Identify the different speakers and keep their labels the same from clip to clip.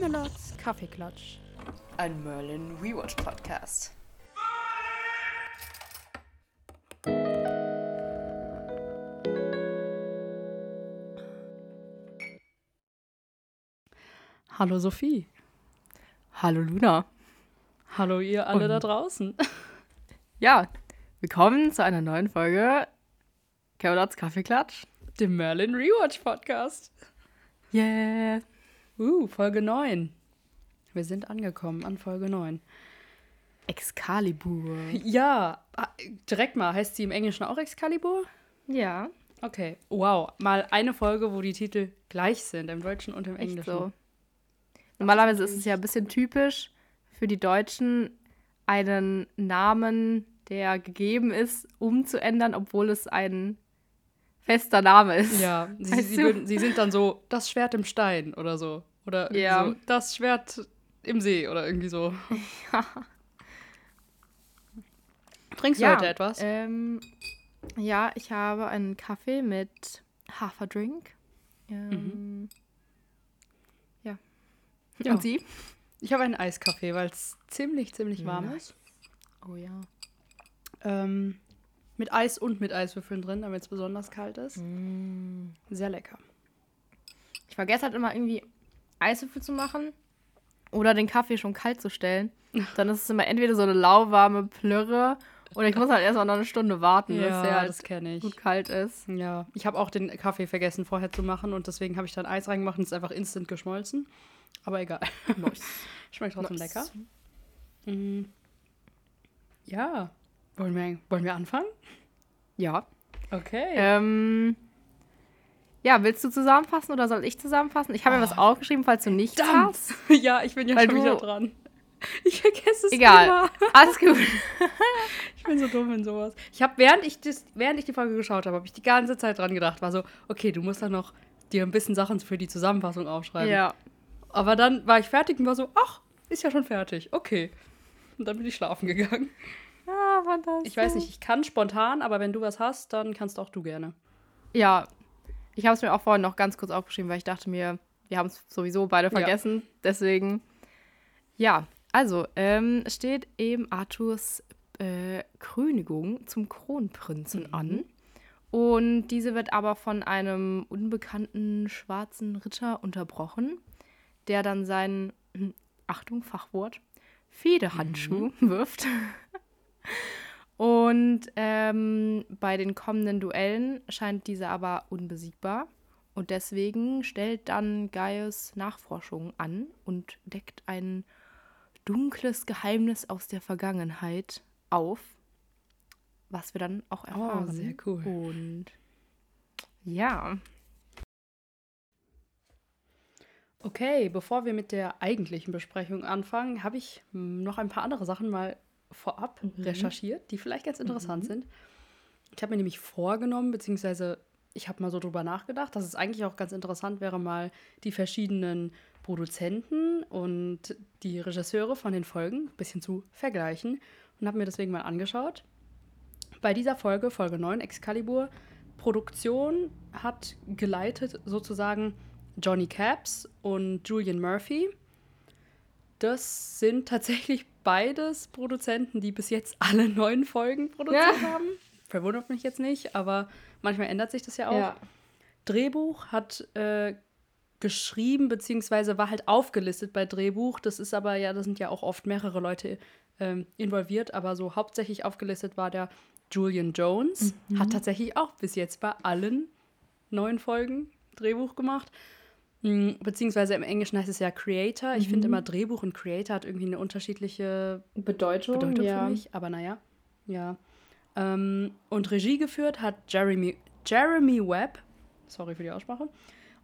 Speaker 1: Camelots Kaffeeklatsch.
Speaker 2: Ein Merlin Rewatch Podcast.
Speaker 1: Hallo Sophie.
Speaker 2: Hallo Luna.
Speaker 1: Hallo ihr alle
Speaker 2: Und-
Speaker 1: da draußen.
Speaker 2: Ja, willkommen zu einer neuen Folge Camelots Kaffeeklatsch.
Speaker 1: Dem Merlin Rewatch Podcast.
Speaker 2: Yeah.
Speaker 1: Uh, Folge 9. Wir sind angekommen an Folge 9.
Speaker 2: Excalibur.
Speaker 1: Ja, ah, direkt mal. Heißt sie im Englischen auch Excalibur?
Speaker 2: Ja,
Speaker 1: Okay. Wow. Mal eine Folge, wo die Titel gleich sind, im Deutschen und im Englischen.
Speaker 2: so. Normalerweise ist es ja ein bisschen typisch für die Deutschen, einen Namen, der gegeben ist, umzuändern, obwohl es ein fester Name ist.
Speaker 1: Ja, sie, sie, würden, sie sind dann so, das Schwert im Stein oder so. Oder
Speaker 2: Ja.
Speaker 1: so, das Schwert im See oder irgendwie so. Trinkst du
Speaker 2: Ja,
Speaker 1: heute etwas?
Speaker 2: Ähm, ja, ich habe einen Kaffee mit Haferdrink. Ähm, ja.
Speaker 1: Ja.
Speaker 2: Und Sie?
Speaker 1: Ich habe einen Eiskaffee, weil es ziemlich, ziemlich warm
Speaker 2: Nice.
Speaker 1: ist.
Speaker 2: Oh ja.
Speaker 1: Ähm, mit Eis und mit Eiswürfeln drin, damit es besonders kalt ist. Sehr lecker.
Speaker 2: Ich vergesse halt immer irgendwie Eiswürfel zu machen oder den Kaffee schon kalt zu stellen. Dann ist es immer entweder so eine lauwarme Plörre oder ich muss halt erstmal noch eine Stunde warten, bis der halt
Speaker 1: das kenne ich.
Speaker 2: gut kalt ist.
Speaker 1: Ja, ich habe auch den Kaffee vergessen vorher zu machen und deswegen habe ich dann Eis reingemacht und es ist einfach instant geschmolzen. Aber egal.
Speaker 2: Nice.
Speaker 1: Schmeckt trotzdem
Speaker 2: Nice.
Speaker 1: lecker. Mm. Ja. Wollen wir, wollen wir anfangen?
Speaker 2: Ja.
Speaker 1: Okay.
Speaker 2: Ähm, ja, willst du zusammenfassen oder soll ich zusammenfassen? Ich habe mir was aufgeschrieben, falls du nichts
Speaker 1: Verdammt.
Speaker 2: hast.
Speaker 1: ja, ich bin ja schon wieder dran. Ich vergesse es
Speaker 2: Egal.
Speaker 1: immer.
Speaker 2: Alles gut.
Speaker 1: Ich bin so dumm in sowas. Ich habe, während ich, das, während ich die Folge geschaut habe, habe ich die ganze Zeit dran gedacht. War so, okay, du musst dann noch dir ein bisschen Sachen für die Zusammenfassung aufschreiben.
Speaker 2: Ja.
Speaker 1: Aber dann war ich fertig und war so, ach, ist ja schon fertig. Okay. Und dann bin ich schlafen gegangen.
Speaker 2: Ah, fantastisch.
Speaker 1: Ich weiß nicht, ich kann spontan, aber wenn du was hast, dann kannst auch du gerne.
Speaker 2: Ja, ich habe es mir auch vorhin noch ganz kurz aufgeschrieben, weil ich dachte mir, wir haben es sowieso beide
Speaker 1: Ja.
Speaker 2: vergessen. Deswegen, ja, also, ähm, steht eben Arthurs äh, Krönigung zum Kronprinzen an. Und diese wird aber von einem unbekannten schwarzen Ritter unterbrochen, der dann seinen, hm, Achtung, Fachwort, Federhandschuh wirft. Und ähm, bei den kommenden Duellen scheint dieser aber unbesiegbar. Und deswegen stellt dann Gaius Nachforschungen an und deckt ein dunkles Geheimnis aus der Vergangenheit auf, was wir dann auch erfahren.
Speaker 1: Oh, sehr cool.
Speaker 2: Und ja,
Speaker 1: Okay, bevor wir mit der eigentlichen Besprechung anfangen, habe ich noch ein paar andere Sachen mal vorab recherchiert, die vielleicht ganz interessant sind. Ich habe mir nämlich vorgenommen, beziehungsweise ich habe mal so drüber nachgedacht, dass es eigentlich auch ganz interessant wäre, mal die verschiedenen Produzenten und die Regisseure von den Folgen ein bisschen zu vergleichen und habe mir deswegen mal angeschaut. Bei dieser Folge, Folge 9, Excalibur, Produktion hat geleitet sozusagen Johnny Caps und Julian Murphy. Das sind tatsächlich beides Produzenten, die bis jetzt alle neun Folgen produziert
Speaker 2: Ja.
Speaker 1: haben. Verwundert mich jetzt nicht, aber manchmal ändert sich das ja auch. Drehbuch hat äh, geschrieben, beziehungsweise war halt aufgelistet bei Drehbuch. Das ist aber ja, da sind ja auch oft mehrere Leute ähm, involviert, aber so hauptsächlich aufgelistet war der Julian Jones. Hat tatsächlich auch bis jetzt bei allen neun Folgen Drehbuch gemacht. Mm, Beziehungsweise im Englischen heißt es ja Creator. Ich finde immer Drehbuch und Creator hat irgendwie eine unterschiedliche
Speaker 2: Bedeutung,
Speaker 1: Bedeutung
Speaker 2: ja.
Speaker 1: für mich, aber naja. Ja. Ähm, und Regie geführt hat Jeremy, Jeremy Webb. Sorry für die Aussprache.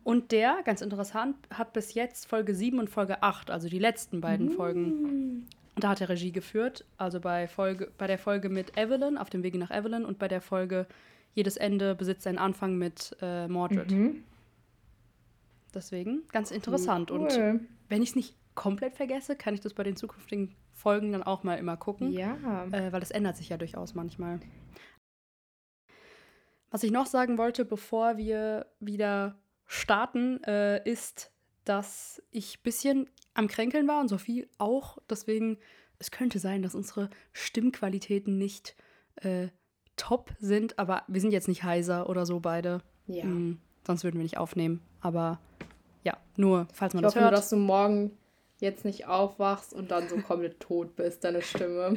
Speaker 1: Und der, ganz interessant, hat bis jetzt Folge 7 und Folge 8, also die letzten beiden Folgen, da hat er Regie geführt. Also bei, Folge, bei der Folge mit Evelyn, auf dem Wege nach Evelyn, und bei der Folge Jedes Ende besitzt einen Anfang mit äh, Mordred.
Speaker 2: Mhm.
Speaker 1: Deswegen ganz interessant. Und
Speaker 2: Cool.
Speaker 1: wenn ich es nicht komplett vergesse, kann ich das bei den zukünftigen Folgen dann auch mal immer gucken.
Speaker 2: Ja.
Speaker 1: Äh, weil das ändert sich ja durchaus manchmal. Was ich noch sagen wollte, bevor wir wieder starten, äh, ist, dass ich ein bisschen am Kränkeln war und Sophie auch. Deswegen, es könnte sein, dass unsere Stimmqualitäten nicht äh, top sind, aber wir sind jetzt nicht heiser oder so beide.
Speaker 2: Ja.
Speaker 1: Mm, sonst würden wir nicht aufnehmen. Aber ja, nur, falls man
Speaker 2: Ich
Speaker 1: das
Speaker 2: hoffe nur,
Speaker 1: hört.
Speaker 2: dass du morgen jetzt nicht aufwachst und dann so komplett tot bist, deine Stimme.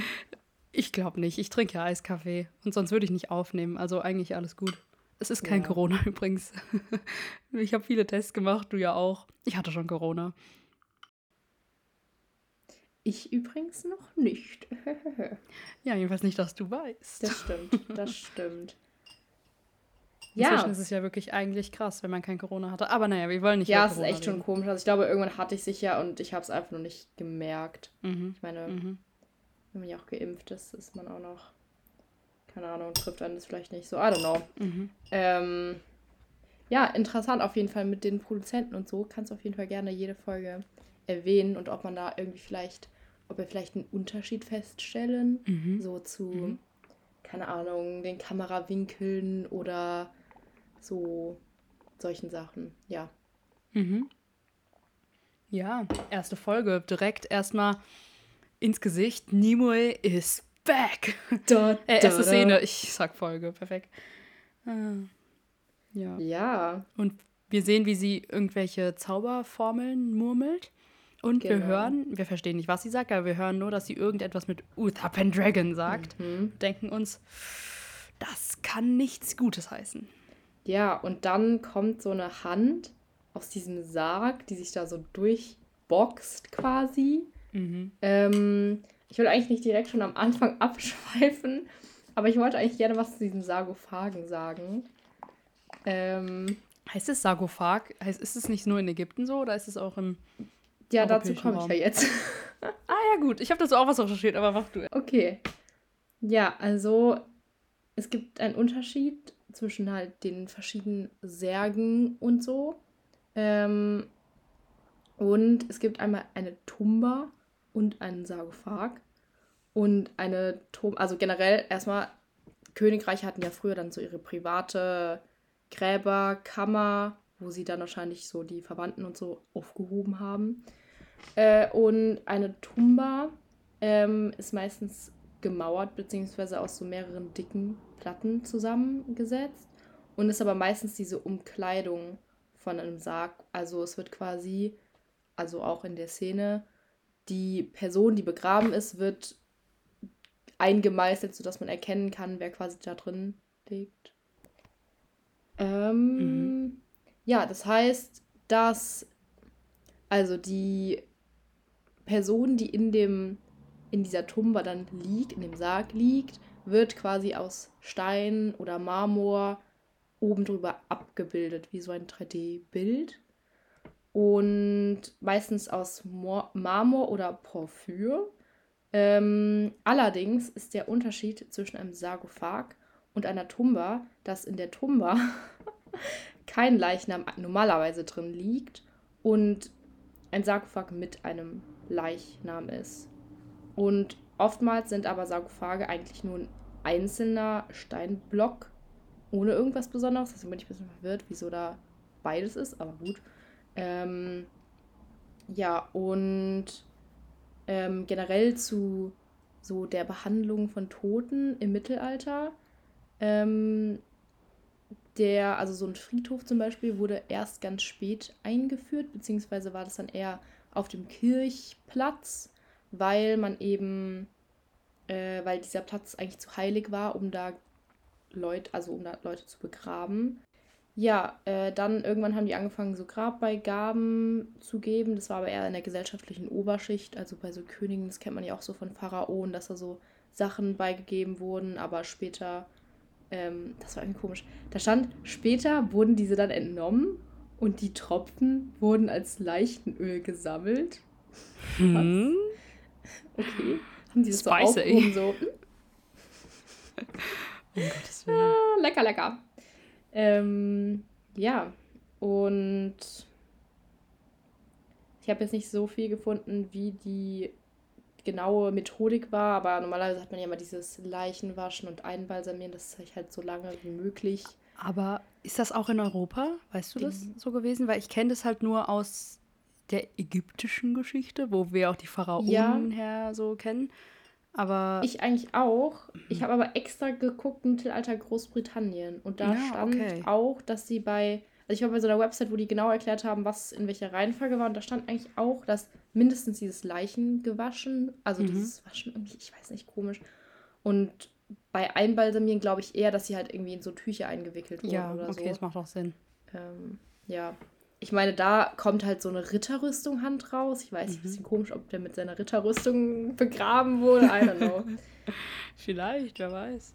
Speaker 1: Ich glaube nicht. Ich trinke ja Eiskaffee. Und sonst würde ich nicht aufnehmen. Also eigentlich alles gut. Es ist kein
Speaker 2: Ja.
Speaker 1: Corona übrigens. ich habe viele Tests gemacht, du ja auch. Ich hatte schon Corona.
Speaker 2: Ich übrigens noch nicht.
Speaker 1: Ja, jedenfalls nicht, dass du weißt.
Speaker 2: Das stimmt, das stimmt.
Speaker 1: Inzwischen
Speaker 2: Ja,
Speaker 1: ist es ja wirklich eigentlich krass, wenn man kein Corona hatte. Aber naja, wir wollen nicht
Speaker 2: ja, es ist echt schon
Speaker 1: reden.
Speaker 2: komisch. Also ich glaube, irgendwann hatte ich sicher und ich habe es einfach noch nicht gemerkt.
Speaker 1: Mhm.
Speaker 2: Ich meine,
Speaker 1: Mhm.
Speaker 2: wenn man ja auch geimpft ist, ist man auch noch, keine Ahnung, trifft einen das vielleicht nicht so. I don't know.
Speaker 1: Mhm.
Speaker 2: Ähm, ja, interessant auf jeden Fall mit den Produzenten und so. Kannst du auf jeden Fall gerne jede Folge erwähnen und ob man da irgendwie vielleicht, ob wir vielleicht einen Unterschied feststellen,
Speaker 1: Mhm.
Speaker 2: so zu,
Speaker 1: Mhm.
Speaker 2: keine Ahnung, den Kamerawinkeln oder so solchen Sachen. Ja.
Speaker 1: Mhm. Ja, erste Folge. Direkt erstmal ins Gesicht. Nimue is back.
Speaker 2: Da,
Speaker 1: Äh, erste Szene. Ich sag Folge. Perfekt. Ah. Ja.
Speaker 2: Ja,
Speaker 1: Und wir sehen, wie sie irgendwelche Zauberformeln murmelt. Und wir
Speaker 2: Genau.
Speaker 1: hören, wir verstehen nicht, was sie sagt, aber wir hören nur, dass sie irgendetwas mit Uther Pendragon sagt.
Speaker 2: mhm.
Speaker 1: Denken uns, das kann nichts Gutes heißen.
Speaker 2: Ja, und dann kommt so eine Hand aus diesem Sarg, die sich da so durchboxt quasi.
Speaker 1: Mhm.
Speaker 2: Ähm, ich will eigentlich nicht direkt schon am Anfang abschweifen, aber ich wollte eigentlich gerne was zu diesem Sargophagen sagen. Ähm,
Speaker 1: Heißt es Sargophag? Heißt, ist es nicht nur in Ägypten so oder ist es auch im.
Speaker 2: ja, dazu komme ich ja jetzt.
Speaker 1: Ah ja, gut. Ich habe dazu auch was recherchiert, aber mach du.
Speaker 2: Okay. Ja, also es gibt einen Unterschied zwischen halt den verschiedenen Särgen und so. Ähm, und es gibt einmal eine Tumba und einen Sargophag. Und eine Tumba, also generell erstmal, Königreiche hatten ja früher dann so ihre private Gräberkammer, wo sie dann wahrscheinlich so die Verwandten und so aufgehoben haben. Äh, und eine Tumba ähm, ist meistens gemauert, beziehungsweise aus so mehreren dicken Platten zusammengesetzt. Und ist aber meistens diese Umkleidung von einem Sarg. Also es wird quasi, also auch in der Szene, die Person, die begraben ist, wird eingemeißelt, sodass man erkennen kann, wer quasi da drin liegt. Ähm, Ja, das heißt, dass also die Person, die in dem in dieser Tumba dann liegt, in dem Sarg liegt, wird quasi aus Stein oder Marmor oben drüber abgebildet, wie so ein 3D-Bild. Und meistens aus Mor Marmor oder Porphyr. Ähm, allerdings ist der Unterschied zwischen einem Sargophag und einer Tumba, dass in der Tumba kein Leichnam normalerweise drin liegt und ein Sarkophag mit einem Leichnam ist. Und oftmals sind aber Sarkophage eigentlich nur ein einzelner Steinblock ohne irgendwas Besonderes. Deswegen bin ich ein bisschen verwirrt, wieso da beides ist, aber gut. Ähm, ja, und ähm, generell zu so der Behandlung von Toten im Mittelalter. Ähm, der, also so ein Friedhof zum Beispiel, wurde erst ganz spät eingeführt, beziehungsweise war das dann eher auf dem Kirchplatz, weil man eben, äh, weil dieser Platz eigentlich zu heilig war, um da Leute, also um da Leute zu begraben. Ja, äh, dann irgendwann haben die angefangen, so Grabbeigaben zu geben. Das war aber eher in der gesellschaftlichen Oberschicht, also bei so Königen, das kennt man ja auch so von Pharaonen, dass da so Sachen beigegeben wurden, aber später, ähm, das war irgendwie komisch. Da stand, später wurden diese dann entnommen und die Tropfen wurden als Leichenöl gesammelt.
Speaker 1: Hm?
Speaker 2: Okay. Haben die das so aufgehoben, so,
Speaker 1: Um Gottes Willen.
Speaker 2: Ah, lecker, lecker. Ähm, ja, und ich habe jetzt nicht so viel gefunden, wie die genaue Methodik war, aber normalerweise hat man ja immer dieses Leichenwaschen und Einbalsamieren, das ist halt so lange wie möglich.
Speaker 1: Aber ist das auch in Europa? Weißt du das so gewesen? Weil ich kenne das halt nur aus der ägyptischen Geschichte, wo wir auch die Pharaonen
Speaker 2: Ja.
Speaker 1: her so kennen. Aber
Speaker 2: Ich eigentlich auch. Ich habe aber extra geguckt, Mittelalter Großbritannien. Und da
Speaker 1: Ja,
Speaker 2: stand
Speaker 1: okay.
Speaker 2: auch, dass sie bei. Also ich war bei so einer Website, wo die genau erklärt haben, was in welcher Reihenfolge war. Und da stand eigentlich auch, dass mindestens dieses Leichengewaschen, also
Speaker 1: Mhm.
Speaker 2: dieses Waschen irgendwie, ich weiß nicht, komisch. Und bei Einbalsamieren glaube ich eher, dass sie halt irgendwie in so Tücher eingewickelt wurden
Speaker 1: ja,
Speaker 2: oder
Speaker 1: okay,
Speaker 2: so.
Speaker 1: das macht auch Sinn.
Speaker 2: Ähm, ja. Ich meine, da kommt halt so eine Ritterrüstung Hand raus. Ich weiß, ein
Speaker 1: Mhm.
Speaker 2: bisschen komisch, ob der mit seiner Ritterrüstung begraben wurde. I don't know.
Speaker 1: Vielleicht, wer weiß.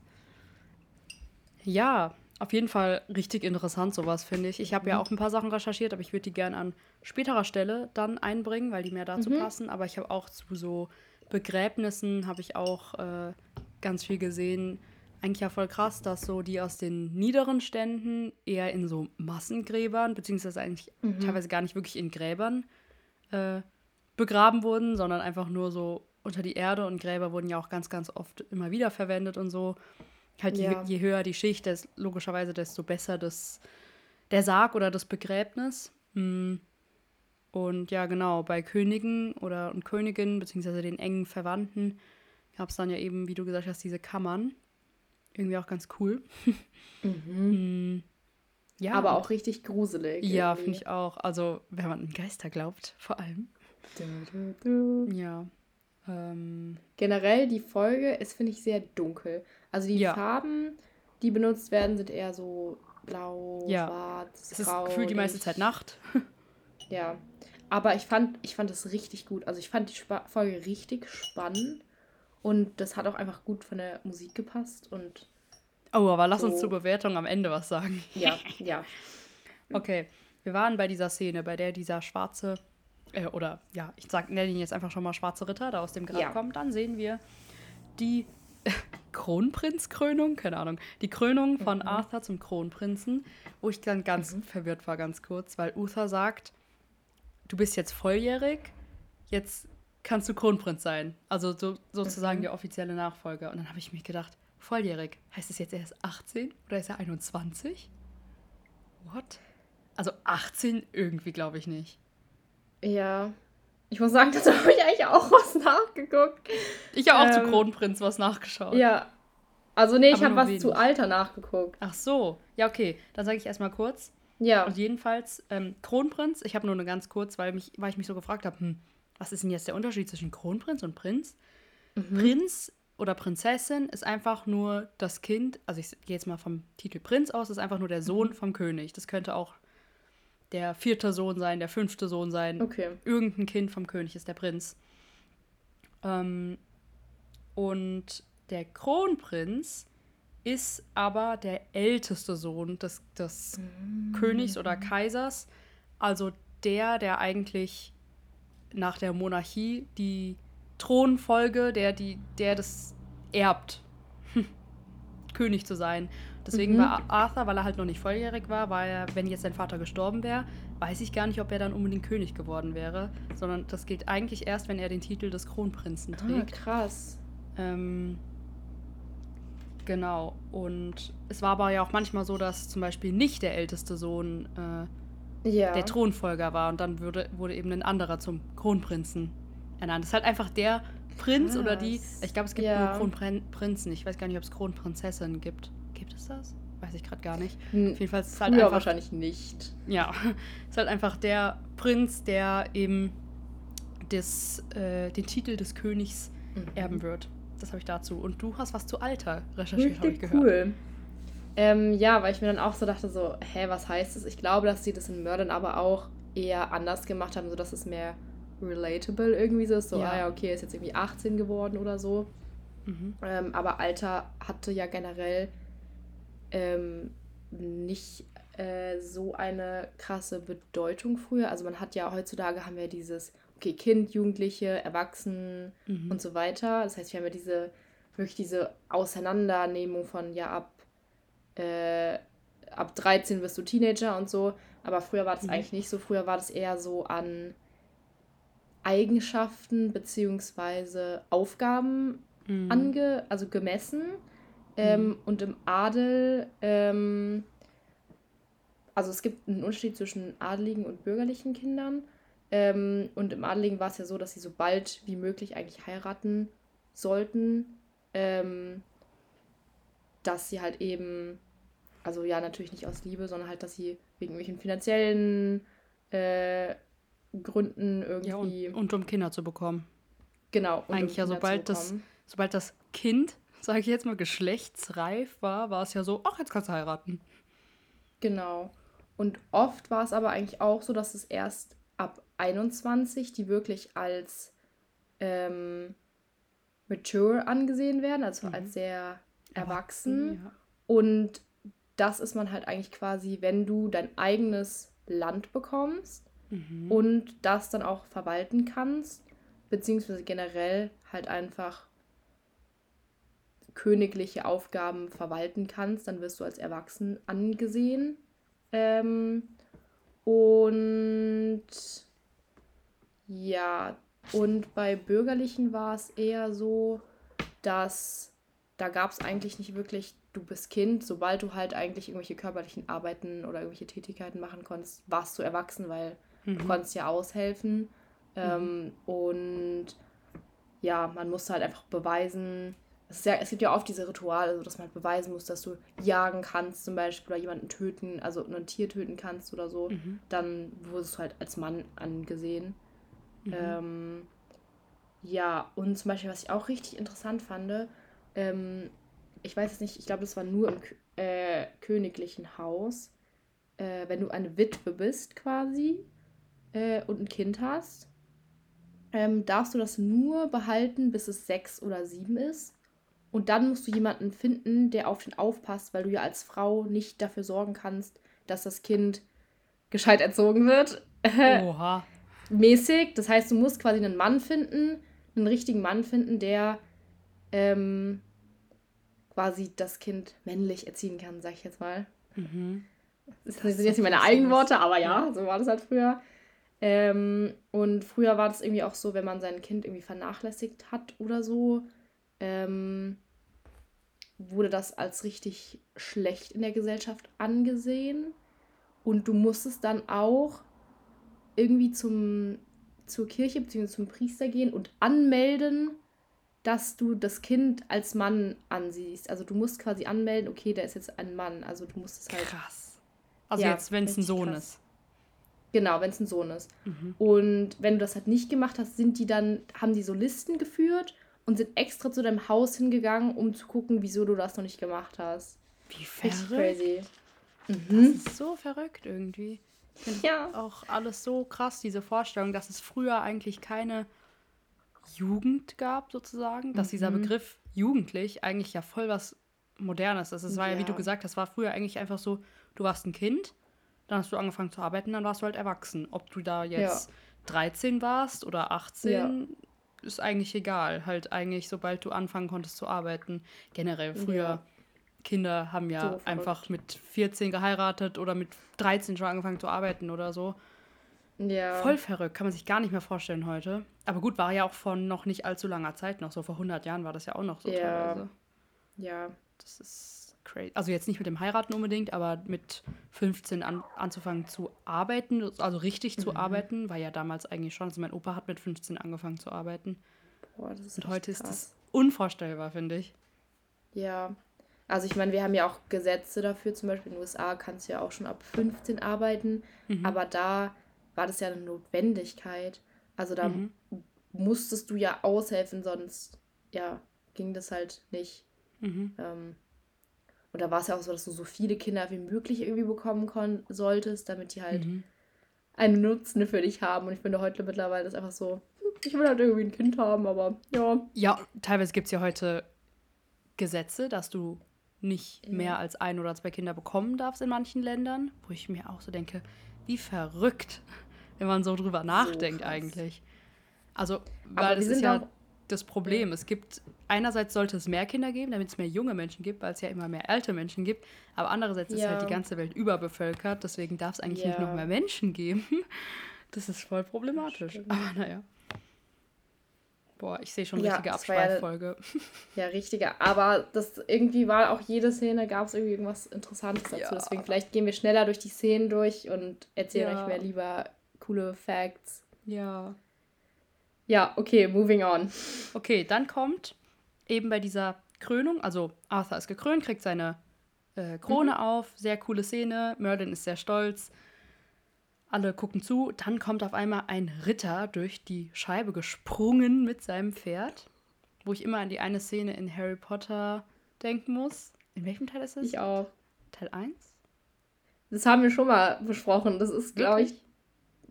Speaker 1: Ja, auf jeden Fall richtig interessant, sowas finde ich. Ich habe ja auch ein paar Sachen recherchiert, aber ich würde die gerne an späterer Stelle dann einbringen, weil die mehr dazu passen. Aber ich habe auch zu so Begräbnissen habe ich auch äh, ganz viel gesehen. Eigentlich ja voll krass, dass so die aus den niederen Ständen eher in so Massengräbern, beziehungsweise eigentlich teilweise gar nicht wirklich in Gräbern äh, begraben wurden, sondern einfach nur so unter die Erde und Gräber wurden ja auch ganz, ganz oft immer wieder verwendet und so. Halt je,
Speaker 2: Ja.
Speaker 1: je höher die Schicht, des, logischerweise, desto besser das, der Sarg oder das Begräbnis. Mm. Und ja, genau, bei Königen oder und Königinnen, beziehungsweise den engen Verwandten, gab es dann ja eben, wie du gesagt hast, diese Kammern. Irgendwie auch ganz cool. Mm. Ja,
Speaker 2: Aber auch richtig gruselig.
Speaker 1: Ja, finde ich auch. Also, wenn man an Geister glaubt, vor allem.
Speaker 2: Du, du, du.
Speaker 1: Ja. Ähm,
Speaker 2: Generell die Folge ist, finde ich, sehr dunkel. Also die
Speaker 1: Ja.
Speaker 2: Farben, die benutzt werden, sind eher so blau,
Speaker 1: Ja.
Speaker 2: schwarz,
Speaker 1: es ist
Speaker 2: grau.
Speaker 1: gefühlt die meiste Zeit Nacht.
Speaker 2: Ja. Aber ich fand, ich fand es richtig gut. Also ich fand die Spa Folge richtig spannend. Und das hat auch einfach gut von der Musik gepasst. Und
Speaker 1: Oh, aber lass uns
Speaker 2: So.
Speaker 1: zur Bewertung am Ende was sagen.
Speaker 2: ja, ja.
Speaker 1: Okay, wir waren bei dieser Szene, bei der dieser schwarze, äh, oder ja, ich sag, nenne ihn jetzt einfach schon mal schwarze Ritter, da aus dem Grab
Speaker 2: Ja.
Speaker 1: kommt. Dann sehen wir die Kronprinzkrönung, keine Ahnung, die Krönung von
Speaker 2: Mhm.
Speaker 1: Arthur zum Kronprinzen, wo ich dann ganz verwirrt war, ganz kurz, weil Uther sagt, du bist jetzt volljährig, jetzt kannst du Kronprinz sein. Also so, sozusagen
Speaker 2: Mhm.
Speaker 1: der offizielle Nachfolger. Und dann habe ich mir gedacht, volljährig, heißt es jetzt erst 18 oder ist er 21? What? Also 18 irgendwie glaube ich nicht.
Speaker 2: Ja. Ich muss sagen, dazu habe ich eigentlich auch was nachgeguckt.
Speaker 1: Ich habe auch zu
Speaker 2: Ähm,
Speaker 1: Kronprinz was nachgeschaut.
Speaker 2: Ja. Also nee, ich habe was
Speaker 1: wenig.
Speaker 2: zu Alter nachgeguckt.
Speaker 1: Ach so, ja okay, dann sage ich erstmal kurz.
Speaker 2: Ja.
Speaker 1: Und jedenfalls ähm, Kronprinz, ich habe nur eine ganz kurz, weil, mich, weil ich mich so gefragt habe, hm, was ist denn jetzt der Unterschied zwischen Kronprinz und Prinz?
Speaker 2: Mhm.
Speaker 1: Prinz oder Prinzessin ist einfach nur das Kind, also ich gehe jetzt mal vom Titel Prinz aus, ist einfach nur der Sohn
Speaker 2: Mhm.
Speaker 1: vom König. Das könnte auch der vierte Sohn sein, der fünfte Sohn sein.
Speaker 2: Okay.
Speaker 1: Irgendein Kind vom König ist der Prinz. Ähm, und der Kronprinz ist aber der älteste Sohn des, des Königs oder Kaisers. Also der, der eigentlich nach der Monarchie die Thronfolge, der, die, der das erbt, König zu sein. Deswegen
Speaker 2: Mhm.
Speaker 1: war Arthur, weil er halt noch nicht volljährig war, war er, wenn jetzt sein Vater gestorben wäre, weiß ich gar nicht, ob er dann unbedingt König geworden wäre, sondern das gilt eigentlich erst, wenn er den Titel des Kronprinzen
Speaker 2: Ah,
Speaker 1: trägt.
Speaker 2: krass.
Speaker 1: Ähm, genau. Und es war aber ja auch manchmal so, dass zum Beispiel nicht der älteste Sohn äh,
Speaker 2: Ja.
Speaker 1: der Thronfolger war und dann würde, wurde eben ein anderer zum Kronprinzen ernannt. Das ist halt einfach der Prinz oder die.
Speaker 2: Krass.
Speaker 1: Ich glaube, es gibt
Speaker 2: Ja.
Speaker 1: nur Kronprinzen. Ich weiß gar nicht, ob es Kronprinzessinnen gibt. Gibt es das? Weiß ich gerade gar nicht.
Speaker 2: Hm,
Speaker 1: Auf jeden Fall ist es halt
Speaker 2: Früher
Speaker 1: einfach.
Speaker 2: wahrscheinlich nicht.
Speaker 1: Ja, ist halt einfach der Prinz, der eben des, äh, den Titel des Königs
Speaker 2: Mhm.
Speaker 1: erben wird. Das habe ich dazu. Und du hast was zu Alter recherchiert, habe ich gehört.
Speaker 2: cool. Ähm, ja, weil ich mir dann auch so dachte, so, hä, was heißt das? Ich glaube, dass sie das in Mördern aber auch eher anders gemacht haben, sodass es mehr relatable irgendwie so ist. So,
Speaker 1: Ja.
Speaker 2: ah ja, okay, er ist jetzt irgendwie 18 geworden oder so.
Speaker 1: Mhm.
Speaker 2: Ähm, aber Alter hatte ja generell ähm, nicht äh, so eine krasse Bedeutung früher. Also man hat ja heutzutage haben wir dieses, okay, Kind, Jugendliche, Erwachsenen
Speaker 1: Mhm.
Speaker 2: und so weiter. Das heißt, wir haben ja diese, wirklich diese Auseinandernehmung von, ja, ab, äh, ab 13 wirst du Teenager und so. Aber früher war das
Speaker 1: Mhm.
Speaker 2: eigentlich nicht so. Früher war das eher so an Eigenschaften beziehungsweise Aufgaben
Speaker 1: Mhm.
Speaker 2: ange, also gemessen. Ähm, Und im Adel, ähm, also es gibt einen Unterschied zwischen adeligen und bürgerlichen Kindern. Ähm, und im Adligen war es ja so, dass sie so bald wie möglich eigentlich heiraten sollten. Ähm, dass sie halt eben, also ja, natürlich nicht aus Liebe, sondern halt, dass sie wegen irgendwelchen finanziellen äh, Gründen irgendwie.
Speaker 1: Ja, und, und, um Kinder zu bekommen.
Speaker 2: Genau.
Speaker 1: Eigentlich um ja, sobald das, sobald das Kind, sage ich jetzt mal, geschlechtsreif war, war es ja so, ach, jetzt kannst du heiraten.
Speaker 2: Genau. Und oft war es aber eigentlich auch so, dass es erst ab 21, die wirklich als ähm, mature angesehen werden, also mhm. als sehr erwachsen. erwachsen ja. Und das ist man halt eigentlich quasi, wenn du dein eigenes Land bekommst mhm. und das dann auch verwalten kannst, beziehungsweise generell halt einfach königliche Aufgaben verwalten kannst, dann wirst du als erwachsen angesehen. Ähm, und ja, und bei Bürgerlichen war es eher so, dass da gab es eigentlich nicht wirklich, du bist Kind, sobald du halt eigentlich irgendwelche körperlichen Arbeiten oder irgendwelche Tätigkeiten machen konntest, warst du erwachsen, weil mhm. du konntest ja aushelfen. Ähm, mhm. Und ja, man musste halt einfach beweisen, es, ja, es, gibt ja oft diese Rituale, also dass man halt beweisen muss, dass du jagen kannst zum Beispiel oder jemanden töten, also ein Tier töten kannst oder so, mhm. dann wurdest du halt als Mann angesehen. Mhm. Ähm, ja, und zum Beispiel, was ich auch richtig interessant fand, ähm, ich weiß es nicht, ich glaube, das war nur im äh, königlichen Haus, äh, wenn du eine Witwe bist quasi äh, und ein Kind hast, ähm, darfst du das nur behalten, bis es sechs oder sieben ist. Und dann musst du jemanden finden, der auf den aufpasst, weil du ja als Frau nicht dafür sorgen kannst, dass das Kind gescheit erzogen wird. Oha. Mäßig. Das heißt, du musst quasi einen Mann finden, einen richtigen Mann finden, der ähm, quasi das Kind männlich erziehen kann, sag ich jetzt mal. Mhm. Das, das sind jetzt nicht meine eigenen Worte, aber ja, so war das halt früher. Ähm, und früher war das irgendwie auch so, wenn man sein Kind irgendwie vernachlässigt hat oder so, ähm, wurde das als richtig schlecht in der Gesellschaft angesehen. Und du musstest dann auch irgendwie zum, zur Kirche bzw. zum Priester gehen und anmelden, dass du das Kind als Mann ansiehst. Also du musst quasi anmelden, okay, der ist jetzt ein Mann. Also du musst es halt. Krass. Also ja, jetzt, wenn es ein Sohn krass. ist. Genau, wenn es ein Sohn ist. Mhm. Und wenn du das halt nicht gemacht hast, sind die dann, haben die so Listen geführt und sind extra zu deinem Haus hingegangen, um zu gucken, wieso du das noch nicht gemacht hast. Wie verrückt. crazy.
Speaker 1: Mhm. Das ist so verrückt irgendwie. Ich finde ja. auch alles so krass, diese Vorstellung, dass es früher eigentlich keine Jugend gab, sozusagen. Dass mhm. dieser Begriff jugendlich eigentlich ja voll was Modernes ist. Es war ja. ja, wie du gesagt hast, war früher eigentlich einfach so, du warst ein Kind, dann hast du angefangen zu arbeiten, dann warst du halt erwachsen. Ob du da jetzt ja. 13 warst oder 18, ist eigentlich egal. Halt eigentlich, sobald du anfangen konntest zu arbeiten. Generell früher. Ja. Kinder haben ja so einfach mit 14 geheiratet oder mit 13 schon angefangen zu arbeiten oder so. Ja. Voll verrückt, kann man sich gar nicht mehr vorstellen heute. Aber gut, war ja auch von noch nicht allzu langer Zeit noch. So vor 100 Jahren war das ja auch noch so ja. teilweise. Ja. Das ist crazy. Also jetzt nicht mit dem Heiraten unbedingt, aber mit 15 an, anzufangen zu arbeiten, also richtig mhm. zu arbeiten, war ja damals eigentlich schon. Also mein Opa hat mit 15 angefangen zu arbeiten. Boah, das ist Und heute krass. ist das unvorstellbar, finde ich.
Speaker 2: Ja. Also ich meine, wir haben ja auch Gesetze dafür, zum Beispiel in den USA kannst du ja auch schon ab 15 arbeiten, mhm. aber da war das ja eine Notwendigkeit. Also da mhm. musstest du ja aushelfen, sonst ja, ging das halt nicht. Mhm. Ähm, und da war es ja auch so, dass du so viele Kinder wie möglich irgendwie bekommen solltest, damit die halt mhm. einen Nutzen für dich haben. Und ich finde heute mittlerweile ist einfach so, hm, ich will halt irgendwie ein Kind haben, aber ja.
Speaker 1: Ja, teilweise gibt es ja heute Gesetze, dass du nicht mehr als ein oder zwei Kinder bekommen darfst in manchen Ländern, wo ich mir auch so denke, wie verrückt, wenn man so drüber nachdenkt so eigentlich. Also, weil das ist ja das Problem. Es gibt, einerseits sollte es mehr Kinder geben, damit es mehr junge Menschen gibt, weil es ja immer mehr alte Menschen gibt. Aber andererseits ja. ist halt die ganze Welt überbevölkert, deswegen darf es eigentlich ja. nicht noch mehr Menschen geben. Das ist voll problematisch. Aber naja. Boah, ich sehe schon ja, richtige
Speaker 2: Abschweiffolge. Ja, ja, richtige. Aber das irgendwie war auch jede Szene, gab es irgendwie irgendwas Interessantes dazu. Ja. Deswegen vielleicht gehen wir schneller durch die Szenen durch und erzählen euch mehr lieber coole Facts.
Speaker 1: Ja.
Speaker 2: Ja, okay, moving on.
Speaker 1: Okay, dann kommt eben bei dieser Krönung, also Arthur ist gekrönt, kriegt seine äh, Krone mhm. auf, sehr coole Szene, Merlin ist sehr stolz, alle gucken zu, dann kommt auf einmal ein Ritter durch die Scheibe gesprungen mit seinem Pferd, wo ich immer an die eine Szene in Harry Potter denken muss. In welchem Teil ist das?
Speaker 2: Ich auch.
Speaker 1: Teil 1?
Speaker 2: Das haben wir schon mal besprochen. Das ist, glaube ich,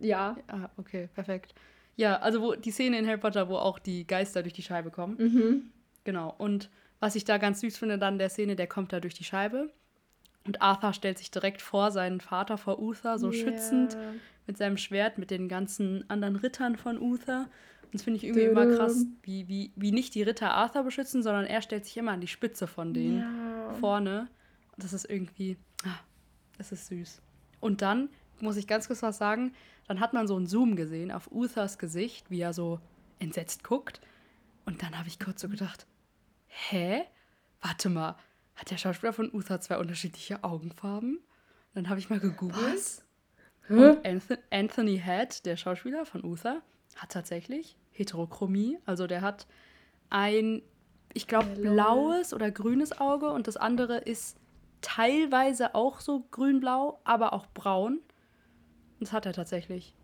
Speaker 2: ja.
Speaker 1: Ah, okay, perfekt. Ja, also wo die Szene in Harry Potter, wo auch die Geister durch die Scheibe kommen.
Speaker 2: Mhm.
Speaker 1: Genau. Und was ich da ganz süß finde, dann der Szene, der kommt da durch die Scheibe. Und Arthur stellt sich direkt vor seinen Vater, vor Uther, so yeah. schützend mit seinem Schwert, mit den ganzen anderen Rittern von Uther. Und das finde ich irgendwie immer krass, wie, wie, wie nicht die Ritter Arthur beschützen, sondern er stellt sich immer an die Spitze von denen ja. vorne. Und das ist irgendwie, ah, das ist süß. Und dann muss ich ganz kurz was sagen, dann hat man so einen Zoom gesehen auf Uthers Gesicht, wie er so entsetzt guckt. Und dann habe ich kurz so gedacht, hä? Warte mal, hat der Schauspieler von Uther zwei unterschiedliche Augenfarben? Dann habe ich mal gegoogelt. Was? Und Anthony Head, der Schauspieler von Uther, hat tatsächlich Heterochromie. Also der hat ein, ich glaube, blaues oder grünes Auge und das andere ist teilweise auch so grün-blau, aber auch braun. Das hat er tatsächlich.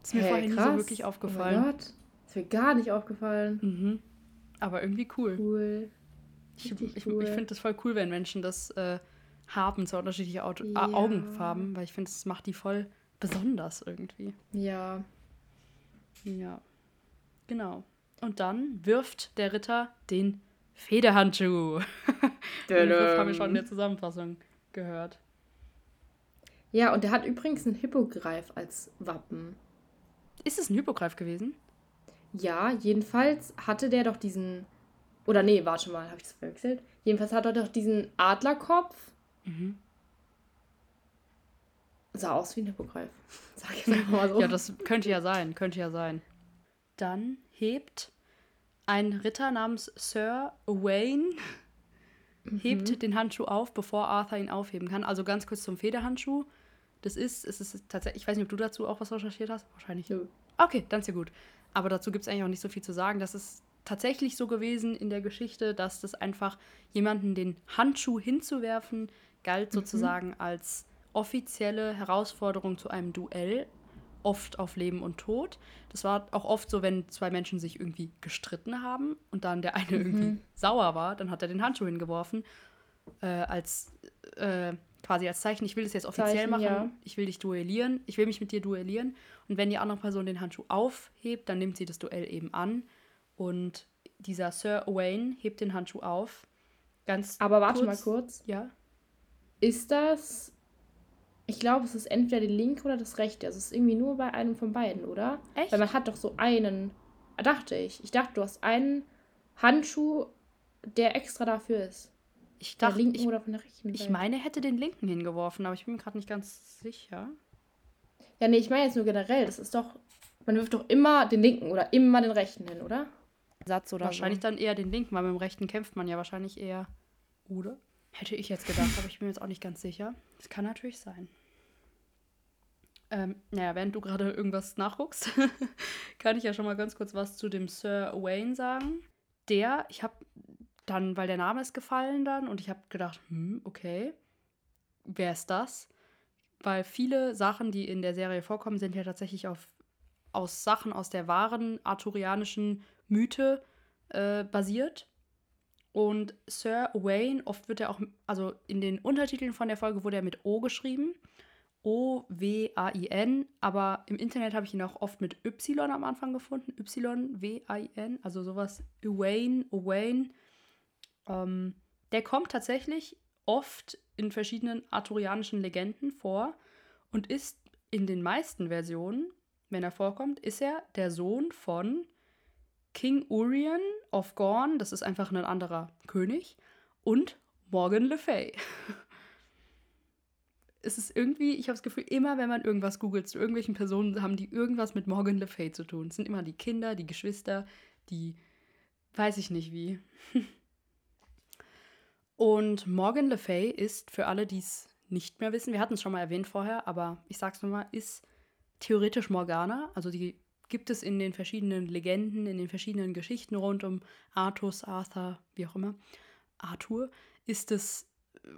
Speaker 1: Das ist mir hey, vorhin krass. so wirklich aufgefallen. Oh mein Gott. Das
Speaker 2: ist mir gar nicht aufgefallen.
Speaker 1: Mhm. Aber irgendwie cool.
Speaker 2: Cool.
Speaker 1: Ich, ich, cool. ich finde das voll cool, wenn Menschen das äh, haben, so unterschiedliche Auto ja. Augenfarben, weil ich finde, das macht die voll besonders irgendwie.
Speaker 2: Ja.
Speaker 1: Ja. Genau. Und dann wirft der Ritter den Federhandschuh. den Griff haben wir schon in der Zusammenfassung gehört.
Speaker 2: Ja, und der hat übrigens einen Hippogreif als Wappen.
Speaker 1: Ist es ein Hippogreif gewesen?
Speaker 2: Ja, jedenfalls hatte der doch diesen. Oder nee, warte mal, habe ich das verwechselt? Jedenfalls hat er doch diesen Adlerkopf. Mhm. Sah aus wie ein Hippogreif.
Speaker 1: Sag ich einfach mal so. ja, das könnte ja sein, könnte ja sein. Dann hebt ein Ritter namens Sir Wayne hebt mhm. den Handschuh auf, bevor Arthur ihn aufheben kann. Also ganz kurz zum Federhandschuh. Das ist, es ist tatsächlich, ich weiß nicht, ob du dazu auch was recherchiert hast. Wahrscheinlich. Ja. Okay, dann ist ja gut. Aber dazu gibt es eigentlich auch nicht so viel zu sagen. Das ist tatsächlich so gewesen in der Geschichte, dass das einfach jemanden den Handschuh hinzuwerfen galt mhm. sozusagen mhm. als offizielle Herausforderung zu einem Duell, oft auf Leben und Tod. Das war auch oft so, wenn zwei Menschen sich irgendwie gestritten haben und dann der eine mhm. irgendwie sauer war, dann hat er den Handschuh hingeworfen äh, als äh, quasi als Zeichen, ich will das jetzt offiziell Zeichen, machen, ja. ich will dich duellieren, ich will mich mit dir duellieren. Und wenn die andere Person den Handschuh aufhebt, dann nimmt sie das Duell eben an. Und dieser Sir Owain hebt den Handschuh auf. Ganz
Speaker 2: Aber warte kurz. mal kurz.
Speaker 1: Ja.
Speaker 2: Ist das. Ich glaube, es ist entweder die linke oder das rechte. Also es ist irgendwie nur bei einem von beiden, oder? Echt? Weil man hat doch so einen. Dachte ich. Ich dachte, du hast einen Handschuh, der extra dafür ist.
Speaker 1: Ich dachte, der linken ich, oder von der rechten ich meine, er hätte den linken hingeworfen, aber ich bin mir gerade nicht ganz sicher.
Speaker 2: Ja, nee, ich meine jetzt nur generell. Das ist doch, man wirft doch immer den linken oder immer den rechten hin, oder?
Speaker 1: Satz oder Wahrscheinlich so. dann eher den linken, weil mit dem rechten kämpft man ja wahrscheinlich eher. Oder? Hätte ich jetzt gedacht, aber ich bin mir jetzt auch nicht ganz sicher. Das kann natürlich sein. Ähm, naja, während du gerade irgendwas nachguckst, kann ich ja schon mal ganz kurz was zu dem Sir Wayne sagen. Der, ich habe dann, weil der Name ist gefallen dann und ich habe gedacht, hm, okay, wer ist das? Weil viele Sachen, die in der Serie vorkommen, sind ja tatsächlich auf, aus Sachen aus der wahren arthurianischen Mythe äh, basiert. Und Sir Wayne, oft wird er auch, also in den Untertiteln von der Folge wurde er mit O geschrieben. O-W-A-I-N, aber im Internet habe ich ihn auch oft mit Y am Anfang gefunden. Y-W-A-I-N, also sowas Wayne, Owain. Ähm, der kommt tatsächlich oft in verschiedenen arthurianischen Legenden vor und ist in den meisten Versionen, wenn er vorkommt, ist er der Sohn von King Urien of Gorn, das ist einfach ein anderer König, und Morgan Le Fay. es ist irgendwie, ich habe das Gefühl, immer wenn man irgendwas googelt zu irgendwelchen Personen, haben die irgendwas mit Morgan Le Fay zu tun. Es sind immer die Kinder, die Geschwister, die weiß ich nicht wie. Und Morgan Le Fay ist, für alle, die es nicht mehr wissen, wir hatten es schon mal erwähnt vorher, aber ich sag's nochmal, ist theoretisch Morgana, also die gibt es in den verschiedenen Legenden, in den verschiedenen Geschichten rund um Artus, Arthur, wie auch immer, Arthur, ist es,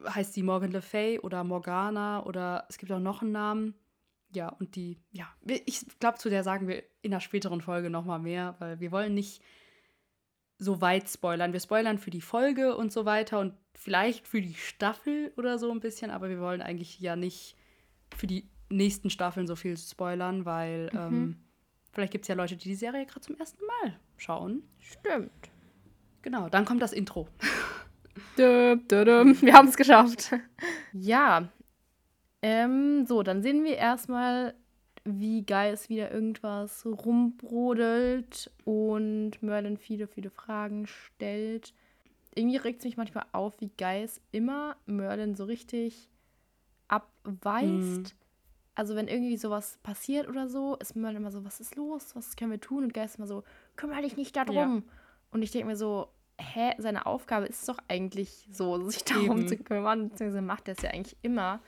Speaker 1: heißt sie Morgan Le Fay oder Morgana oder es gibt auch noch einen Namen. Ja, und die, ja, ich glaube, zu der sagen wir in einer späteren Folge nochmal mehr, weil wir wollen nicht so weit spoilern. Wir spoilern für die Folge und so weiter und vielleicht für die Staffel oder so ein bisschen, aber wir wollen eigentlich ja nicht für die nächsten Staffeln so viel spoilern, weil mhm. ähm, vielleicht gibt es ja Leute, die die Serie gerade zum ersten Mal schauen.
Speaker 2: Stimmt.
Speaker 1: Genau, dann kommt das Intro.
Speaker 2: Dö, dö, dö. Wir haben es geschafft. ja. Ähm, so, dann sehen wir erstmal, wie Geis wieder irgendwas rumbrodelt und Merlin viele, viele Fragen stellt. Irgendwie regt es mich manchmal auf, wie Geis immer Merlin so richtig abweist. Mhm. Also wenn irgendwie sowas passiert oder so, ist Merlin immer so, was ist los? Was können wir tun? Und Geist immer so, kümmere dich nicht darum. Ja. Und ich denke mir so, hä, seine Aufgabe ist es doch eigentlich so, sich darum Eben. zu kümmern, beziehungsweise macht er es ja eigentlich immer.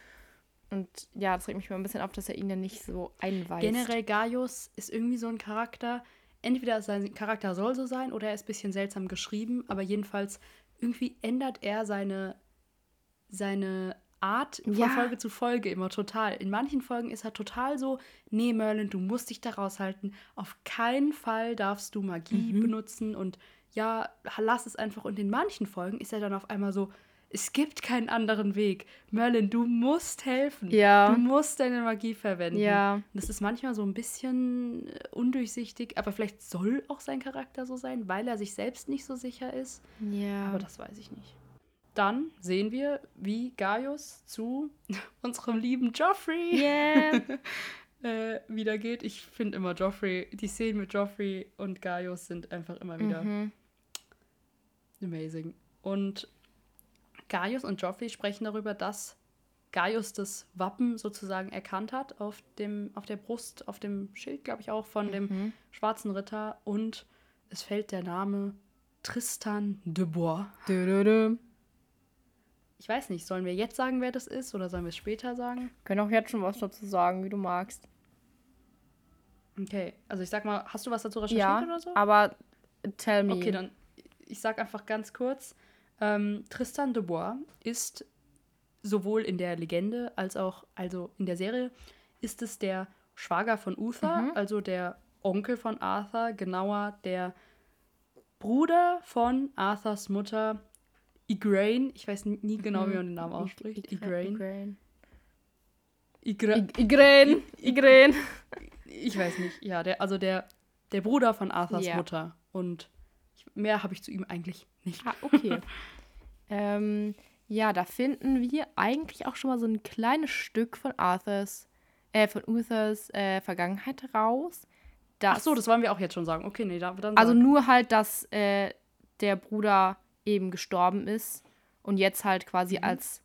Speaker 2: Und ja, das regt mich mal ein bisschen auf, dass er ihn dann nicht so einweist.
Speaker 1: Generell Gaius ist irgendwie so ein Charakter. Entweder sein Charakter soll so sein oder er ist ein bisschen seltsam geschrieben, aber jedenfalls irgendwie ändert er seine, seine Art von ja. Folge zu Folge immer total. In manchen Folgen ist er total so, nee, Merlin, du musst dich da raushalten. Auf keinen Fall darfst du Magie mhm. benutzen und ja, lass es einfach. Und in manchen Folgen ist er dann auf einmal so, es gibt keinen anderen Weg. Merlin, du musst helfen. Ja. Du musst deine Magie verwenden. Ja. Das ist manchmal so ein bisschen äh, undurchsichtig, aber vielleicht soll auch sein Charakter so sein, weil er sich selbst nicht so sicher ist. Ja. Aber das weiß ich nicht. Dann sehen wir, wie Gaius zu unserem lieben Joffrey yeah. äh, wieder geht. Ich finde immer Joffrey, die Szenen mit Joffrey und Gaius sind einfach immer wieder mhm. amazing. Und Gaius und Joffrey sprechen darüber, dass Gaius das Wappen sozusagen erkannt hat auf, dem, auf der Brust, auf dem Schild, glaube ich auch, von mhm. dem schwarzen Ritter. Und es fällt der Name Tristan de Bois. Dö, dö, dö. Ich weiß nicht, sollen wir jetzt sagen, wer das ist oder sollen wir es später sagen?
Speaker 2: Können auch jetzt schon was dazu sagen, wie du magst.
Speaker 1: Okay, also ich sag mal, hast du was dazu recherchiert ja, oder so?
Speaker 2: aber tell me.
Speaker 1: Okay, dann ich sag einfach ganz kurz. Ähm, Tristan de Bois ist sowohl in der Legende als auch also in der Serie ist es der Schwager von Uther, mhm. also der Onkel von Arthur, genauer der Bruder von Arthurs Mutter Igraine. Ich weiß nie genau, wie man den Namen ausspricht. Igraine. Igraine. Igraine. Ich weiß nicht. Ja, der, also der, der Bruder von Arthurs. Mutter. Und mehr habe ich zu ihm eigentlich nicht.
Speaker 2: Ah, okay. ähm, ja, da finden wir eigentlich auch schon mal so ein kleines Stück von Arthurs, äh, von Uthers äh, Vergangenheit raus.
Speaker 1: Ach so, das wollen wir auch jetzt schon sagen. Okay, nee, dann
Speaker 2: Also sagen. nur halt, dass äh, der Bruder eben gestorben ist und jetzt halt quasi mhm. als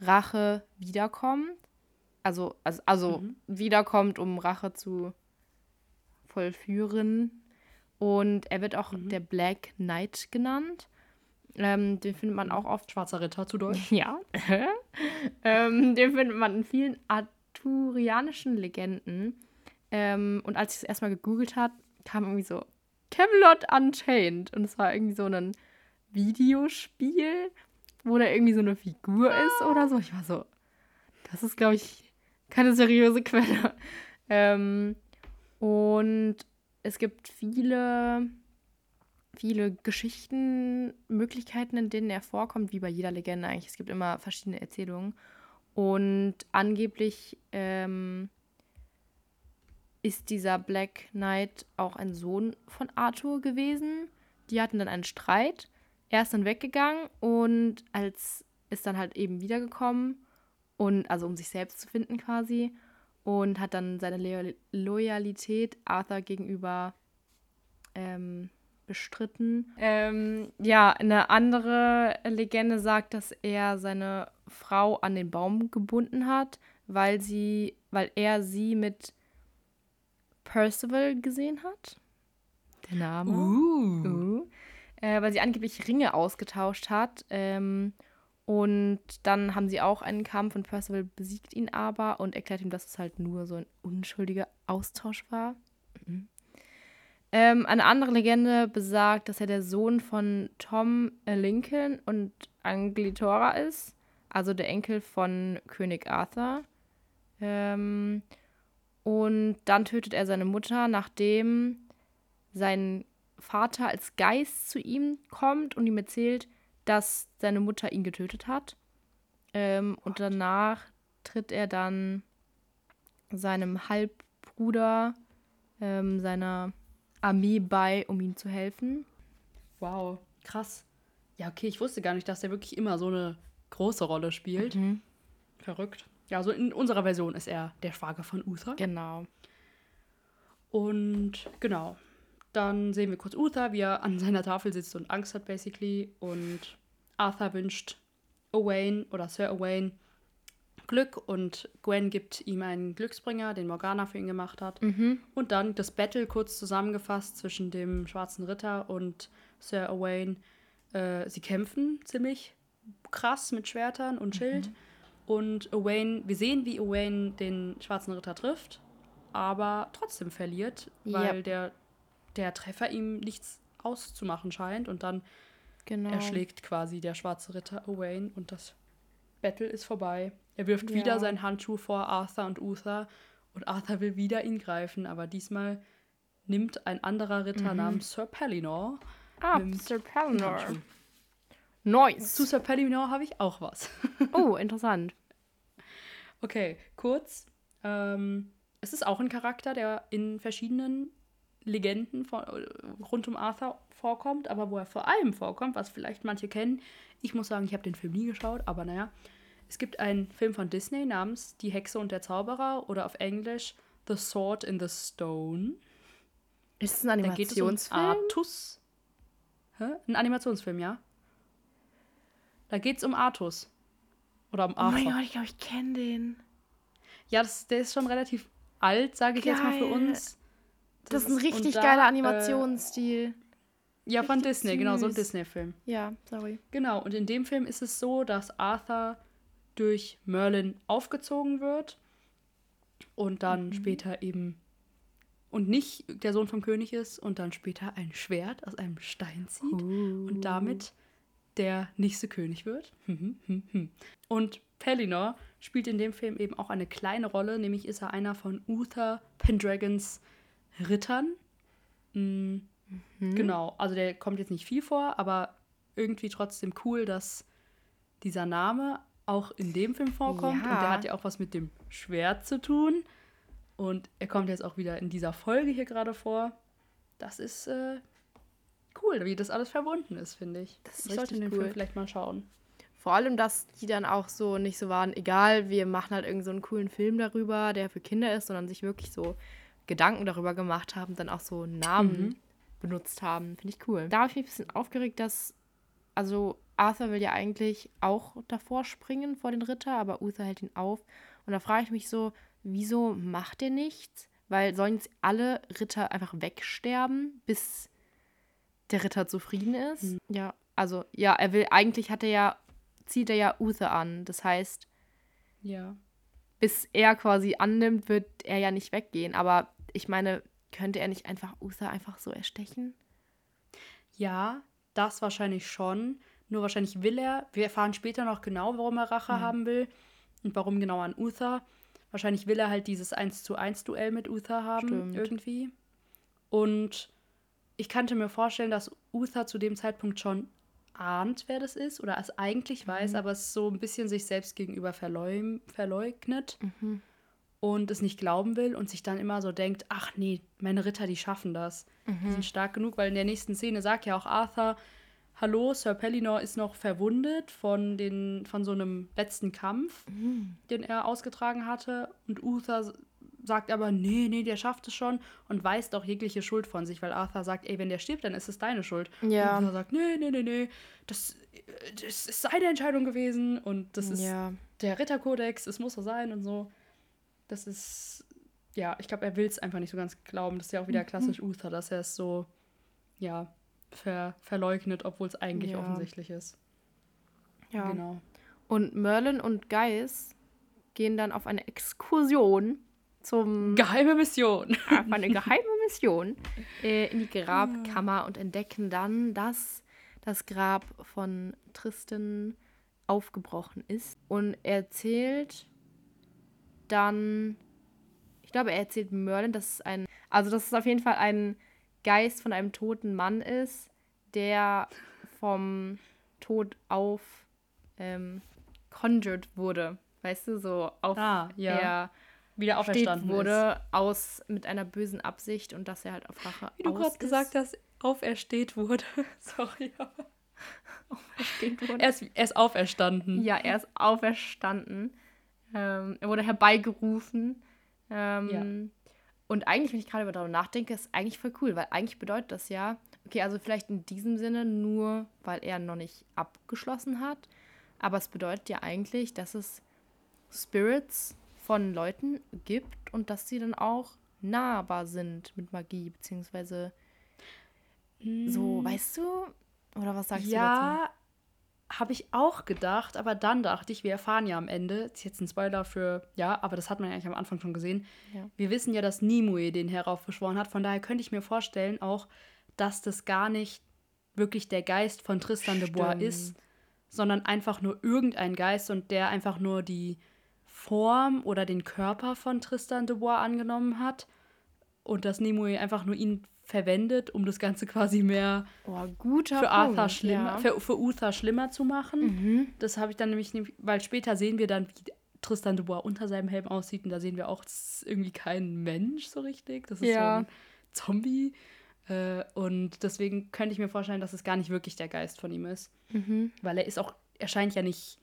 Speaker 2: Rache wiederkommt. Also, also, also mhm. wiederkommt, um Rache zu vollführen. Und er wird auch mhm. der Black Knight genannt. Ähm, den findet man auch oft.
Speaker 1: Schwarzer Ritter zu Deutsch.
Speaker 2: Ja. ähm, den findet man in vielen arthurianischen Legenden. Ähm, und als ich es erstmal gegoogelt habe, kam irgendwie so Camelot Unchained. Und es war irgendwie so ein Videospiel, wo da irgendwie so eine Figur ist oder so. Ich war so, das ist, glaube ich, keine seriöse Quelle. Ähm, und es gibt viele, viele Geschichten, Möglichkeiten, in denen er vorkommt, wie bei jeder Legende eigentlich. Es gibt immer verschiedene Erzählungen. Und angeblich ähm, ist dieser Black Knight auch ein Sohn von Arthur gewesen. Die hatten dann einen Streit. Er ist dann weggegangen und als ist dann halt eben wiedergekommen und also um sich selbst zu finden quasi und hat dann seine Lo Loyalität Arthur gegenüber ähm, bestritten. Ähm, ja, eine andere Legende sagt, dass er seine Frau an den Baum gebunden hat, weil sie, weil er sie mit Percival gesehen hat. Der Name. Uh. Uh. Äh, weil sie angeblich Ringe ausgetauscht hat. Ähm, und dann haben sie auch einen Kampf und Percival besiegt ihn aber und erklärt ihm, dass es halt nur so ein unschuldiger Austausch war. Ähm, eine andere Legende besagt, dass er der Sohn von Tom Lincoln und Anglitora ist, also der Enkel von König Arthur. Ähm, und dann tötet er seine Mutter, nachdem sein Vater als Geist zu ihm kommt und ihm erzählt, dass seine Mutter ihn getötet hat. Ähm, und danach tritt er dann seinem Halbbruder, ähm, seiner Armee bei, um ihm zu helfen.
Speaker 1: Wow, krass. Ja, okay, ich wusste gar nicht, dass der wirklich immer so eine große Rolle spielt. Mhm. Verrückt. Ja, so in unserer Version ist er der Schwager von Uther.
Speaker 2: Genau.
Speaker 1: Und genau. Dann sehen wir kurz Uther, wie er an seiner Tafel sitzt und Angst hat, basically. Und Arthur wünscht Owain oder Sir Owain Glück und Gwen gibt ihm einen Glücksbringer, den Morgana für ihn gemacht hat. Mhm. Und dann das Battle kurz zusammengefasst zwischen dem Schwarzen Ritter und Sir Owain. Äh, sie kämpfen ziemlich krass mit Schwertern und Schild. Mhm. Und Owain, wir sehen, wie Owain den Schwarzen Ritter trifft, aber trotzdem verliert, weil yep. der, der Treffer ihm nichts auszumachen scheint. Und dann genau. erschlägt quasi der Schwarze Ritter Owain und das Battle ist vorbei. Er wirft ja. wieder seinen Handschuh vor Arthur und Uther und Arthur will wieder ihn greifen, aber diesmal nimmt ein anderer Ritter mhm. namens Sir Pellinor.
Speaker 2: Ah, Sir Pellinor. Nice.
Speaker 1: Zu Sir Pellinor habe ich auch was.
Speaker 2: oh, interessant.
Speaker 1: Okay, kurz. Ähm, es ist auch ein Charakter, der in verschiedenen Legenden von, rund um Arthur vorkommt, aber wo er vor allem vorkommt, was vielleicht manche kennen. Ich muss sagen, ich habe den Film nie geschaut, aber naja. Es gibt einen Film von Disney namens Die Hexe und der Zauberer oder auf Englisch The Sword in the Stone.
Speaker 2: Ist es ein Animationsfilm?
Speaker 1: Da geht es um Artus. Hä? Ein Animationsfilm, ja. Da geht es um Artus. Oder um Arthur.
Speaker 2: Oh mein Gott, ich glaube, ich kenne den.
Speaker 1: Ja, das, der ist schon relativ alt, sage ich Geil. jetzt mal für uns.
Speaker 2: Das, das ist ein richtig da, geiler äh, Animationsstil. Äh,
Speaker 1: ja, von Disney, süß. genau, so ein Disney-Film.
Speaker 2: Ja, sorry.
Speaker 1: Genau, und in dem Film ist es so, dass Arthur durch Merlin aufgezogen wird und dann mhm. später eben und nicht der Sohn vom König ist und dann später ein Schwert aus einem Stein zieht uh. und damit der nächste König wird. und Pellinor spielt in dem Film eben auch eine kleine Rolle, nämlich ist er einer von Uther Pendragons Rittern. Mhm. Mhm. Genau, also der kommt jetzt nicht viel vor, aber irgendwie trotzdem cool, dass dieser Name auch in dem Film vorkommt. Ja. Und der hat ja auch was mit dem Schwert zu tun. Und er kommt jetzt auch wieder in dieser Folge hier gerade vor. Das ist äh, cool, wie das alles verbunden ist, finde ich.
Speaker 2: Das ist ich sollte
Speaker 1: den
Speaker 2: cool.
Speaker 1: Film vielleicht mal schauen.
Speaker 2: Vor allem, dass die dann auch so nicht so waren, egal, wir machen halt irgendeinen so coolen Film darüber, der für Kinder ist, sondern sich wirklich so Gedanken darüber gemacht haben, dann auch so Namen mhm. benutzt haben. Finde ich cool. Da habe ich mich ein bisschen aufgeregt, dass, also Arthur will ja eigentlich auch davor springen vor den Ritter, aber Uther hält ihn auf. Und da frage ich mich so, wieso macht er nichts? Weil sollen jetzt alle Ritter einfach wegsterben, bis der Ritter zufrieden ist? Mhm. Ja, also ja, er will, eigentlich hat er ja, zieht er ja Uther an. Das heißt,
Speaker 1: ja.
Speaker 2: bis er quasi annimmt, wird er ja nicht weggehen. Aber ich meine, könnte er nicht einfach Uther einfach so erstechen?
Speaker 1: Ja, das wahrscheinlich schon. Nur wahrscheinlich will er, wir erfahren später noch genau, warum er Rache mhm. haben will und warum genau an Uther. Wahrscheinlich will er halt dieses 1 zu 1 Duell mit Uther haben, Stimmt. irgendwie. Und ich könnte mir vorstellen, dass Uther zu dem Zeitpunkt schon ahnt, wer das ist oder es eigentlich mhm. weiß, aber es so ein bisschen sich selbst gegenüber verleum verleugnet mhm. und es nicht glauben will und sich dann immer so denkt, ach nee, meine Ritter, die schaffen das. Mhm. Die sind stark genug, weil in der nächsten Szene sagt ja auch Arthur, hallo, Sir Pellinor ist noch verwundet von, den, von so einem letzten Kampf, mhm. den er ausgetragen hatte. Und Uther sagt aber, nee, nee, der schafft es schon und weist auch jegliche Schuld von sich, weil Arthur sagt, ey, wenn der stirbt, dann ist es deine Schuld. Ja. Und Uther sagt, nee, nee, nee, nee, das, das ist seine Entscheidung gewesen und das ist ja. der Ritterkodex, es muss so sein und so. Das ist, ja, ich glaube, er will es einfach nicht so ganz glauben. Das ist ja auch wieder mhm. klassisch Uther, dass er es so, ja, ver verleugnet, obwohl es eigentlich ja. offensichtlich ist.
Speaker 2: Ja. Genau. Und Merlin und Geis gehen dann auf eine Exkursion zum
Speaker 1: Geheime Mission.
Speaker 2: einfach eine geheime Mission äh, in die Grabkammer und entdecken dann, dass das Grab von Tristan aufgebrochen ist. Und er erzählt dann, ich glaube, er erzählt Merlin, dass es ein, also dass es auf jeden Fall ein Geist von einem toten Mann ist, der vom Tod auf ähm, conjured wurde. Weißt du, so auf
Speaker 1: Ah, ja.
Speaker 2: er
Speaker 1: Wieder auferstanden
Speaker 2: wurde aus mit einer bösen Absicht und dass er halt auf Rache
Speaker 1: Wie du gerade
Speaker 2: ist.
Speaker 1: gesagt hast, aufersteht wurde. Sorry.
Speaker 2: Aufersteht wurde.
Speaker 1: Er ist, er ist auferstanden.
Speaker 2: Ja, er ist auferstanden. Ähm, er wurde herbeigerufen. Ähm, Und eigentlich, wenn ich gerade darüber nachdenke, ist eigentlich voll cool, weil eigentlich bedeutet das ja, okay, also vielleicht in diesem Sinne nur, weil er noch nicht abgeschlossen hat, aber es bedeutet ja eigentlich, dass es Spirits von Leuten gibt und dass sie dann auch nahbar sind mit Magie, beziehungsweise so, weißt du? Oder was sagst du dazu?
Speaker 1: Ja, habe ich auch gedacht, aber dann dachte ich, wir erfahren ja am Ende, das ist jetzt ein Spoiler für, ja, aber das hat man ja eigentlich am Anfang schon gesehen.
Speaker 2: Ja.
Speaker 1: Wir wissen ja, dass Nimue den heraufbeschworen hat, von daher könnte ich mir vorstellen auch, dass das gar nicht wirklich der Geist von Tristan de Bois
Speaker 2: Stimmt.
Speaker 1: ist, sondern einfach nur irgendein Geist und der einfach nur die Form oder den Körper von Tristan de Bois angenommen hat und dass Nimue einfach nur ihn verwendet, um das Ganze quasi mehr
Speaker 2: Oh, guter
Speaker 1: für
Speaker 2: Punkt.
Speaker 1: Arthur schlimmer,
Speaker 2: ja.
Speaker 1: für, für Uther schlimmer zu machen.
Speaker 2: Mhm.
Speaker 1: Das habe ich dann nämlich, weil später sehen wir dann, wie Tristan de Bois unter seinem Helm aussieht und da sehen wir auch, es ist irgendwie kein Mensch so richtig. Das ist
Speaker 2: Ja.
Speaker 1: so ein Zombie. Äh, und deswegen könnte ich mir vorstellen, dass es gar nicht wirklich der Geist von ihm ist.
Speaker 2: Mhm.
Speaker 1: Weil er ist auch, er scheint ja nicht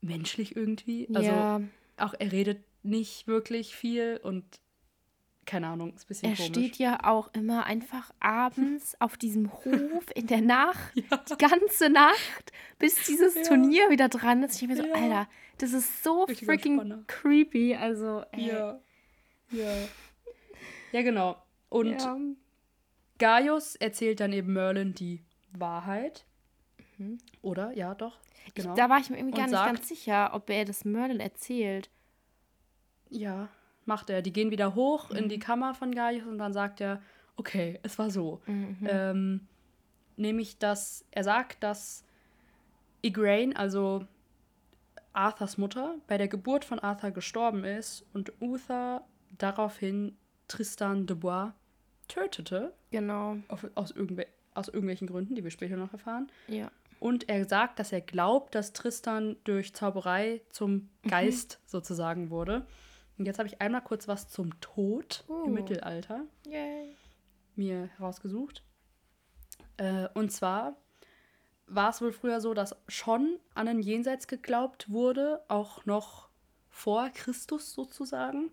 Speaker 1: menschlich irgendwie. Also
Speaker 2: ja,
Speaker 1: auch er redet nicht wirklich viel und keine Ahnung, ist ein bisschen
Speaker 2: er
Speaker 1: komisch.
Speaker 2: steht ja auch immer einfach abends auf diesem Hof in der Nacht, die ganze Nacht, bis dieses
Speaker 1: Ja.
Speaker 2: Turnier wieder dran ist. Ich denke mir so,
Speaker 1: Ja.
Speaker 2: Alter, das ist so
Speaker 1: Richtiger
Speaker 2: freaking
Speaker 1: Spanner.
Speaker 2: creepy. Also, ey.
Speaker 1: Ja. Ja. Ja, genau. Und
Speaker 2: ja.
Speaker 1: Gaius erzählt dann eben Merlin die Wahrheit.
Speaker 2: Mhm.
Speaker 1: Oder? Ja, doch. Genau.
Speaker 2: Da war ich mir irgendwie
Speaker 1: Und
Speaker 2: gar nicht
Speaker 1: sagt-
Speaker 2: ganz sicher, ob er das Merlin erzählt.
Speaker 1: ja, macht er. Die gehen wieder hoch
Speaker 2: Mhm.
Speaker 1: in die Kammer von Gaius und dann sagt er, okay, es war so.
Speaker 2: Mhm.
Speaker 1: Ähm, nämlich, dass er sagt, dass Igraine, also Arthurs Mutter, bei der Geburt von Arthur gestorben ist und Uther daraufhin Tristan de Bois tötete.
Speaker 2: Genau,
Speaker 1: Auf, aus, irgendwel aus irgendwelchen Gründen, die wir später noch erfahren.
Speaker 2: ja.
Speaker 1: Und er sagt, dass er glaubt, dass Tristan durch Zauberei zum Geist sozusagen wurde. Und jetzt habe ich einmal kurz was zum Tod
Speaker 2: Oh.
Speaker 1: im Mittelalter
Speaker 2: Yay.
Speaker 1: mir herausgesucht. Äh, und zwar war es wohl früher so, dass schon an ein Jenseits geglaubt wurde, auch noch vor Christus sozusagen.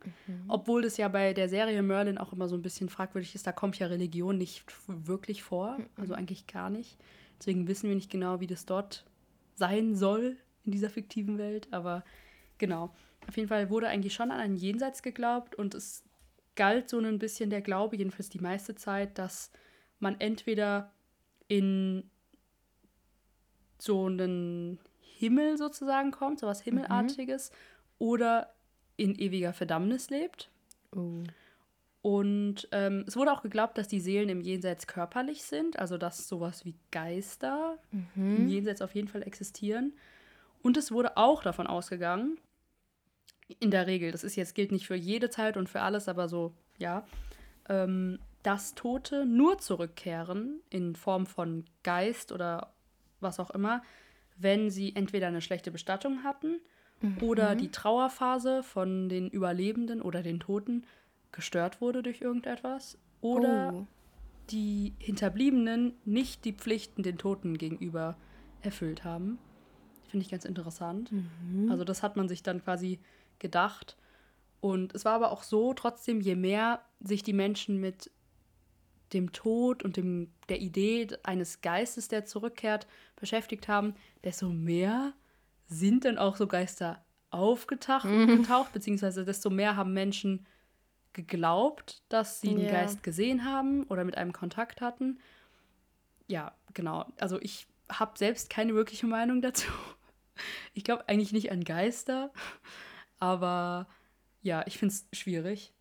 Speaker 1: Obwohl das ja bei der Serie Merlin auch immer so ein bisschen fragwürdig ist, da kommt ja Religion nicht wirklich vor, also eigentlich gar nicht. Deswegen wissen wir nicht genau, wie das dort sein soll in dieser fiktiven Welt, aber genau. Auf jeden Fall wurde eigentlich schon an ein Jenseits geglaubt und es galt so ein bisschen der Glaube, jedenfalls die meiste Zeit, dass man entweder in so einen Himmel sozusagen kommt, so was Himmelartiges, oder in ewiger Verdammnis lebt.
Speaker 2: Oh.
Speaker 1: Und ähm, es wurde auch geglaubt, dass die Seelen im Jenseits körperlich sind, also dass sowas wie Geister im Jenseits auf jeden Fall existieren. Und es wurde auch davon ausgegangen, in der Regel, das ist jetzt gilt nicht für jede Zeit und für alles, aber so, ja, ähm, dass Tote nur zurückkehren in Form von Geist oder was auch immer, wenn sie entweder eine schlechte Bestattung hatten oder die Trauerphase von den Überlebenden oder den Toten gestört wurde durch irgendetwas oder
Speaker 2: Oh.
Speaker 1: die Hinterbliebenen nicht die Pflichten den Toten gegenüber erfüllt haben. Finde ich ganz interessant. Also das hat man sich dann quasi gedacht. Und es war aber auch so, trotzdem, je mehr sich die Menschen mit dem Tod und dem, der Idee eines Geistes, der zurückkehrt, beschäftigt haben, desto mehr sind dann auch so Geister aufgetaucht, getaucht, beziehungsweise desto mehr haben Menschen geglaubt, dass sie den
Speaker 2: Ja.
Speaker 1: Geist gesehen haben oder mit einem Kontakt hatten. Ja, genau. Also ich habe selbst keine wirkliche Meinung dazu. Ich glaube eigentlich nicht an Geister, aber ja, ich finde es schwierig.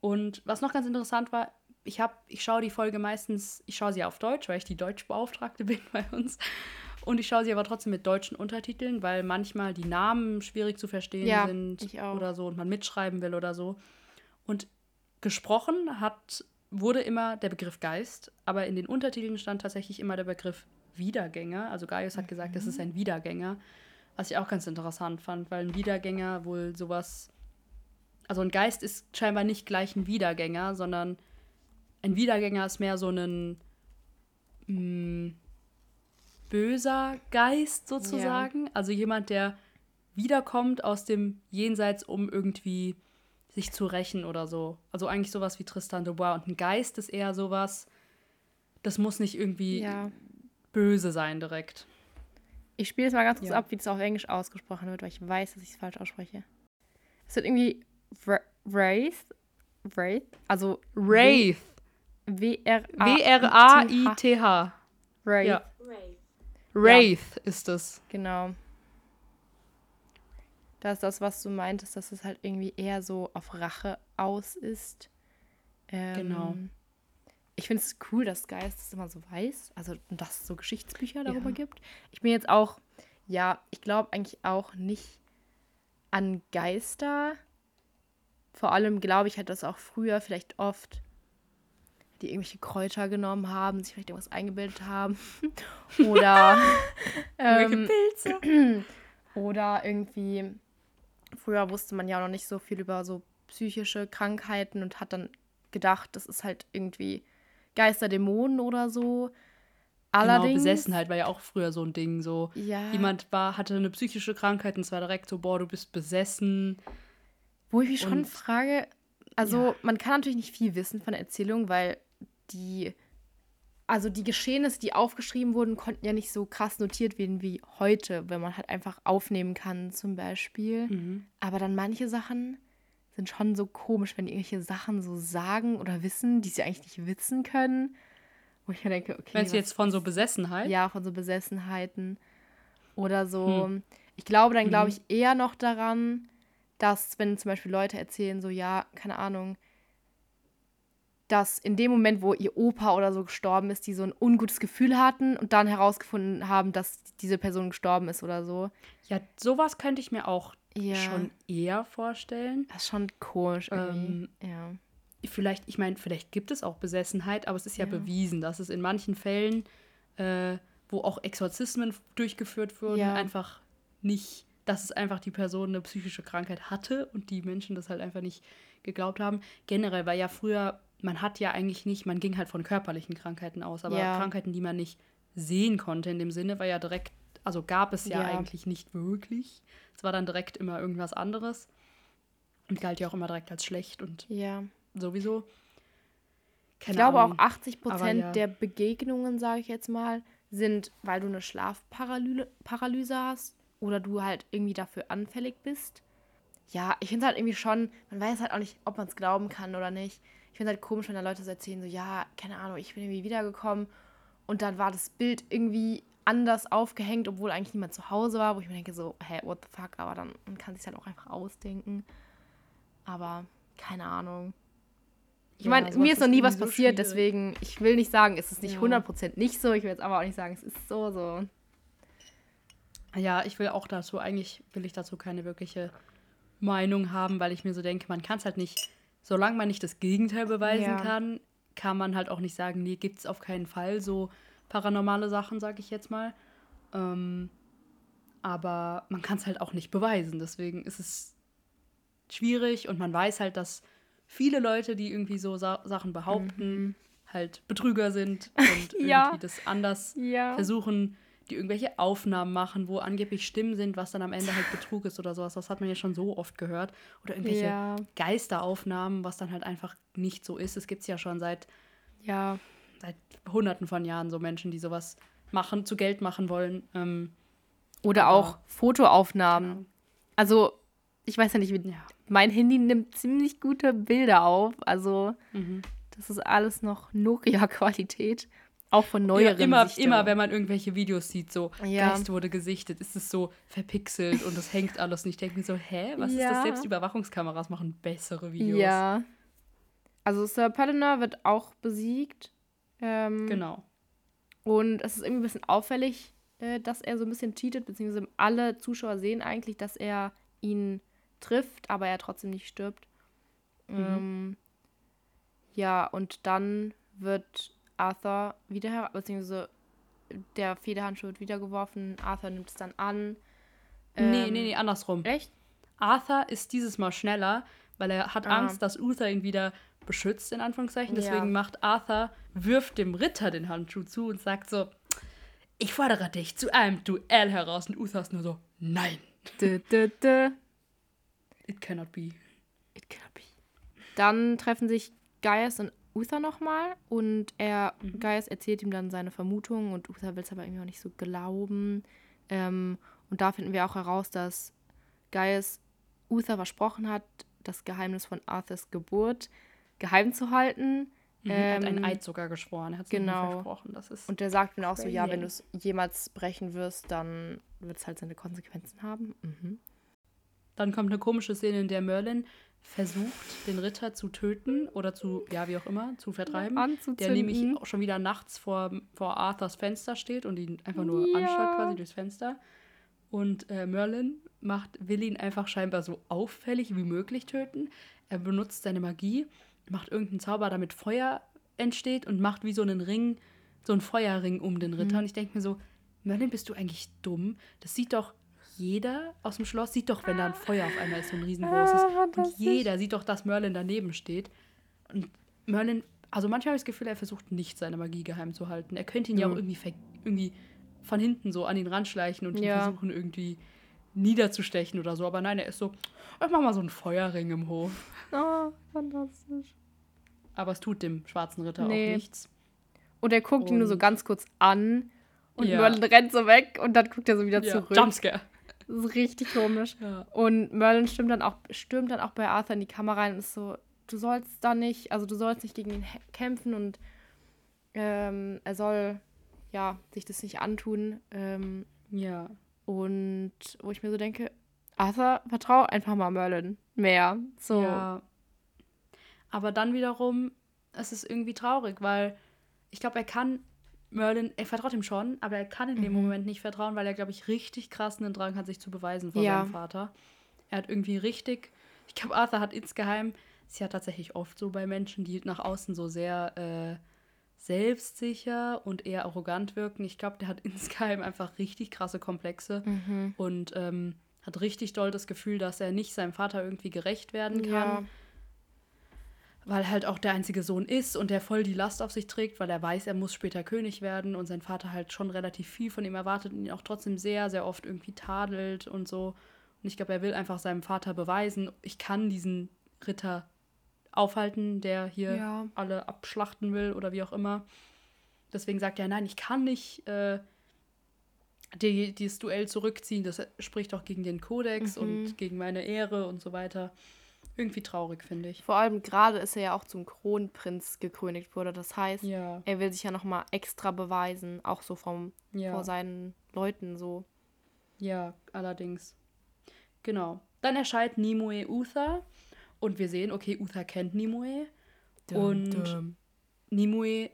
Speaker 1: Und was noch ganz interessant war, ich habe, ich schaue die Folge meistens, ich schaue sie auf Deutsch, weil ich die Deutschbeauftragte bin bei uns. Und ich schaue sie aber trotzdem mit deutschen Untertiteln, weil manchmal die Namen schwierig zu verstehen
Speaker 2: Ja,
Speaker 1: sind oder so und man mitschreiben will oder so. Und gesprochen hat, wurde immer der Begriff Geist, aber in den Untertiteln stand tatsächlich immer der Begriff Wiedergänger. Also Gaius hat gesagt, das ist ein Wiedergänger, was ich auch ganz interessant fand, weil ein Wiedergänger wohl sowas. Also ein Geist ist scheinbar nicht gleich ein Wiedergänger, sondern ein Wiedergänger ist mehr so ein mh, böser Geist sozusagen. Also jemand, der wiederkommt aus dem Jenseits, um irgendwie sich zu rächen oder so. Also eigentlich sowas wie Tristan de Bois. Und ein Geist ist eher sowas, das muss nicht irgendwie
Speaker 2: Ja.
Speaker 1: böse sein direkt.
Speaker 2: Ich spiele jetzt mal ganz kurz
Speaker 1: Ja.
Speaker 2: ab, wie das auf Englisch ausgesprochen wird, weil ich weiß, dass ich es falsch ausspreche. Es wird irgendwie Wra- Wraith. Wraith? Also
Speaker 1: Wraith.
Speaker 2: W-R-A-I-T-H.
Speaker 1: W-R-A-I-T-H.
Speaker 2: Wraith.
Speaker 1: Ja. Wraith ist es.
Speaker 2: Genau. Das ist das, was du meintest, dass es halt irgendwie eher so auf Rache aus ist. Ähm,
Speaker 1: Genau.
Speaker 2: Ich finde es cool, dass Geist das immer so weiß. Also, dass es so Geschichtsbücher darüber
Speaker 1: Ja.
Speaker 2: gibt. Ich bin jetzt auch, ja, ich glaube eigentlich auch nicht an Geister. Vor allem glaube ich halt, dass auch früher vielleicht oft die irgendwelche Kräuter genommen haben, sich vielleicht irgendwas eingebildet haben. Oder ähm,
Speaker 1: Pilze.
Speaker 2: oder irgendwie, früher wusste man ja noch nicht so viel über so psychische Krankheiten und hat dann gedacht, das ist halt irgendwie Geister, Dämonen oder so.
Speaker 1: Genau,
Speaker 2: Allerdings,
Speaker 1: Besessenheit war ja auch früher so ein Ding. So,
Speaker 2: ja,
Speaker 1: jemand war, hatte eine psychische Krankheit und es war direkt so, boah, du bist besessen.
Speaker 2: wo ich mich schon frage, also
Speaker 1: Ja.
Speaker 2: man kann natürlich nicht viel wissen von der Erzählung, weil die, also die Geschehnisse, die aufgeschrieben wurden, konnten ja nicht so krass notiert werden wie heute, wenn man halt einfach aufnehmen kann zum Beispiel.
Speaker 1: Mhm.
Speaker 2: Aber dann manche Sachen sind schon so komisch, wenn die irgendwelche Sachen so sagen oder wissen, die sie eigentlich nicht wissen können. Wo ich mir denke, okay.
Speaker 1: Meinst du jetzt von so Besessenheit?
Speaker 2: Ja, von so Besessenheiten. Oder so. Ich glaube dann, glaube ich, eher noch daran, dass, wenn zum Beispiel Leute erzählen, so, ja, keine Ahnung, dass in dem Moment, wo ihr Opa oder so gestorben ist, die so ein ungutes Gefühl hatten und dann herausgefunden haben, dass diese Person gestorben ist oder so.
Speaker 1: Ja, sowas könnte ich mir auch
Speaker 2: Ja.
Speaker 1: schon eher vorstellen.
Speaker 2: Das ist schon komisch.
Speaker 1: Ähm,
Speaker 2: ja.
Speaker 1: Vielleicht, ich meine, vielleicht gibt es auch Besessenheit, aber es ist ja,
Speaker 2: Ja.
Speaker 1: bewiesen, dass es in manchen Fällen, äh, wo auch Exorzismen durchgeführt wurden,
Speaker 2: Ja.
Speaker 1: einfach nicht, dass es einfach die Person eine psychische Krankheit hatte und die Menschen das halt einfach nicht geglaubt haben. Generell war ja früher, man hat ja eigentlich nicht, man ging halt von körperlichen Krankheiten aus, aber. Krankheiten, die man nicht sehen konnte in dem Sinne, war ja direkt, also gab es ja,
Speaker 2: Ja.
Speaker 1: eigentlich nicht wirklich. Es war dann direkt immer irgendwas anderes und galt ja auch immer direkt als schlecht und
Speaker 2: Ja.
Speaker 1: sowieso.
Speaker 2: Ich glaube auch 80
Speaker 1: Aber
Speaker 2: Prozent
Speaker 1: ja.
Speaker 2: der Begegnungen, sage ich jetzt mal, sind, weil du eine Schlafparalyse Paralyse hast oder du halt irgendwie dafür anfällig bist. Ja, ich finde es halt irgendwie schon, man weiß halt auch nicht, ob man es glauben kann oder nicht. Ich finde es halt komisch, wenn da Leute so erzählen, so, ja, keine Ahnung, ich bin irgendwie wiedergekommen und dann war das Bild irgendwie anders aufgehängt, obwohl eigentlich niemand zu Hause war, wo ich mir denke, so, hä, what the fuck, aber dann man kann sich halt auch einfach ausdenken. Aber keine Ahnung. Ich
Speaker 1: Ja,
Speaker 2: meine, mir ist noch nie was
Speaker 1: so
Speaker 2: passiert,
Speaker 1: schwierig.
Speaker 2: deswegen, ich will nicht sagen, es ist nicht
Speaker 1: Ja.
Speaker 2: 100% nicht so, ich will jetzt aber auch nicht sagen, es ist so, so.
Speaker 1: Ja, ich will auch dazu, eigentlich will ich dazu keine wirkliche Meinung haben, weil ich mir so denke, man kann es halt nicht, solange man nicht das Gegenteil beweisen
Speaker 2: Ja.
Speaker 1: kann, kann man halt auch nicht sagen, nee, gibt es auf keinen Fall so paranormale Sachen, sag ich jetzt mal. Ähm, aber man kann es halt auch nicht beweisen, deswegen ist es schwierig und man weiß halt, dass viele Leute, die irgendwie so Sa Sachen behaupten, halt Betrüger sind und irgendwie
Speaker 2: Ja.
Speaker 1: das anders
Speaker 2: Ja.
Speaker 1: versuchen, die irgendwelche Aufnahmen machen, wo angeblich Stimmen sind, was dann am Ende halt Betrug ist oder sowas. Das hat man ja schon so oft gehört. Oder irgendwelche
Speaker 2: Ja.
Speaker 1: Geisteraufnahmen, was dann halt einfach nicht so ist. Es gibt es ja schon seit,
Speaker 2: Ja.
Speaker 1: Seit hunderten von Jahren so Menschen, die sowas machen, zu Geld machen wollen. Ähm,
Speaker 2: Oder auch Fotoaufnahmen. Also, ich weiß ja nicht, wie,
Speaker 1: ja.
Speaker 2: mein Handy nimmt ziemlich gute Bilder auf. Also,
Speaker 1: Mhm.
Speaker 2: das ist alles noch Nokia-Qualität. Auch von neueren
Speaker 1: ja, immer,
Speaker 2: Sichtungen.
Speaker 1: immer, wenn man irgendwelche Videos sieht, so
Speaker 2: Ja.
Speaker 1: Geist wurde gesichtet, ist es so verpixelt und das hängt alles. Und ich denke mir so, hä, was ist
Speaker 2: Ja.
Speaker 1: das? Selbst Überwachungskameras machen bessere Videos.
Speaker 2: Ja. Also Sir Paladin wird auch besiegt. Ähm,
Speaker 1: Genau.
Speaker 2: Und es ist irgendwie ein bisschen auffällig, äh, dass er so ein bisschen cheatet, beziehungsweise alle Zuschauer sehen eigentlich, dass er ihn trifft, aber er trotzdem nicht stirbt. Ähm, ja, und dann wird Arthur wieder, her beziehungsweise der Federhandschuh wird wieder geworfen. Arthur nimmt es dann an.
Speaker 1: nee,
Speaker 2: Ähm,
Speaker 1: nee, nee, andersrum.
Speaker 2: Echt?
Speaker 1: Arthur ist dieses Mal schneller, weil er hat
Speaker 2: Ah.
Speaker 1: Angst, dass Uther ihn wieder beschützt, in Anführungszeichen.
Speaker 2: Ja.
Speaker 1: Deswegen macht Arthur, wirft dem Ritter den Handschuh zu und sagt so, ich fordere dich zu einem Duell heraus. Und Uther ist nur so, nein,
Speaker 2: Dö, dö, dö.
Speaker 1: it cannot be.
Speaker 2: It cannot be. Dann treffen sich Gaius und Uther nochmal und er, Gaius erzählt ihm dann seine Vermutungen und Uther will es aber irgendwie auch nicht so glauben. Ähm, und da finden wir auch heraus, dass Gaius Uther versprochen hat, das Geheimnis von Arthurs Geburt geheim zu halten.
Speaker 1: Mhm, er hat
Speaker 2: Ähm,
Speaker 1: einen Eid sogar geschworen. Er hat es
Speaker 2: genau.
Speaker 1: versprochen. Das ist
Speaker 2: Und der sagt dann auch so, ja, wenn du es jemals brechen wirst, dann wird es halt seine Konsequenzen haben. Mhm.
Speaker 1: Dann kommt eine komische Szene, in der Merlin versucht, den Ritter zu töten oder zu, ja, wie auch immer, zu vertreiben.
Speaker 2: Anzuzünden.
Speaker 1: Der nämlich auch schon wieder nachts vor, vor Arthurs Fenster steht und ihn einfach nur
Speaker 2: Ja.
Speaker 1: anschaut quasi durchs Fenster. Und äh, Merlin macht, will ihn einfach scheinbar so auffällig wie möglich töten. Er benutzt seine Magie, macht irgendeinen Zauber, damit Feuer entsteht und macht wie so einen Ring, so einen Feuerring um den
Speaker 2: Mhm.
Speaker 1: Ritter. Und ich denke mir so, Merlin, bist du eigentlich dumm? Das sieht doch jeder aus dem Schloss, sieht doch, wenn da ein Feuer auf einmal ist, so ein riesengroßes.
Speaker 2: Ah,
Speaker 1: und jeder sieht doch, dass Merlin daneben steht. Und Merlin, also manchmal habe ich das Gefühl, er versucht nicht seine Magie geheim zu halten. Er könnte ihn ja,
Speaker 2: Ja.
Speaker 1: auch irgendwie, irgendwie von hinten so an ihn ranschleichen und ihn
Speaker 2: Ja.
Speaker 1: versuchen irgendwie niederzustechen oder so. Aber nein, er ist so, ich mach mal so einen Feuerring im Hof.
Speaker 2: Oh, fantastisch.
Speaker 1: Aber es tut dem schwarzen Ritter
Speaker 2: Nee.
Speaker 1: auch nichts.
Speaker 2: Und er guckt ihn nur so
Speaker 1: Und-
Speaker 2: ganz kurz an und
Speaker 1: Ja.
Speaker 2: Merlin rennt so weg und dann guckt er so wieder
Speaker 1: Ja,
Speaker 2: zurück.
Speaker 1: Jumpscare.
Speaker 2: Das ist richtig komisch.
Speaker 1: Ja.
Speaker 2: Und Merlin stürmt dann, auch, stürmt dann auch bei Arthur in die Kamera rein und ist so, du sollst da nicht, also du sollst nicht gegen ihn kämpfen und ähm, er soll ja sich das nicht antun. Ähm,
Speaker 1: ja.
Speaker 2: und wo ich mir so denke, Arthur, vertrau einfach mal Merlin mehr. So.
Speaker 1: Ja. Aber dann wiederum, es ist irgendwie traurig, weil ich glaube, er kann Merlin, er vertraut ihm schon, aber er kann in dem
Speaker 2: Mhm.
Speaker 1: Moment nicht vertrauen, weil er, glaube ich, richtig krass einen Drang hat, sich zu beweisen vor
Speaker 2: Ja.
Speaker 1: seinem Vater. Er hat irgendwie richtig, ich glaube, Arthur hat insgeheim, ist ja tatsächlich oft so bei Menschen, die nach außen so sehr äh, selbstsicher und eher arrogant wirken. Ich glaube, der hat insgeheim einfach richtig krasse Komplexe
Speaker 2: Mhm.
Speaker 1: und ähm, hat richtig doll das Gefühl, dass er nicht seinem Vater irgendwie gerecht werden kann
Speaker 2: Ja.
Speaker 1: Weil halt auch der einzige Sohn ist und der voll die Last auf sich trägt, weil er weiß, er muss später König werden und sein Vater halt schon relativ viel von ihm erwartet und ihn auch trotzdem sehr, sehr oft irgendwie tadelt und so. Und ich glaube, er will einfach seinem Vater beweisen, ich kann diesen Ritter aufhalten, der hier
Speaker 2: Ja.
Speaker 1: alle abschlachten will oder wie auch immer. Deswegen sagt er, nein, ich kann nicht äh, die, dieses Duell zurückziehen. Das spricht auch gegen den Kodex
Speaker 2: Mhm.
Speaker 1: und gegen meine Ehre und so weiter. Irgendwie traurig, finde ich.
Speaker 2: Vor allem gerade ist er ja auch zum Kronprinz gekrönigt wurde. Das heißt,
Speaker 1: Ja,
Speaker 2: er will sich ja nochmal extra beweisen, auch so vom,
Speaker 1: ja.
Speaker 2: vor seinen Leuten so.
Speaker 1: Ja, allerdings. Genau. Dann erscheint Nimue Uther und wir sehen, okay, Uther kennt Nimue. Und Nimue,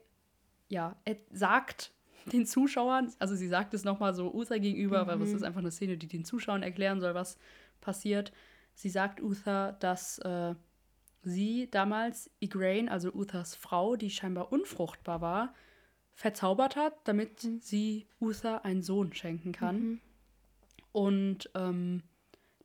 Speaker 1: ja, sagt den Zuschauern, also sie sagt es nochmal so Uther gegenüber, weil das
Speaker 2: Mhm.
Speaker 1: ist einfach eine Szene, die den Zuschauern erklären soll, was passiert. Sie sagt Uther, dass äh, sie damals Igraine, also Uthers Frau, die scheinbar unfruchtbar war, verzaubert hat, damit
Speaker 2: Mhm.
Speaker 1: sie Uther einen Sohn schenken kann.
Speaker 2: Mhm.
Speaker 1: Und ähm,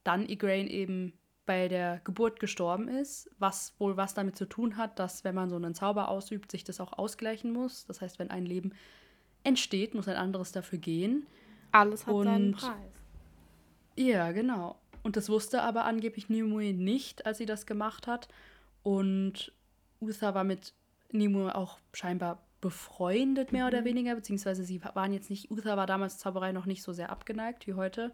Speaker 1: dann Igraine eben bei der Geburt gestorben ist, was wohl was damit zu tun hat, dass wenn man so einen Zauber ausübt, sich das auch ausgleichen muss. Das heißt, wenn ein Leben entsteht, muss ein anderes dafür gehen.
Speaker 2: Alles hat seinen
Speaker 1: Und-
Speaker 2: Preis.
Speaker 1: Ja, genau. Und das wusste aber angeblich Nimue nicht, als sie das gemacht hat. Und Uther war mit Nimue auch scheinbar befreundet, mehr oder
Speaker 2: Mhm.
Speaker 1: weniger, beziehungsweise sie waren jetzt nicht, Uther war damals Zauberei noch nicht so sehr abgeneigt wie heute.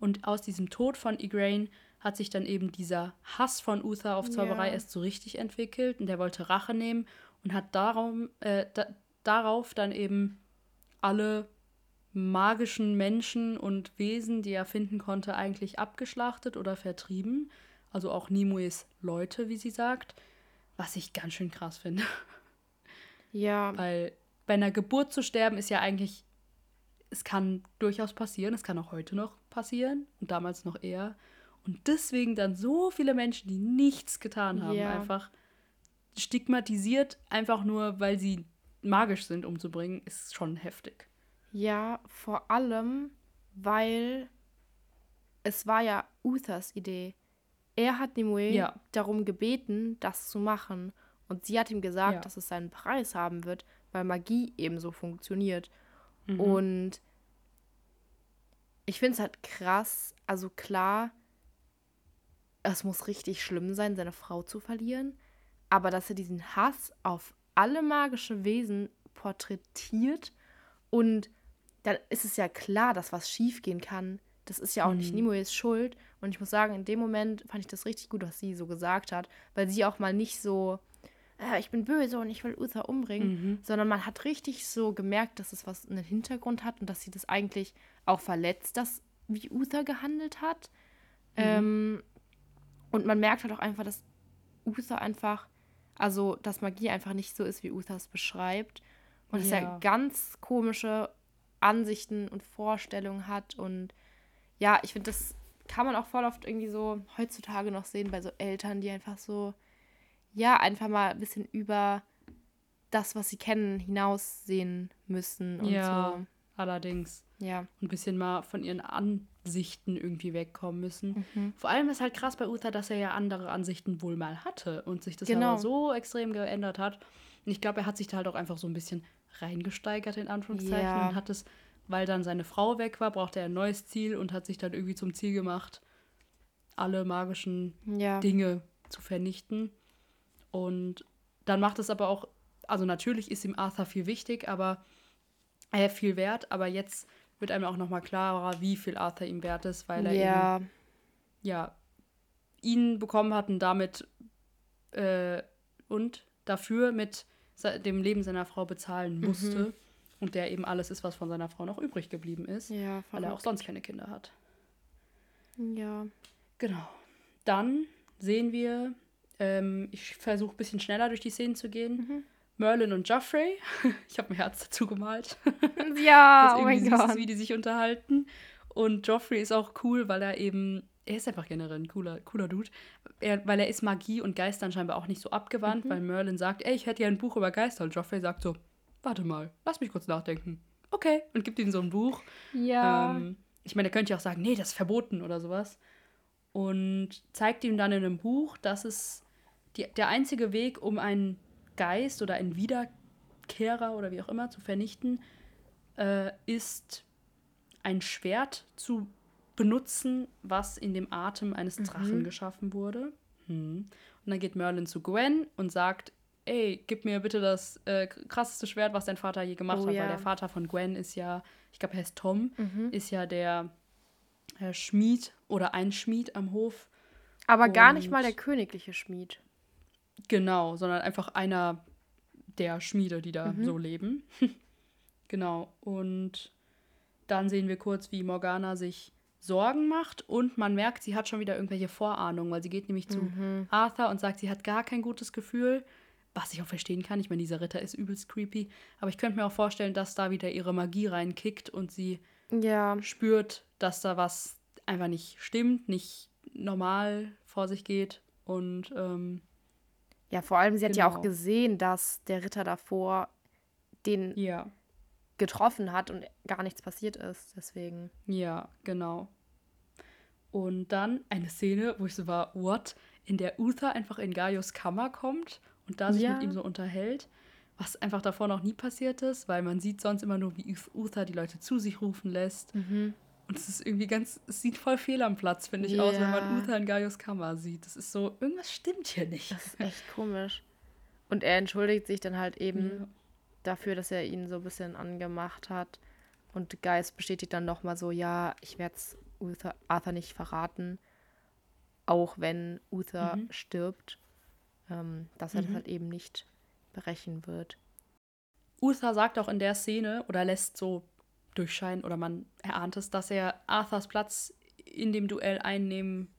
Speaker 1: Und aus diesem Tod von Igraine hat sich dann eben dieser Hass von Uther auf Zauberei
Speaker 2: Ja.
Speaker 1: erst so richtig entwickelt und der wollte Rache nehmen und hat darum, äh, da, darauf dann eben alle magischen Menschen und Wesen, die er finden konnte, eigentlich abgeschlachtet oder vertrieben. Also auch Nimues Leute, wie sie sagt. Was ich ganz schön krass finde.
Speaker 2: Ja.
Speaker 1: Weil bei einer Geburt zu sterben ist ja eigentlich, es kann durchaus passieren, es kann auch heute noch passieren und damals noch eher. Und deswegen dann so viele Menschen, die nichts getan haben,
Speaker 2: Ja.
Speaker 1: einfach stigmatisiert, einfach nur, weil sie magisch sind, umzubringen, ist schon heftig.
Speaker 2: Ja, vor allem, weil es war ja Uthers Idee. Er hat Nimue
Speaker 1: Ja.
Speaker 2: darum gebeten, das zu machen. Und sie hat ihm gesagt,
Speaker 1: Ja.
Speaker 2: dass es seinen Preis haben wird, weil Magie eben so funktioniert.
Speaker 1: Mhm.
Speaker 2: Und ich finde es halt krass. Also klar, es muss richtig schlimm sein, seine Frau zu verlieren. Aber dass er diesen Hass auf alle magische Wesen porträtiert und dann ist es ja klar, dass was schiefgehen kann. Das ist ja auch nicht
Speaker 1: Mhm.
Speaker 2: Nimues Schuld. Und ich muss sagen, in dem Moment fand ich das richtig gut, was sie so gesagt hat, weil sie auch mal nicht so, äh, ich bin böse und ich will Uther umbringen,
Speaker 1: Mhm.
Speaker 2: sondern man hat richtig so gemerkt, dass es was einen Hintergrund hat und dass sie das eigentlich auch verletzt, dass wie Uther gehandelt hat.
Speaker 1: Mhm.
Speaker 2: Ähm, und man merkt halt auch einfach, dass Uther einfach, also dass Magie einfach nicht so ist, wie Uther es beschreibt. Und
Speaker 1: Ja.
Speaker 2: er ganz komische Ansichten und Vorstellungen hat. Und ja, ich finde, das kann man auch voll oft irgendwie so heutzutage noch sehen bei so Eltern, die einfach so, ja, einfach mal ein bisschen über das, was sie kennen, hinaussehen müssen und
Speaker 1: Ja. Allerdings.
Speaker 2: so. Ja.
Speaker 1: Ein bisschen mal von ihren Ansichten irgendwie wegkommen müssen.
Speaker 2: Mhm.
Speaker 1: Vor allem ist halt krass bei Uther, dass er ja andere Ansichten wohl mal hatte und sich das
Speaker 2: Genau.
Speaker 1: aber so extrem geändert hat. Und ich glaube, er hat sich da halt auch einfach so ein bisschen reingesteigert, in Anführungszeichen,
Speaker 2: Ja.
Speaker 1: und hat es, weil dann seine Frau weg war, brauchte er ein neues Ziel und hat sich dann irgendwie zum Ziel gemacht, alle magischen
Speaker 2: Ja.
Speaker 1: Dinge zu vernichten. Und dann macht es aber auch, also natürlich ist ihm Arthur viel wichtig, aber äh, viel wert, aber jetzt wird einem auch nochmal klarer, wie viel Arthur ihm wert ist, weil er
Speaker 2: Ja.
Speaker 1: ja, ihn bekommen hatten, damit äh, und dafür mit dem Leben seiner Frau bezahlen
Speaker 2: Mhm.
Speaker 1: musste. Und der eben alles ist, was von seiner Frau noch übrig geblieben ist,
Speaker 2: Ja,
Speaker 1: weil er auch sonst keine Kinder hat.
Speaker 2: Ja.
Speaker 1: Genau. Dann sehen wir, ähm, ich versuche ein bisschen schneller durch die Szenen zu gehen.
Speaker 2: Mhm.
Speaker 1: Merlin und Joffrey. Ich habe ein Herz dazu gemalt.
Speaker 2: Ja,
Speaker 1: das
Speaker 2: oh mein Gott.
Speaker 1: wie die sich unterhalten. Und Joffrey ist auch cool, weil er eben, er ist einfach generell ein cooler, cooler Dude. Er, weil er ist Magie und Geistern scheinbar auch nicht so
Speaker 2: Mhm.
Speaker 1: abgewandt, weil Merlin sagt, ey, ich hätte ja ein Buch über Geister. Und Joffrey sagt so, warte mal, lass mich kurz nachdenken. Okay. Und gibt ihm so ein Buch.
Speaker 2: Ja.
Speaker 1: Ähm, ich meine, er könnte ja auch sagen, nee, das ist verboten oder sowas. Und zeigt ihm dann in einem Buch, dass es die, der einzige Weg, um einen Geist oder einen Wiederkehrer oder wie auch immer zu vernichten, äh, ist ein Schwert zu benutzen, was in dem Atem eines Drachen
Speaker 2: Mhm.
Speaker 1: geschaffen wurde. Hm. Und dann geht Merlin zu Gwen und sagt, ey, gib mir bitte das äh, krasseste Schwert, was dein Vater je gemacht
Speaker 2: Oh
Speaker 1: hat,
Speaker 2: ja.
Speaker 1: weil der Vater von Gwen ist ja, ich glaube, er heißt Tom,
Speaker 2: Mhm.
Speaker 1: ist ja der äh, Schmied oder ein Schmied am Hof.
Speaker 2: Aber gar nicht mal
Speaker 1: und-
Speaker 2: der königliche Schmied.
Speaker 1: Genau, sondern einfach einer der Schmiede, die da
Speaker 2: Mhm.
Speaker 1: so leben. genau. Und dann sehen wir kurz, wie Morgana sich Sorgen macht und man merkt, sie hat schon wieder irgendwelche Vorahnungen, weil sie geht nämlich zu
Speaker 2: Mhm.
Speaker 1: Arthur und sagt, sie hat gar kein gutes Gefühl, was ich auch verstehen kann. Ich meine, dieser Ritter ist übelst creepy, aber ich könnte mir auch vorstellen, dass da wieder ihre Magie reinkickt und sie
Speaker 2: Ja.
Speaker 1: spürt, dass da was einfach nicht stimmt, nicht normal vor sich geht und ähm,
Speaker 2: Ja, vor allem, sie hat ja auch
Speaker 1: Genau.
Speaker 2: gesehen, dass der Ritter davor den
Speaker 1: ja.
Speaker 2: Getroffen hat und gar nichts passiert ist. Deswegen.
Speaker 1: Ja, genau. Und dann eine Szene, wo ich so war, what? In der Uther einfach in Gaius Kammer kommt und da sich
Speaker 2: Ja.
Speaker 1: mit ihm so unterhält, was einfach davor noch nie passiert ist, weil man sieht sonst immer nur, wie Uther die Leute zu sich rufen lässt.
Speaker 2: Mhm.
Speaker 1: Und es ist irgendwie ganz, es sieht voll fehl am Platz, finde ich, aus, wenn man
Speaker 2: Ja.
Speaker 1: Uther in Gaius Kammer sieht. Das ist so, irgendwas stimmt hier nicht.
Speaker 2: Das ist echt komisch. Und er entschuldigt sich dann halt eben
Speaker 1: Ja.
Speaker 2: Dafür, dass er ihn so ein bisschen angemacht hat. Und Geist bestätigt dann nochmal so, ja, ich werde es Arthur nicht verraten, auch wenn Uther
Speaker 1: Mhm.
Speaker 2: stirbt, ähm, dass er das
Speaker 1: Mhm.
Speaker 2: halt eben nicht brechen wird.
Speaker 1: Uther sagt auch in der Szene oder lässt so durchscheinen oder man erahnt es, dass er Arthurs Platz in dem Duell einnehmen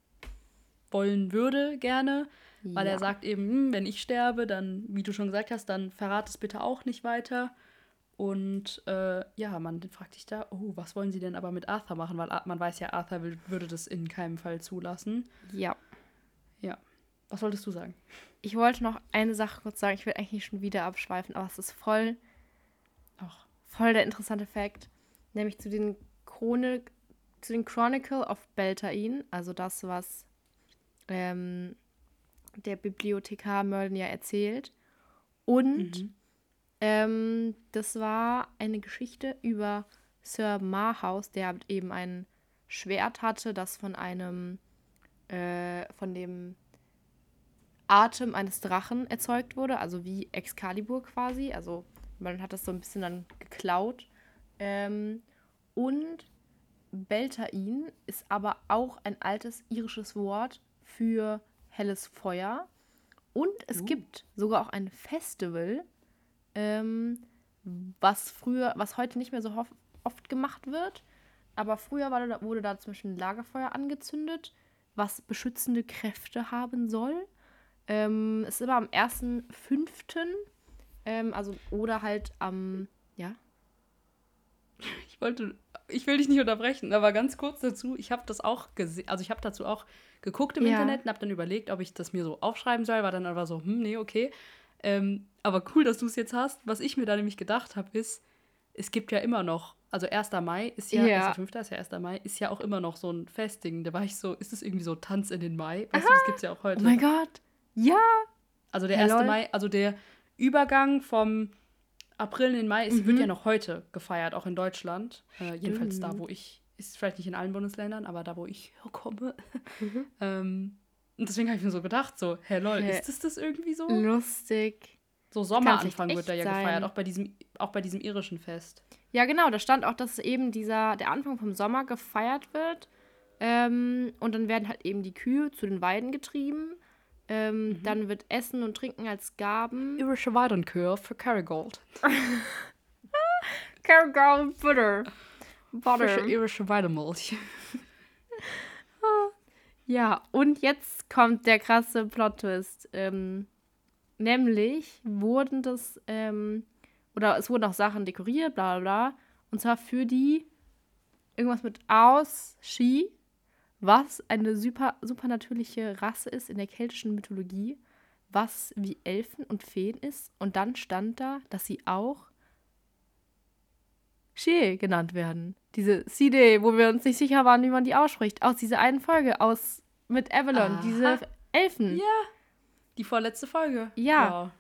Speaker 1: wollen würde, gerne. Weil
Speaker 2: Ja.
Speaker 1: er sagt eben, hm, wenn ich sterbe, dann, wie du schon gesagt hast, dann verrat es bitte auch nicht weiter. Und äh, ja, man fragt sich da, oh, was wollen sie denn aber mit Arthur machen? Weil Ar- man weiß ja, Arthur will, würde das in keinem Fall zulassen.
Speaker 2: Ja.
Speaker 1: Ja. Was wolltest du sagen?
Speaker 2: Ich wollte noch eine Sache kurz sagen. Ich will eigentlich schon wieder abschweifen, aber es ist voll,
Speaker 1: Ach,
Speaker 2: voll der interessante Fakt. Nämlich zu den Chronik, zu den Chronicle of Beltane, also das, was ähm, der Bibliothekar Merlin ja erzählt. Und
Speaker 1: Mhm.
Speaker 2: ähm, das war eine Geschichte über Sir Marhaus, der eben ein Schwert hatte, das von einem, äh, von dem Atem eines Drachen erzeugt wurde, also wie Excalibur quasi. Also man hat das so ein bisschen dann geklaut. Ähm, und Beltain ist aber auch ein altes irisches Wort für helles Feuer. Und es
Speaker 1: Oh.
Speaker 2: gibt sogar auch ein Festival, ähm, was früher, was heute nicht mehr so oft gemacht wird. Aber früher war wurde da zum Beispiel ein Lagerfeuer angezündet, was beschützende Kräfte haben soll. Ähm, es ist immer am 1.5. Ähm, also, oder halt am, ja.
Speaker 1: Ich wollte, ich will dich nicht unterbrechen, aber ganz kurz dazu, ich habe das auch gesehen, also ich habe dazu auch geguckt im
Speaker 2: Ja.
Speaker 1: Internet und habe dann überlegt, ob ich das mir so aufschreiben soll, war dann aber so, hm, nee, okay. Ähm, aber cool, dass du es jetzt hast. Was ich mir da nämlich gedacht habe, ist, es gibt ja immer noch, also 1. Mai ist ja,
Speaker 2: Ja.
Speaker 1: 1.5. ist ja 1. Mai, ist ja auch immer noch so ein Festding. Da war ich so, ist es irgendwie so Tanz in den Mai? Weißt du, das gibt es ja auch heute.
Speaker 2: Oh mein Gott. Ja.
Speaker 1: Also der
Speaker 2: Ja,
Speaker 1: 1.
Speaker 2: lol.
Speaker 1: Mai, also der Übergang vom April in den Mai wird
Speaker 2: Mhm.
Speaker 1: ja noch heute gefeiert, auch in Deutschland. Äh, jedenfalls da, wo ich, ist vielleicht nicht in allen Bundesländern, aber da, wo ich herkomme.
Speaker 2: Mhm.
Speaker 1: ähm, und deswegen habe ich mir so gedacht, so, hey lol,
Speaker 2: Hä?
Speaker 1: ist das das irgendwie so?
Speaker 2: Lustig.
Speaker 1: So Sommeranfang wird da ja
Speaker 2: sein.
Speaker 1: gefeiert, auch bei diesem, auch bei diesem irischen Fest.
Speaker 2: Ja, genau, da stand auch, dass eben dieser, der Anfang vom Sommer gefeiert wird. Ähm, und dann werden halt eben die Kühe zu den Weiden getrieben. Ähm,
Speaker 1: Mhm.
Speaker 2: Dann wird Essen und Trinken als Gaben.
Speaker 1: Irische Weidenkür für Kerrygold.
Speaker 2: Cargo Butter.
Speaker 1: Frische
Speaker 2: Butter.
Speaker 1: irische Weidemilch.
Speaker 2: Ja, und jetzt kommt der krasse Plot-Twist. Ähm, nämlich wurden das, ähm, oder es wurden auch Sachen dekoriert, bla bla bla. Und zwar für die irgendwas mit Aus, Ski, was eine super, supernatürliche Rasse ist in der keltischen Mythologie, was wie Elfen und Feen ist. Und dann stand da, dass sie auch Shie genannt werden. Diese Side, wo wir uns nicht sicher waren, wie man die ausspricht. Aus dieser einen Folge, aus mit Avalon,
Speaker 1: Aha.
Speaker 2: diese Elfen.
Speaker 1: Ja. Die vorletzte Folge.
Speaker 2: Ja.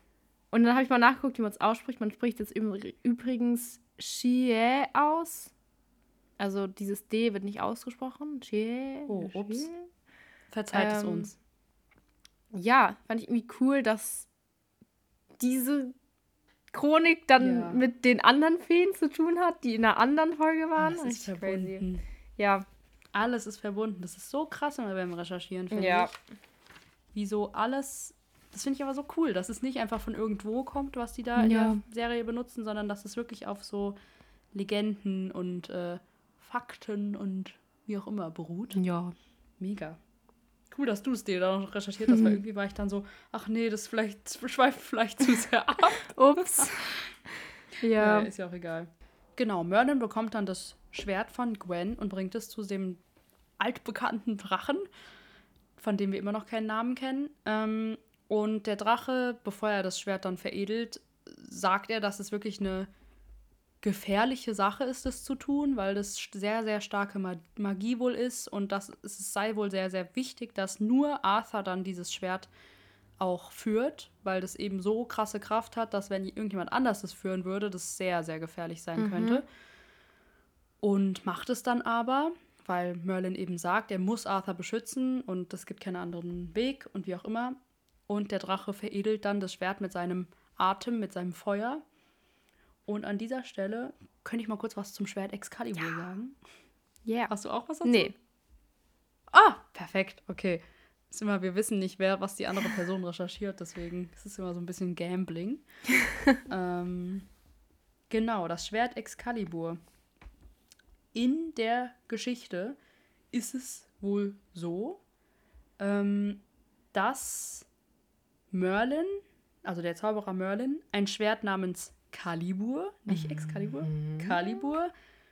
Speaker 2: Und dann habe ich mal nachgeguckt, wie man es ausspricht. Man spricht jetzt übr- übrigens Shie aus. Also dieses D wird nicht ausgesprochen. Shie.
Speaker 1: Oh, ups. Verzeiht es
Speaker 2: Ähm,
Speaker 1: uns.
Speaker 2: Ja, fand ich irgendwie cool, dass diese Chronik dann
Speaker 1: Ja.
Speaker 2: mit den anderen Feen zu tun hat, die in einer anderen Folge waren.
Speaker 1: Alles ist
Speaker 2: Richtig crazy.
Speaker 1: verbunden.
Speaker 2: Ja.
Speaker 1: Alles ist verbunden. Das ist so krass immer beim Recherchieren, finde
Speaker 2: Ja.
Speaker 1: ich. Wie so alles. Das finde ich aber so cool, dass es nicht einfach von irgendwo kommt, was die da in
Speaker 2: Ja.
Speaker 1: der Serie benutzen, sondern dass es wirklich auf so Legenden und äh, Fakten und wie auch immer beruht.
Speaker 2: Ja.
Speaker 1: Mega. Cool, dass du es dir da noch recherchiert hast, weil irgendwie war ich dann so, ach nee, das vielleicht schweift vielleicht zu sehr ab.
Speaker 2: Ups.
Speaker 1: Ja.
Speaker 2: ja.
Speaker 1: ist ja auch egal. Genau, Merlin bekommt dann das Schwert von Gwen und bringt es zu dem altbekannten Drachen, von dem wir immer noch keinen Namen kennen. Ähm, und der Drache, bevor er das Schwert dann veredelt, sagt er, dass es wirklich eine gefährliche Sache ist, das zu tun, weil das sehr, sehr starke Ma- Magie wohl ist und dass es sei wohl sehr, sehr wichtig, dass nur Arthur dann dieses Schwert auch führt, weil das eben so krasse Kraft hat, dass wenn irgendjemand anders das führen würde, das sehr, sehr gefährlich sein
Speaker 2: Mhm.
Speaker 1: könnte. Und macht es dann aber, weil Merlin eben sagt, er muss Arthur beschützen und es gibt keinen anderen Weg und wie auch immer. Und der Drache veredelt dann das Schwert mit seinem Atem, mit seinem Feuer. Und an dieser Stelle könnte ich mal kurz was zum Schwert Excalibur sagen.
Speaker 2: Yeah.
Speaker 1: Hast du auch was dazu?
Speaker 2: Nee.
Speaker 1: Ah, perfekt, okay. Ist immer, wir wissen nicht, wer, was die andere Person recherchiert, deswegen ist es immer so ein bisschen Gambling. ähm, Genau, das Schwert Excalibur. In der Geschichte ist es wohl so, ähm, dass Merlin, also der Zauberer Merlin, ein Schwert namens Calibur, nicht Excalibur, Calibur,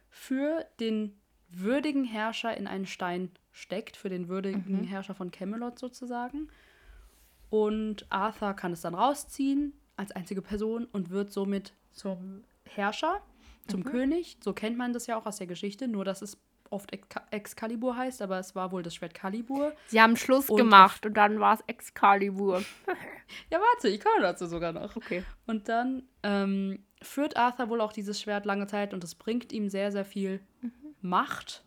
Speaker 1: für den würdigen Herrscher in einen Stein steckt, für den würdigen Herrscher von Camelot sozusagen. Und Arthur kann es dann rausziehen als einzige Person und wird somit zum Herrscher, zum König. So kennt man das ja auch aus der Geschichte, nur dass es oft Exca- Excalibur heißt, aber es war wohl das Schwert Calibur.
Speaker 2: Sie haben Schluss
Speaker 1: Und-
Speaker 2: gemacht und dann war es Excalibur.
Speaker 1: Ja, warte, ich komme dazu sogar noch.
Speaker 2: Okay.
Speaker 1: Und dann ähm, führt Arthur wohl auch dieses Schwert lange Zeit und es bringt ihm sehr, sehr viel Macht.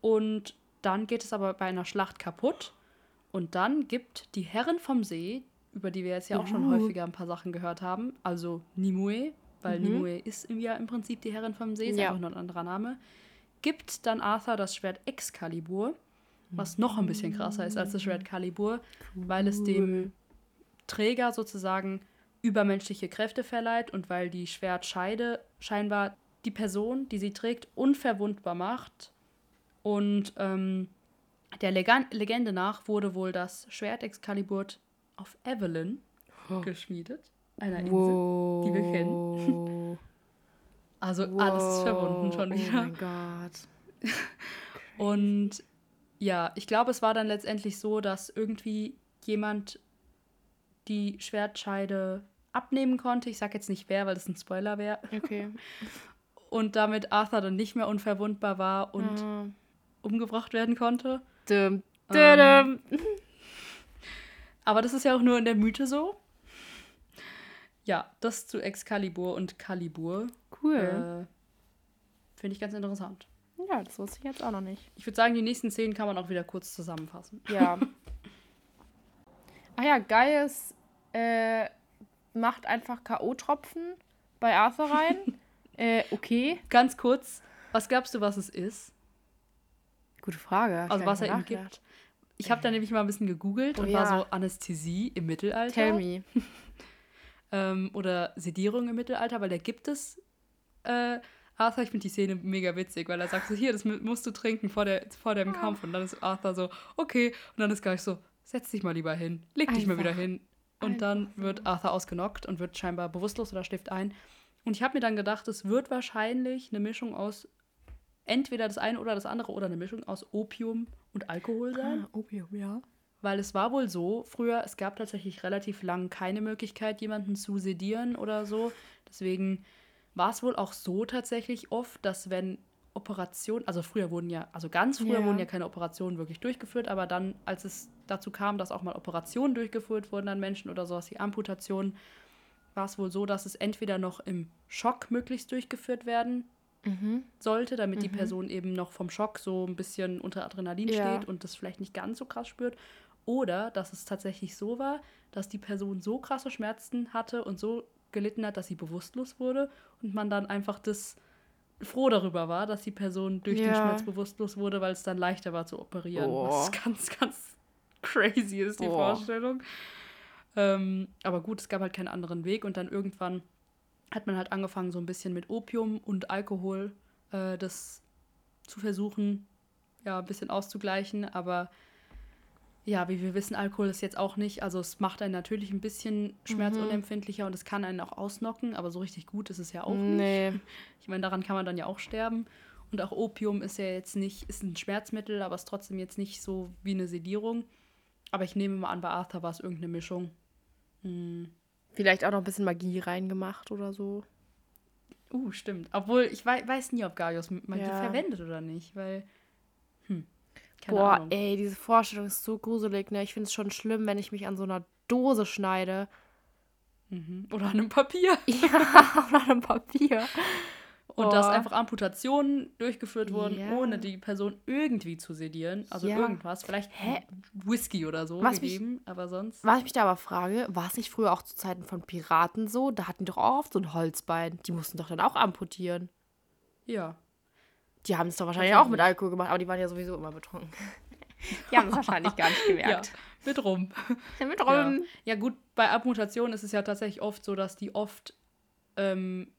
Speaker 1: Und dann geht es aber bei einer Schlacht kaputt. Und dann gibt die Herrin vom See, über die wir jetzt ja auch schon
Speaker 2: Uh.
Speaker 1: häufiger ein paar Sachen gehört haben, also Nimue, weil Nimue ist ja im Prinzip die Herrin vom See, ist
Speaker 2: Ja.
Speaker 1: einfach nur ein anderer Name, gibt dann Arthur das Schwert Excalibur, was noch ein bisschen krasser ist als das Schwert Calibur, weil es dem Träger sozusagen übermenschliche Kräfte verleiht und weil die Schwertscheide scheinbar die Person, die sie trägt, unverwundbar macht. Und ähm, der Legan Legende nach wurde wohl das Schwert Excalibur auf Evelyn geschmiedet, einer Insel.
Speaker 2: Wow.
Speaker 1: die wir kennen. Also alles ist verbunden schon
Speaker 2: Oh
Speaker 1: wieder.
Speaker 2: mein Gott.
Speaker 1: Und ja, ich glaube, es war dann letztendlich so, dass irgendwie jemand die Schwertscheide abnehmen konnte. Ich sage jetzt nicht wer, weil das ein Spoiler wäre.
Speaker 2: Okay.
Speaker 1: Und damit Arthur dann nicht mehr unverwundbar war und
Speaker 2: Mhm.
Speaker 1: umgebracht werden konnte.
Speaker 2: Dum,
Speaker 1: Ähm,
Speaker 2: dum.
Speaker 1: Aber das ist ja auch nur in der Mythe so. Ja, das zu Excalibur und Calibur.
Speaker 2: Cool.
Speaker 1: Äh, Finde ich ganz interessant.
Speaker 2: ja, das wusste ich jetzt auch noch nicht.
Speaker 1: Ich würde sagen, die nächsten Szenen kann man auch wieder kurz zusammenfassen.
Speaker 2: Ja. ah ja, Gaius äh, macht einfach K.O.-Tropfen bei Arthur rein. äh, okay.
Speaker 1: Ganz kurz, was glaubst du, was es ist?
Speaker 2: Gute Frage.
Speaker 1: Also was er ihm gibt? Ich habe da nämlich mal ein bisschen gegoogelt
Speaker 2: Oh
Speaker 1: und
Speaker 2: ja.
Speaker 1: war so Anästhesie im Mittelalter.
Speaker 2: Tell me.
Speaker 1: Ähm, oder Sedierung im Mittelalter, weil der gibt es. Äh, Arthur, ich finde die Szene mega witzig, weil er sagt so, hier, das mu- musst du trinken vor, der, vor dem Kampf. Und dann ist Arthur so, okay. Und dann ist gleich so, setz dich mal lieber hin, leg dich mal
Speaker 2: Einfach.
Speaker 1: wieder hin. Und dann wird Arthur ausgenockt und wird scheinbar bewusstlos oder schläft ein. Und ich habe mir dann gedacht, es wird wahrscheinlich eine Mischung aus entweder das eine oder das andere oder eine Mischung aus Opium und Alkohol sein.
Speaker 2: Ah, Opium, ja.
Speaker 1: Weil es war wohl so, früher, es gab tatsächlich relativ lang keine Möglichkeit, jemanden zu sedieren oder so. Deswegen war es wohl auch so tatsächlich oft, dass wenn Operationen, also früher wurden ja, also ganz früher
Speaker 2: Ja.
Speaker 1: wurden ja keine Operationen wirklich durchgeführt, aber dann, als es dazu kam, dass auch mal Operationen durchgeführt wurden an Menschen oder sowas wie Amputationen, war es wohl so, dass es entweder noch im Schock möglichst durchgeführt werden
Speaker 2: Mhm.
Speaker 1: sollte, damit die Person eben noch vom Schock so ein bisschen unter Adrenalin
Speaker 2: Ja.
Speaker 1: steht und das vielleicht nicht ganz so krass spürt. Oder dass es tatsächlich so war, dass die Person so krasse Schmerzen hatte und so gelitten hat, dass sie bewusstlos wurde und man dann einfach das froh darüber war, dass die Person durch den
Speaker 2: Ja.
Speaker 1: Schmerz bewusstlos wurde, weil es dann leichter war zu operieren. Was
Speaker 2: Boah.
Speaker 1: ganz, ganz crazy ist, die
Speaker 2: Boah.
Speaker 1: Vorstellung. Ähm, aber gut, es gab halt keinen anderen Weg und dann irgendwann hat man halt angefangen, so ein bisschen mit Opium und Alkohol äh, das zu versuchen, ja, ein bisschen auszugleichen. Aber ja, wie wir wissen, Alkohol ist jetzt auch nicht, also es macht einen natürlich ein bisschen schmerzunempfindlicher und es kann einen auch ausnocken, aber so richtig gut ist es ja auch nicht.
Speaker 2: Nee.
Speaker 1: Ich meine, daran kann man dann ja auch sterben. Und auch Opium ist ja jetzt nicht, ist ein Schmerzmittel, aber ist trotzdem jetzt nicht so wie eine Sedierung. Aber ich nehme mal an, bei Arthur war es irgendeine Mischung. Hm.
Speaker 2: Vielleicht auch noch ein bisschen Magie reingemacht oder so.
Speaker 1: Uh, stimmt. Obwohl, ich wei weiß nie, ob Gaius Magie
Speaker 2: Ja.
Speaker 1: verwendet oder nicht, weil. Keine
Speaker 2: Boah,
Speaker 1: Ahnung.
Speaker 2: ey, diese Vorstellung ist so gruselig, ne? Ich finde es schon schlimm, wenn ich mich an so einer Dose schneide.
Speaker 1: Mhm. Oder an einem Papier.
Speaker 2: Ja, oder an einem Papier.
Speaker 1: Und dass
Speaker 2: Oh.
Speaker 1: einfach Amputationen durchgeführt wurden,
Speaker 2: Ja.
Speaker 1: ohne die Person irgendwie zu sedieren. Also
Speaker 2: Ja.
Speaker 1: irgendwas. Vielleicht
Speaker 2: Hä?
Speaker 1: Whisky oder so
Speaker 2: Was mich-
Speaker 1: gegeben, aber sonst.
Speaker 2: Was ich mich da aber frage, war es nicht früher auch zu Zeiten von Piraten so? Da hatten die doch auch oft so ein Holzbein. Die mussten doch dann auch amputieren.
Speaker 1: Ja.
Speaker 2: Die haben es doch wahrscheinlich auch mit Alkohol gemacht, aber die waren ja sowieso immer betrunken. Die haben es wahrscheinlich gar nicht
Speaker 1: Ja,
Speaker 2: gemerkt.
Speaker 1: mit rum.
Speaker 2: Ja. Mit
Speaker 1: Ja.
Speaker 2: rum.
Speaker 1: ja, gut, bei Amputationen ist es ja tatsächlich oft so, dass die oft ähm,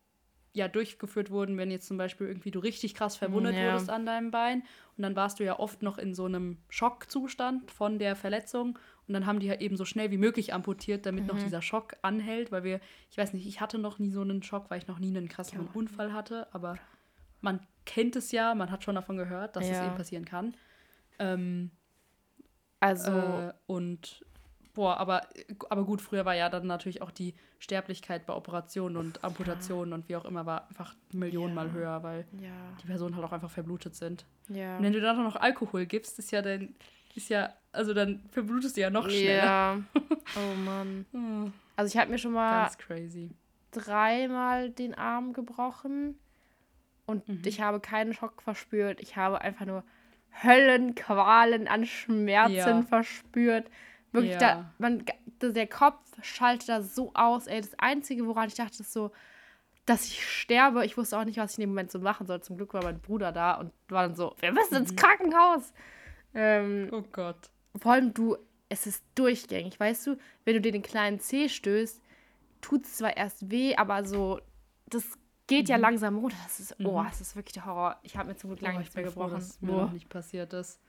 Speaker 1: ja durchgeführt wurden, wenn jetzt zum Beispiel irgendwie du richtig krass verwundet
Speaker 2: Ja.
Speaker 1: wurdest an deinem Bein und dann warst du ja oft noch in so einem Schockzustand von der Verletzung und dann haben die ja eben so schnell wie möglich amputiert, damit
Speaker 2: Mhm.
Speaker 1: noch dieser Schock anhält, weil wir, ich weiß nicht, ich hatte noch nie so einen Schock, weil ich noch nie einen krassen
Speaker 2: Ja.
Speaker 1: Unfall hatte, aber man kennt es ja, man hat schon davon gehört, dass es
Speaker 2: Ja.
Speaker 1: eben passieren kann. Ähm,
Speaker 2: Also,
Speaker 1: äh, und boah, aber, aber gut, früher war ja dann natürlich auch die Sterblichkeit bei Operationen und Amputationen und wie auch immer war einfach Millionenmal
Speaker 2: Ja.
Speaker 1: höher, weil
Speaker 2: ja,
Speaker 1: die Personen halt auch einfach verblutet sind.
Speaker 2: ja.
Speaker 1: Und wenn du dann noch Alkohol gibst, ist ja dann, ist ja, also dann verblutest du ja noch schneller.
Speaker 2: Ja. Oh Mann.
Speaker 1: Hm,
Speaker 2: Also ich habe mir schon mal dreimal den Arm gebrochen und
Speaker 1: Mhm.
Speaker 2: ich habe keinen Schock verspürt. Ich habe einfach nur Höllenqualen an Schmerzen
Speaker 1: Ja.
Speaker 2: verspürt. Wirklich,
Speaker 1: Ja.
Speaker 2: da, man, der Kopf schaltet da so aus. Ey, das Einzige, woran ich dachte, ist so, dass ich sterbe. Ich wusste auch nicht, was ich in dem Moment so machen soll. Zum Glück war mein Bruder da und war dann so, wir müssen
Speaker 1: Mhm.
Speaker 2: ins Krankenhaus. Ähm,
Speaker 1: Oh Gott.
Speaker 2: vor allem du, es ist durchgängig, weißt du, wenn du dir den kleinen Zeh stößt, tut es zwar erst weh, aber so, das geht ja
Speaker 1: Mhm.
Speaker 2: langsam runter. Das ist, oh,
Speaker 1: Mhm.
Speaker 2: das ist wirklich der Horror. Ich habe mir zum Glück lange
Speaker 1: Oh,
Speaker 2: nichts mehr
Speaker 1: bin froh,
Speaker 2: gebrochen.
Speaker 1: dass mir
Speaker 2: Boah.
Speaker 1: noch nicht passiert ist.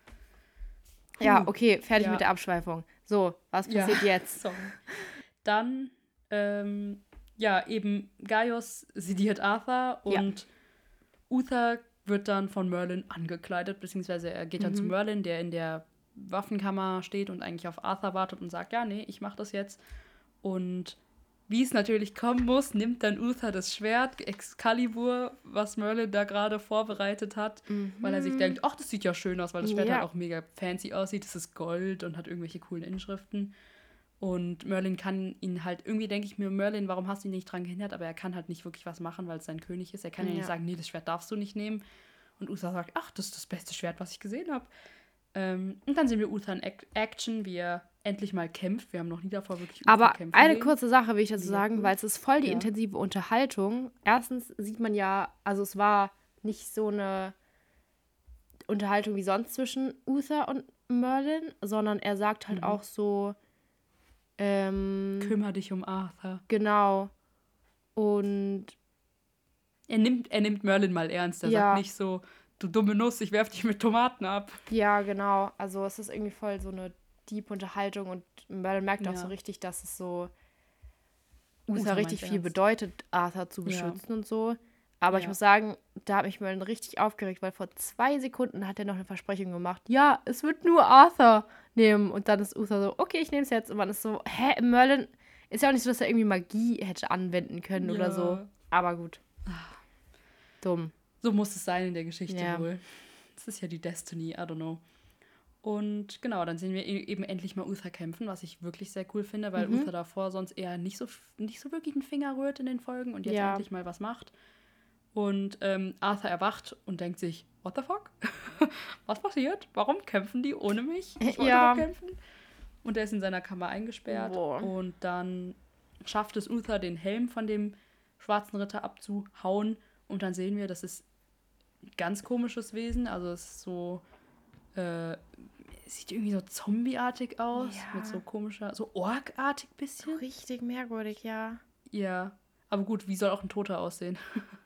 Speaker 2: Ja, okay, fertig
Speaker 1: Ja.
Speaker 2: mit der Abschweifung. So, was
Speaker 1: Ja.
Speaker 2: passiert jetzt?
Speaker 1: Sorry. Dann, ähm, ja, eben Gaius sediert Arthur
Speaker 2: Ja.
Speaker 1: und Uther wird dann von Merlin angekleidet, beziehungsweise er geht dann
Speaker 2: Mhm.
Speaker 1: zu Merlin, der in der Waffenkammer steht und eigentlich auf Arthur wartet und sagt, ja, nee, ich mach das jetzt. Und wie es natürlich kommen muss, nimmt dann Uther das Schwert, Excalibur, was Merlin da gerade vorbereitet hat, weil er sich denkt, ach, das sieht ja schön aus, weil das Schwert
Speaker 2: Mhm. Ja.
Speaker 1: halt auch mega fancy aussieht. Es ist Gold und hat irgendwelche coolen Inschriften. Und Merlin kann ihn halt, irgendwie denke ich mir, Merlin, warum hast du ihn nicht dran gehindert? Aber er kann halt nicht wirklich was machen, weil es sein König ist. Er kann ja, nicht sagen, nee, das Schwert darfst du nicht nehmen. Und Uther sagt, ach, das ist das beste Schwert, was ich gesehen habe. Ähm, und dann sehen wir Uther in Ac Action, wie er endlich mal kämpft. Wir haben noch nie davor wirklich
Speaker 2: Aber eine
Speaker 1: sehen.
Speaker 2: kurze Sache will ich dazu sagen, weil es ist voll die
Speaker 1: Ja.
Speaker 2: intensive Unterhaltung. Erstens sieht man ja, also es war nicht so eine Unterhaltung wie sonst zwischen Uther und Merlin, sondern er sagt halt
Speaker 1: Mhm.
Speaker 2: auch so, ähm,
Speaker 1: Kümmer dich um Arthur.
Speaker 2: genau. Und
Speaker 1: Er nimmt, er nimmt Merlin mal ernst. Er
Speaker 2: Ja.
Speaker 1: sagt nicht so, du dumme Nuss, ich werf dich mit Tomaten ab.
Speaker 2: ja, genau. Also es ist irgendwie voll so eine deep Unterhaltung und Merlin merkt auch
Speaker 1: Ja.
Speaker 2: so richtig, dass es so
Speaker 1: Uther
Speaker 2: richtig viel
Speaker 1: ernst.
Speaker 2: bedeutet, Arthur zu
Speaker 1: Ja.
Speaker 2: beschützen und so. Aber ich
Speaker 1: Ja.
Speaker 2: muss sagen, da hat mich Merlin richtig aufgeregt, weil vor zwei Sekunden hat er noch eine Versprechung gemacht. Ja, es wird nur Arthur nehmen. Und dann ist Uther so, okay, ich nehme es jetzt. Und man ist so, hä, Merlin ist ja auch nicht so, dass er irgendwie Magie hätte anwenden können oder so.
Speaker 1: Ja.
Speaker 2: Aber gut. Dumm.
Speaker 1: So muss es sein in der Geschichte
Speaker 2: Ja.
Speaker 1: wohl. Das ist ja die Destiny, I don't know. Und genau, dann sehen wir e- eben endlich mal Uther kämpfen, was ich wirklich sehr cool finde, weil
Speaker 2: Mhm.
Speaker 1: Uther davor sonst eher nicht so, nicht so wirklich einen Finger rührt in den Folgen und jetzt
Speaker 2: Ja.
Speaker 1: endlich mal was macht. Und ähm, Arthur erwacht und denkt sich, what the fuck? was passiert? Warum kämpfen die ohne mich? Ich wollte
Speaker 2: Ja.
Speaker 1: kämpfen. Und er ist in seiner Kammer eingesperrt.
Speaker 2: Boah.
Speaker 1: Und dann schafft es Uther, den Helm von dem schwarzen Ritter abzuhauen. Und dann sehen wir, das ist ein ganz komisches Wesen. Also es ist so, äh, sieht irgendwie so zombieartig aus.
Speaker 2: Ja.
Speaker 1: Mit so komischer, so orkartig bisschen.
Speaker 2: Richtig merkwürdig, ja.
Speaker 1: Ja. Aber gut, wie soll auch ein Toter aussehen?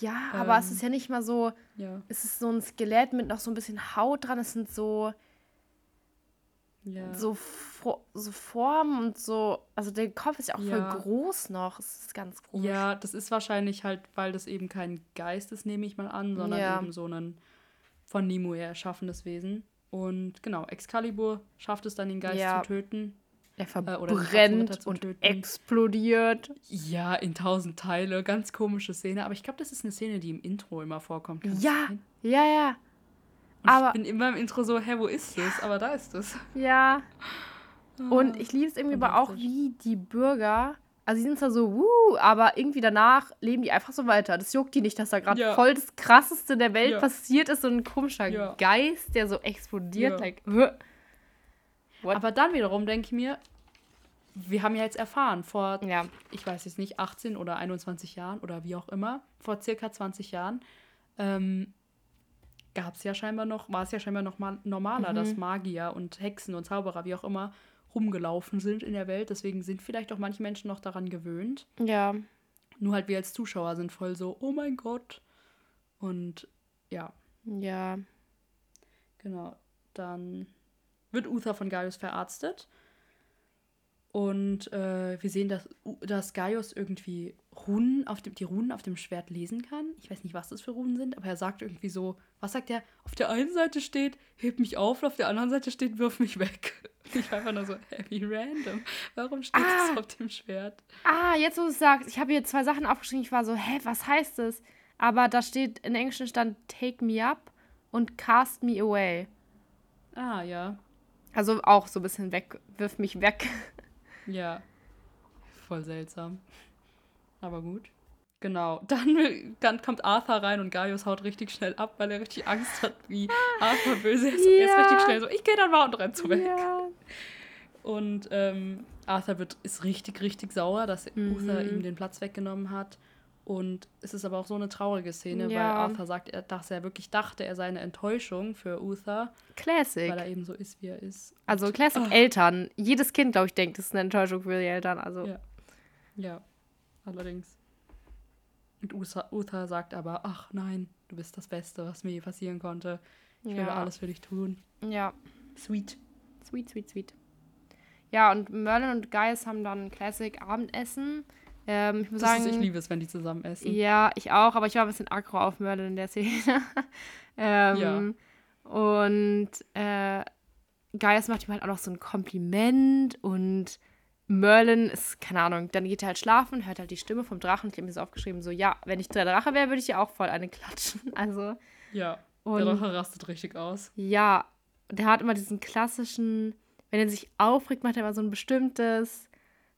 Speaker 2: Ja, aber es
Speaker 1: Ähm.
Speaker 2: ist ja nicht mal so,
Speaker 1: ja.
Speaker 2: es ist so ein Skelett mit noch so ein bisschen Haut dran. Es sind so,
Speaker 1: Ja.
Speaker 2: so, so Formen und so. Also der Kopf ist ja auch
Speaker 1: Ja.
Speaker 2: voll groß noch. Es ist ganz komisch.
Speaker 1: Ja, das ist wahrscheinlich halt, weil das eben kein Geist ist, nehme ich mal an, sondern eben so ein von Nimue erschaffenes Wesen. Und genau, Excalibur schafft es dann, den Geist
Speaker 2: Ja.
Speaker 1: zu töten.
Speaker 2: Er
Speaker 1: Ritter
Speaker 2: verbrennt
Speaker 1: zu
Speaker 2: und
Speaker 1: töten.
Speaker 2: explodiert.
Speaker 1: Ja, in tausend Teile. Ganz komische Szene. Aber ich glaube, das ist eine Szene, die im Intro immer vorkommt. Kann das
Speaker 2: Ja, ja, ja.
Speaker 1: Und
Speaker 2: aber-
Speaker 1: ich bin immer im Intro so, hä, wo ist das? Aber da ist es.
Speaker 2: Ja. Und ich liebe es irgendwie aber auch, wie die Bürger, also sie sind zwar so, wuh, aber irgendwie danach leben die einfach so weiter. Das juckt die nicht, dass da gerade
Speaker 1: Ja.
Speaker 2: voll das Krasseste der Welt
Speaker 1: Ja.
Speaker 2: passiert ist, so ein komischer
Speaker 1: Ja.
Speaker 2: Geist, der so explodiert.
Speaker 1: Ja.
Speaker 2: Like?
Speaker 1: Aber dann wiederum denke ich mir, wir haben ja jetzt erfahren, vor,
Speaker 2: ja,
Speaker 1: ich weiß jetzt nicht, 18 oder 21 Jahren oder wie auch immer, vor circa 20 Jahren, ähm, gab es ja scheinbar noch, war es ja scheinbar noch mal normaler,
Speaker 2: Mhm.
Speaker 1: dass Magier und Hexen und Zauberer, wie auch immer, rumgelaufen sind in der Welt. Deswegen sind vielleicht auch manche Menschen noch daran gewöhnt.
Speaker 2: ja,
Speaker 1: Nur halt wir als Zuschauer sind voll so, oh mein Gott. Und ja.
Speaker 2: Ja.
Speaker 1: Genau. Dann wird Uther von Gaius verarztet. Und äh, wir sehen, dass, dass Gaius irgendwie Runen auf dem, die Runen auf dem Schwert lesen kann. Ich weiß nicht, was das für Runen sind, aber er sagt irgendwie so, was sagt er? Auf der einen Seite steht, heb mich auf, auf der anderen Seite steht, wirf mich weg. Ich war einfach nur so, heavy random. Warum steht ah, das auf dem Schwert?
Speaker 2: Ah, jetzt wo du es sagst, ich habe hier zwei Sachen aufgeschrieben, ich war so, hä, was heißt das? Aber da steht, in Englisch stand Take me up und Cast me away.
Speaker 1: Ah, ja.
Speaker 2: Also auch so ein bisschen weg, wirf mich weg.
Speaker 1: Ja. Voll seltsam. Aber gut. Genau. Dann, dann kommt Arthur rein und Gaius haut richtig schnell ab, weil er richtig Angst hat, wie Arthur böse ist. Ja. Er ist richtig schnell so, ich gehe dann mal und renn so weg. Ja. Und ähm, Arthur wird, ist richtig, richtig sauer, dass mhm. Uther ihm den Platz weggenommen hat. Und es ist aber auch so eine traurige Szene, ja. weil Arthur sagt, dass er wirklich dachte, er sei eine Enttäuschung für Uther.
Speaker 2: Classic.
Speaker 1: Weil er eben so ist, wie er ist.
Speaker 2: Also Classic oh. Eltern. Jedes Kind, glaube ich, denkt, es ist eine Enttäuschung für die Eltern. Also.
Speaker 1: Ja. ja, allerdings. Und Uther sagt aber, ach nein, du bist das Beste, was mir je passieren konnte. Ich ja. werde alles für dich tun.
Speaker 2: Ja.
Speaker 1: Sweet.
Speaker 2: Sweet, sweet, sweet. Ja, und Merlin und Gaius haben dann Classic Abendessen. Ähm, ich muss das sagen,
Speaker 1: ist, ich liebe es, wenn die zusammen essen.
Speaker 2: Ja, ich auch, aber ich war ein bisschen aggro auf Merlin in der Szene. ähm, ja. Und äh, Gaius macht ihm halt auch noch so ein Kompliment und Merlin ist, keine Ahnung, dann geht er halt schlafen, hört halt die Stimme vom Drachen. Ich habe mir so aufgeschrieben, so, ja, wenn ich der Drache wäre, würde ich ja auch voll eine klatschen. Also.
Speaker 1: Ja, der Drache rastet richtig aus.
Speaker 2: Ja, der hat immer diesen klassischen, wenn er sich aufregt, macht er immer so ein bestimmtes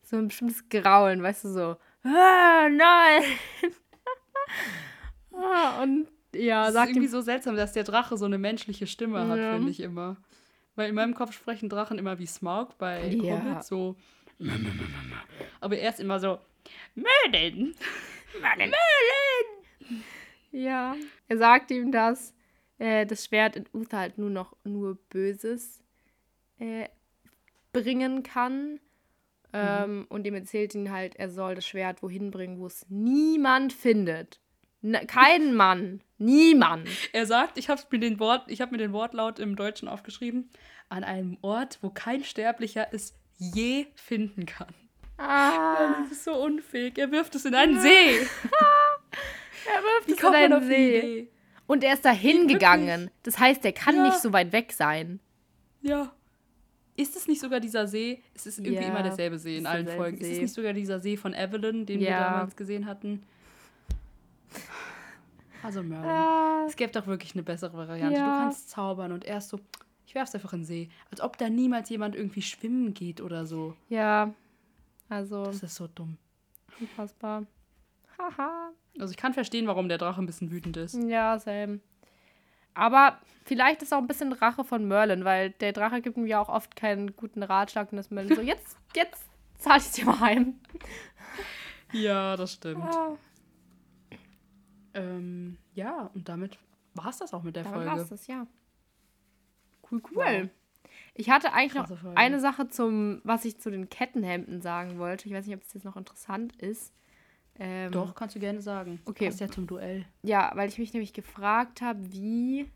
Speaker 2: so ein bestimmtes Graulen, weißt du, so, ah, nein. ah, und ja,
Speaker 1: sagt irgendwie so seltsam, dass der Drache so eine menschliche Stimme hat, ja. finde ich immer. Weil in meinem Kopf sprechen Drachen immer wie Smaug bei ja. Hobbit, so. Aber er ist immer so, Merlin! Merlin! Merlin!
Speaker 2: Ja, er sagt ihm, dass äh, das Schwert in Uther halt nur noch nur Böses äh, bringen kann. Ähm, mhm. Und dem erzählt ihn halt, er soll das Schwert wohin bringen, wo es niemand findet. Na, kein Mann. Niemand.
Speaker 1: Er sagt, ich habe mir den Wort, ich habe mir den Wortlaut im Deutschen aufgeschrieben, an einem Ort, wo kein Sterblicher es je finden kann. Ah. das ist so unfähig. Er wirft es in einen See.
Speaker 2: er wirft Wie es in einen See. Und er ist da hingegangen. Das heißt, er kann ja. nicht so weit weg sein.
Speaker 1: Ja. Ist es nicht sogar dieser See? Es ist irgendwie ja, immer derselbe See in allen Folgen. See. Ist es nicht sogar dieser See von Evelyn, den ja. wir damals gesehen hatten? Also Merlin. Ah. Es gäbe doch wirklich eine bessere Variante. Du kannst zaubern und erst so, ich werf's einfach in den See. Als ob da niemals jemand irgendwie schwimmen geht oder so.
Speaker 2: Ja. Also.
Speaker 1: Das ist so dumm.
Speaker 2: Unfassbar. Haha.
Speaker 1: also ich kann verstehen, warum der Drache ein bisschen wütend ist.
Speaker 2: Ja, same. Aber vielleicht ist auch ein bisschen Rache von Merlin, weil der Drache gibt ihm ja auch oft keinen guten Ratschlag und das Merlin so, jetzt, jetzt zahle ich dir mal heim.
Speaker 1: Ja, das stimmt. Ja, ähm, ja und damit war es das auch mit der damit Folge. War es das,
Speaker 2: ja. Cool, cool. Wow. Ich hatte eigentlich Krasse noch Folge. eine Sache zum, was ich zu den Kettenhemden sagen wollte. Ich weiß nicht, ob es jetzt noch interessant ist.
Speaker 1: Ähm, Doch, kannst du gerne sagen.
Speaker 2: Okay.
Speaker 1: Passt ja zum Duell.
Speaker 2: Ja, weil ich mich nämlich gefragt habe, wie,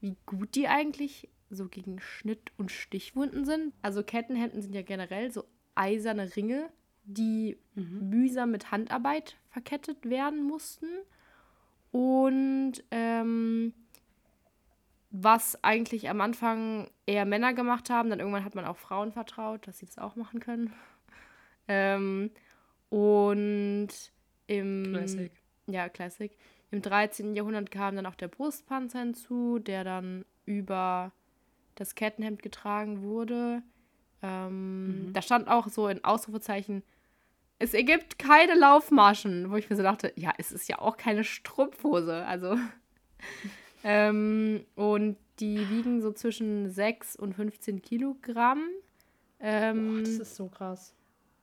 Speaker 2: wie gut die eigentlich so gegen Schnitt- und Stichwunden sind. Also Kettenhemden sind ja generell so eiserne Ringe, die mhm. mühsam mit Handarbeit verkettet werden mussten. Und ähm, was eigentlich am Anfang eher Männer gemacht haben, dann irgendwann hat man auch Frauen vertraut, dass sie das auch machen können. ähm, und im, Classic. Ja, Classic. Im 13. Jahrhundert kam dann auch der Brustpanzer hinzu, der dann über das Kettenhemd getragen wurde. Ähm, mhm. Da stand auch so in Ausrufezeichen, es ergibt keine Laufmaschen, wo ich mir so dachte, ja, es ist ja auch keine Strumpfhose. Also. Ähm, und die wiegen so zwischen 6 und 15 Kilogramm.
Speaker 1: Ähm, Boah, das ist so krass.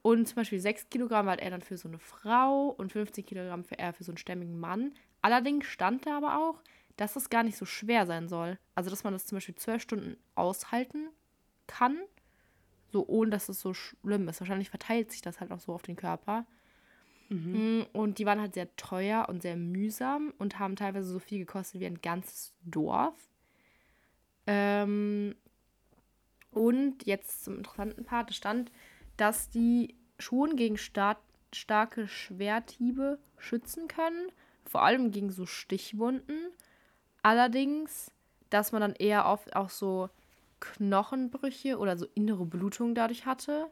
Speaker 2: Und zum Beispiel 6 Kilogramm hat er dann für so eine Frau und 15 Kilogramm für er für so einen stämmigen Mann. Allerdings stand da aber auch, dass es gar nicht so schwer sein soll. Also, dass man das zum Beispiel zwölf Stunden aushalten kann, so ohne dass es so schlimm ist. Wahrscheinlich verteilt sich das halt auch so auf den Körper. Mhm. Und die waren halt sehr teuer und sehr mühsam und haben teilweise so viel gekostet wie ein ganzes Dorf. Ähm, und jetzt zum interessanten Part es stand, dass die schon gegen star starke Schwerthiebe schützen können, vor allem gegen so Stichwunden. Allerdings, dass man dann eher oft auch so Knochenbrüche oder so innere Blutungen dadurch hatte.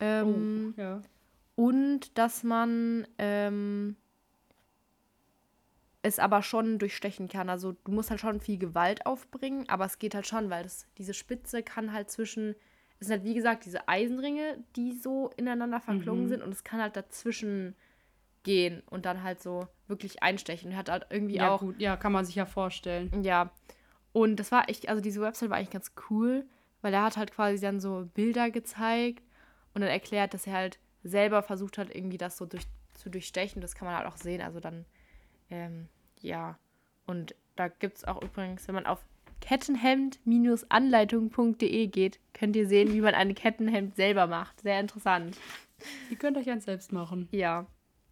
Speaker 2: Ähm,
Speaker 1: oh, ja.
Speaker 2: Und dass man ähm, es aber schon durchstechen kann. Also du musst halt schon viel Gewalt aufbringen, aber es geht halt schon, weil das, diese Spitze kann halt zwischen, es sind halt wie gesagt diese Eisenringe, die so ineinander verklungen mhm. sind und es kann halt dazwischen gehen und dann halt so wirklich einstechen. Hat halt irgendwie
Speaker 1: ja,
Speaker 2: auch.
Speaker 1: Gut. Ja, kann man sich ja vorstellen.
Speaker 2: Ja. Und das war echt, also diese Website war eigentlich ganz cool, weil er hat halt quasi dann so Bilder gezeigt und dann erklärt, dass er halt selber versucht hat, irgendwie das so durch, zu durchstechen. Das kann man halt auch sehen. Also dann ähm, ja, und da gibt es auch übrigens, wenn man auf kettenhemd-anleitung.de geht, könnt ihr sehen, wie man ein Kettenhemd selber macht. Sehr interessant.
Speaker 1: Ihr könnt euch eins selbst machen.
Speaker 2: Ja.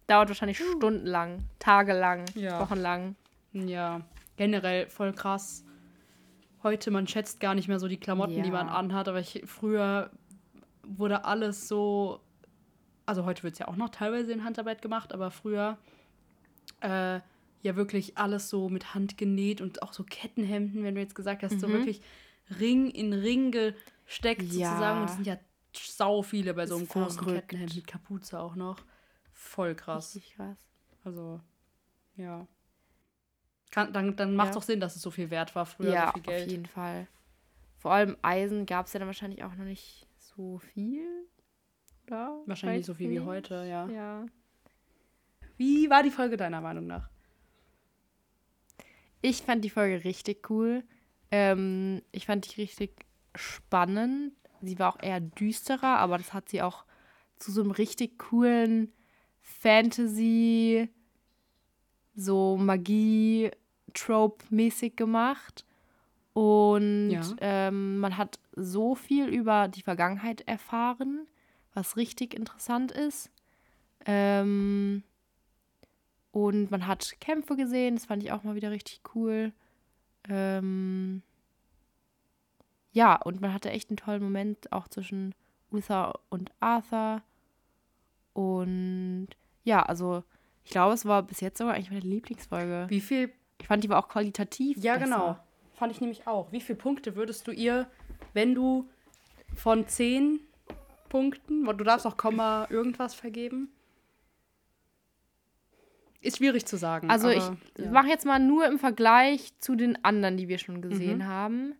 Speaker 2: Dauert wahrscheinlich uh. stundenlang, tagelang, ja. wochenlang.
Speaker 1: Ja, generell voll krass. Heute, man schätzt gar nicht mehr so die Klamotten, ja. die man anhat, aber ich, früher wurde alles so. Also heute wird es ja auch noch teilweise in Handarbeit gemacht, aber früher äh, ja wirklich alles so mit Hand genäht und auch so Kettenhemden, wenn du jetzt gesagt hast, mhm. so wirklich Ring in Ring gesteckt ja. sozusagen. Und es sind ja sau viele bei so einem großen verrückt. Kettenhemd mit Kapuze auch noch. Voll krass.
Speaker 2: Richtig krass.
Speaker 1: Also, ja. Kann, dann dann macht es ja. auch Sinn, dass es so viel wert war früher,
Speaker 2: ja,
Speaker 1: so viel Geld.
Speaker 2: auf jeden Fall. Vor allem Eisen gab es ja dann wahrscheinlich auch noch nicht so viel. Oder?
Speaker 1: Wahrscheinlich nicht so viel nicht. wie heute, ja.
Speaker 2: Ja.
Speaker 1: Wie war die Folge deiner Meinung nach?
Speaker 2: Ich fand die Folge richtig cool. Ähm, ich fand die richtig spannend. Sie war auch eher düsterer, aber das hat sie auch zu so einem richtig coolen Fantasy, so Magie-Trope-mäßig gemacht. Und ja. ähm, man hat so viel über die Vergangenheit erfahren, was richtig interessant ist. Ähm, und man hat Kämpfe gesehen, das fand ich auch mal wieder richtig cool. Ähm ja, und man hatte echt einen tollen Moment auch zwischen Uther und Arthur. Und ja, also ich glaube, es war bis jetzt sogar eigentlich meine Lieblingsfolge.
Speaker 1: Wie viel?
Speaker 2: Ich fand die war auch qualitativ.
Speaker 1: Ja, besser. genau. Fand ich nämlich auch. Wie viele Punkte würdest du ihr, wenn du von zehn Punkten, du darfst auch Komma irgendwas vergeben, ist schwierig zu sagen.
Speaker 2: Also aber, ich ja. mache jetzt mal nur im Vergleich zu den anderen, die wir schon gesehen mhm. haben.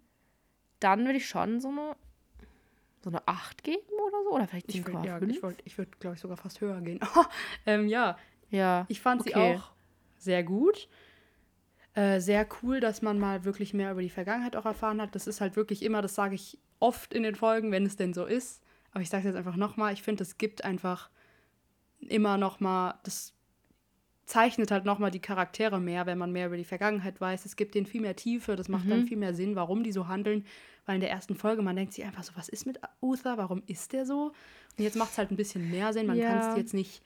Speaker 2: Dann würde ich schon so eine, so eine 8 geben oder so. Oder vielleicht
Speaker 1: 7,5. Ja, ich würde, ich würd, glaube ich, sogar fast höher gehen. ähm, ja.
Speaker 2: Ja.
Speaker 1: Ich fand okay. sie auch sehr gut. Äh, sehr cool, dass man mal wirklich mehr über die Vergangenheit auch erfahren hat. Das ist halt wirklich immer, das sage ich oft in den Folgen, wenn es denn so ist. Aber ich sage es jetzt einfach nochmal, ich finde, es gibt einfach immer nochmal, das zeichnet halt nochmal die Charaktere mehr, wenn man mehr über die Vergangenheit weiß. Es gibt denen viel mehr Tiefe, das macht mhm. dann viel mehr Sinn, warum die so handeln. Weil in der ersten Folge, man denkt sich einfach so, was ist mit Uther, warum ist der so? Und jetzt macht es halt ein bisschen mehr Sinn, man ja. kann es jetzt nicht,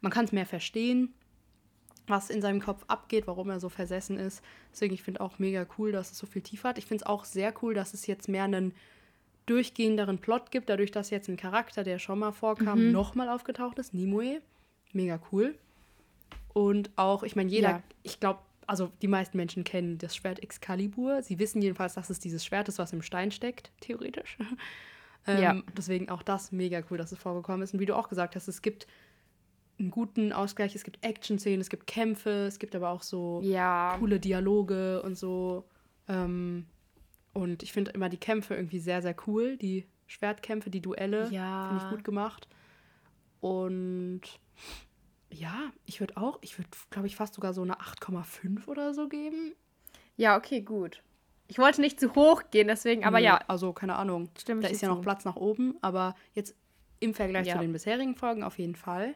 Speaker 1: man kann es mehr verstehen, was in seinem Kopf abgeht, warum er so versessen ist. Deswegen, ich finde auch mega cool, dass es so viel Tiefe hat. Ich finde es auch sehr cool, dass es jetzt mehr einen durchgehenderen Plot gibt, dadurch, dass jetzt ein Charakter, der schon mal vorkam, mhm. nochmal aufgetaucht ist, Nimue. Mega cool. Und auch, ich meine, jeder, ja. ich glaube, also die meisten Menschen kennen das Schwert Excalibur. Sie wissen jedenfalls, dass es dieses Schwert ist, was im Stein steckt, theoretisch. ähm, ja. Deswegen auch das mega cool, dass es vorgekommen ist. Und wie du auch gesagt hast, es gibt einen guten Ausgleich, es gibt Action-Szenen, es gibt Kämpfe, es gibt aber auch so
Speaker 2: ja.
Speaker 1: coole Dialoge und so. Ähm, und ich finde immer die Kämpfe irgendwie sehr, sehr cool. Die Schwertkämpfe, die Duelle,
Speaker 2: ja.
Speaker 1: finde ich gut gemacht. Und ja, ich würde auch, ich würde, glaube ich, fast sogar so eine 8,5 oder so geben.
Speaker 2: Ja, okay, gut. Ich wollte nicht zu hoch gehen, deswegen, aber nee, ja.
Speaker 1: Also, keine Ahnung. Stimmt, da ist ja noch Platz nach oben, aber jetzt im Vergleich ja. zu den bisherigen Folgen auf jeden Fall.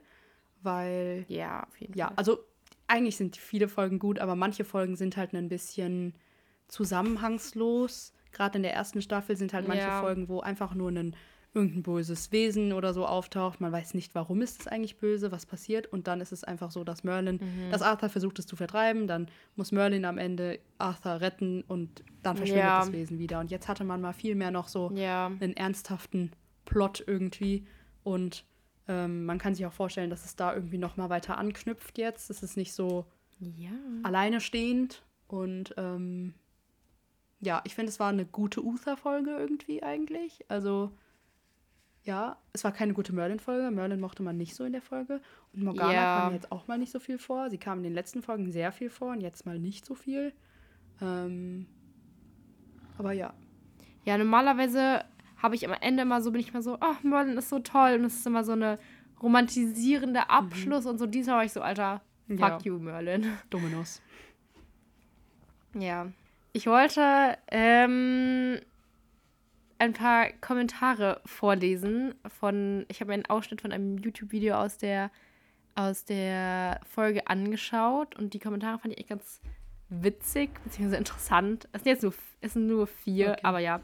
Speaker 1: Weil.
Speaker 2: Ja, auf jeden
Speaker 1: ja,
Speaker 2: Fall. Ja,
Speaker 1: also eigentlich sind viele Folgen gut, aber manche Folgen sind halt ein bisschen zusammenhangslos. Gerade in der ersten Staffel sind halt manche ja. Folgen, wo einfach nur ein irgendein böses Wesen oder so auftaucht. Man weiß nicht, warum ist es eigentlich böse, was passiert. Und dann ist es einfach so, dass Merlin,
Speaker 2: Mhm.
Speaker 1: dass Arthur versucht es zu vertreiben. Dann muss Merlin am Ende Arthur retten und dann verschwindet
Speaker 2: Ja.
Speaker 1: das Wesen wieder. Und jetzt hatte man mal viel mehr noch so
Speaker 2: Ja.
Speaker 1: einen ernsthaften Plot irgendwie. Und ähm, man kann sich auch vorstellen, dass es da irgendwie noch mal weiter anknüpft jetzt. Es ist nicht so
Speaker 2: Ja.
Speaker 1: alleine stehend. Und ähm, ja, ich finde, es war eine gute Uther-Folge irgendwie eigentlich. Also ja, es war keine gute Merlin-Folge. Merlin mochte man nicht so in der Folge. Und Morgana
Speaker 2: Ja.
Speaker 1: kam jetzt auch mal nicht so viel vor. Sie kam in den letzten Folgen sehr viel vor und jetzt mal nicht so viel. Ähm, aber ja.
Speaker 2: Ja, normalerweise habe ich am Ende immer so, bin ich immer so, ach, Merlin ist so toll. Und es ist immer so eine romantisierende Abschluss und so. Diesmal war ich so, Alter, fuck
Speaker 1: Ja.
Speaker 2: you, Merlin.
Speaker 1: Dominos.
Speaker 2: Ja. Ich wollte ähm, ein paar Kommentare vorlesen von, ich habe mir einen Ausschnitt von einem YouTube-Video aus der, aus der Folge angeschaut und die Kommentare fand ich echt ganz witzig, beziehungsweise interessant. Es sind jetzt nur, es sind nur vier,
Speaker 1: Okay.
Speaker 2: aber ja.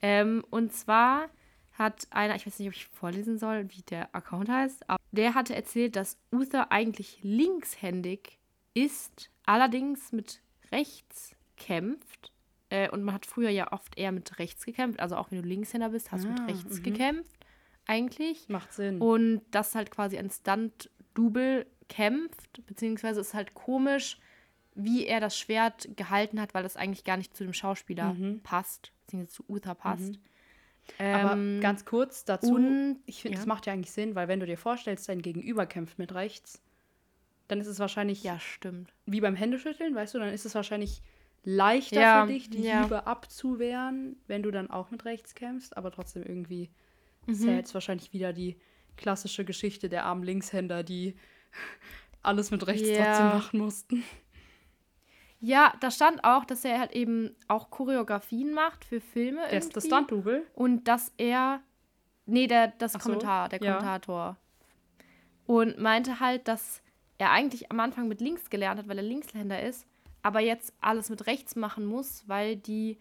Speaker 2: Ähm, und zwar hat einer, ich weiß nicht, ob ich vorlesen soll, wie der Account heißt, aber der hatte erzählt, dass Uther eigentlich linkshändig ist, allerdings mit rechts kämpft. Äh, und man hat früher ja oft eher mit rechts gekämpft, also auch wenn du Linkshänder bist, hast du
Speaker 1: Ah,
Speaker 2: mit rechts
Speaker 1: mhm.
Speaker 2: gekämpft, eigentlich.
Speaker 1: Macht Sinn.
Speaker 2: Und das halt quasi ein Stunt-Double kämpft, beziehungsweise ist halt komisch, wie er das Schwert gehalten hat, weil das eigentlich gar nicht zu dem Schauspieler
Speaker 1: Mhm.
Speaker 2: passt, beziehungsweise zu Uther passt.
Speaker 1: Aber
Speaker 2: Ähm,
Speaker 1: ganz kurz dazu,
Speaker 2: und-
Speaker 1: ich finde,
Speaker 2: ja.
Speaker 1: das macht ja eigentlich Sinn, weil wenn du dir vorstellst, dein Gegenüber kämpft mit rechts, dann ist es wahrscheinlich
Speaker 2: ja, stimmt.
Speaker 1: wie beim Händeschütteln, weißt du, dann ist es wahrscheinlich leichter
Speaker 2: Ja,
Speaker 1: für dich, die
Speaker 2: ja.
Speaker 1: Hiebe abzuwehren, wenn du dann auch mit rechts kämpfst, aber trotzdem irgendwie
Speaker 2: Mhm.
Speaker 1: ist ja jetzt wahrscheinlich wieder die klassische Geschichte der armen Linkshänder, die alles mit rechts
Speaker 2: Ja.
Speaker 1: trotzdem machen mussten.
Speaker 2: Ja, da stand auch, dass er halt eben auch Choreografien macht für Filme.
Speaker 1: Der ist das. Stunt-Double.
Speaker 2: Und dass er. Nee, der, das
Speaker 1: so,
Speaker 2: Kommentar, der
Speaker 1: ja.
Speaker 2: Kommentator. Und meinte halt, dass er eigentlich am Anfang mit links gelernt hat, weil er Linkshänder ist, aber jetzt alles mit rechts machen muss, weil die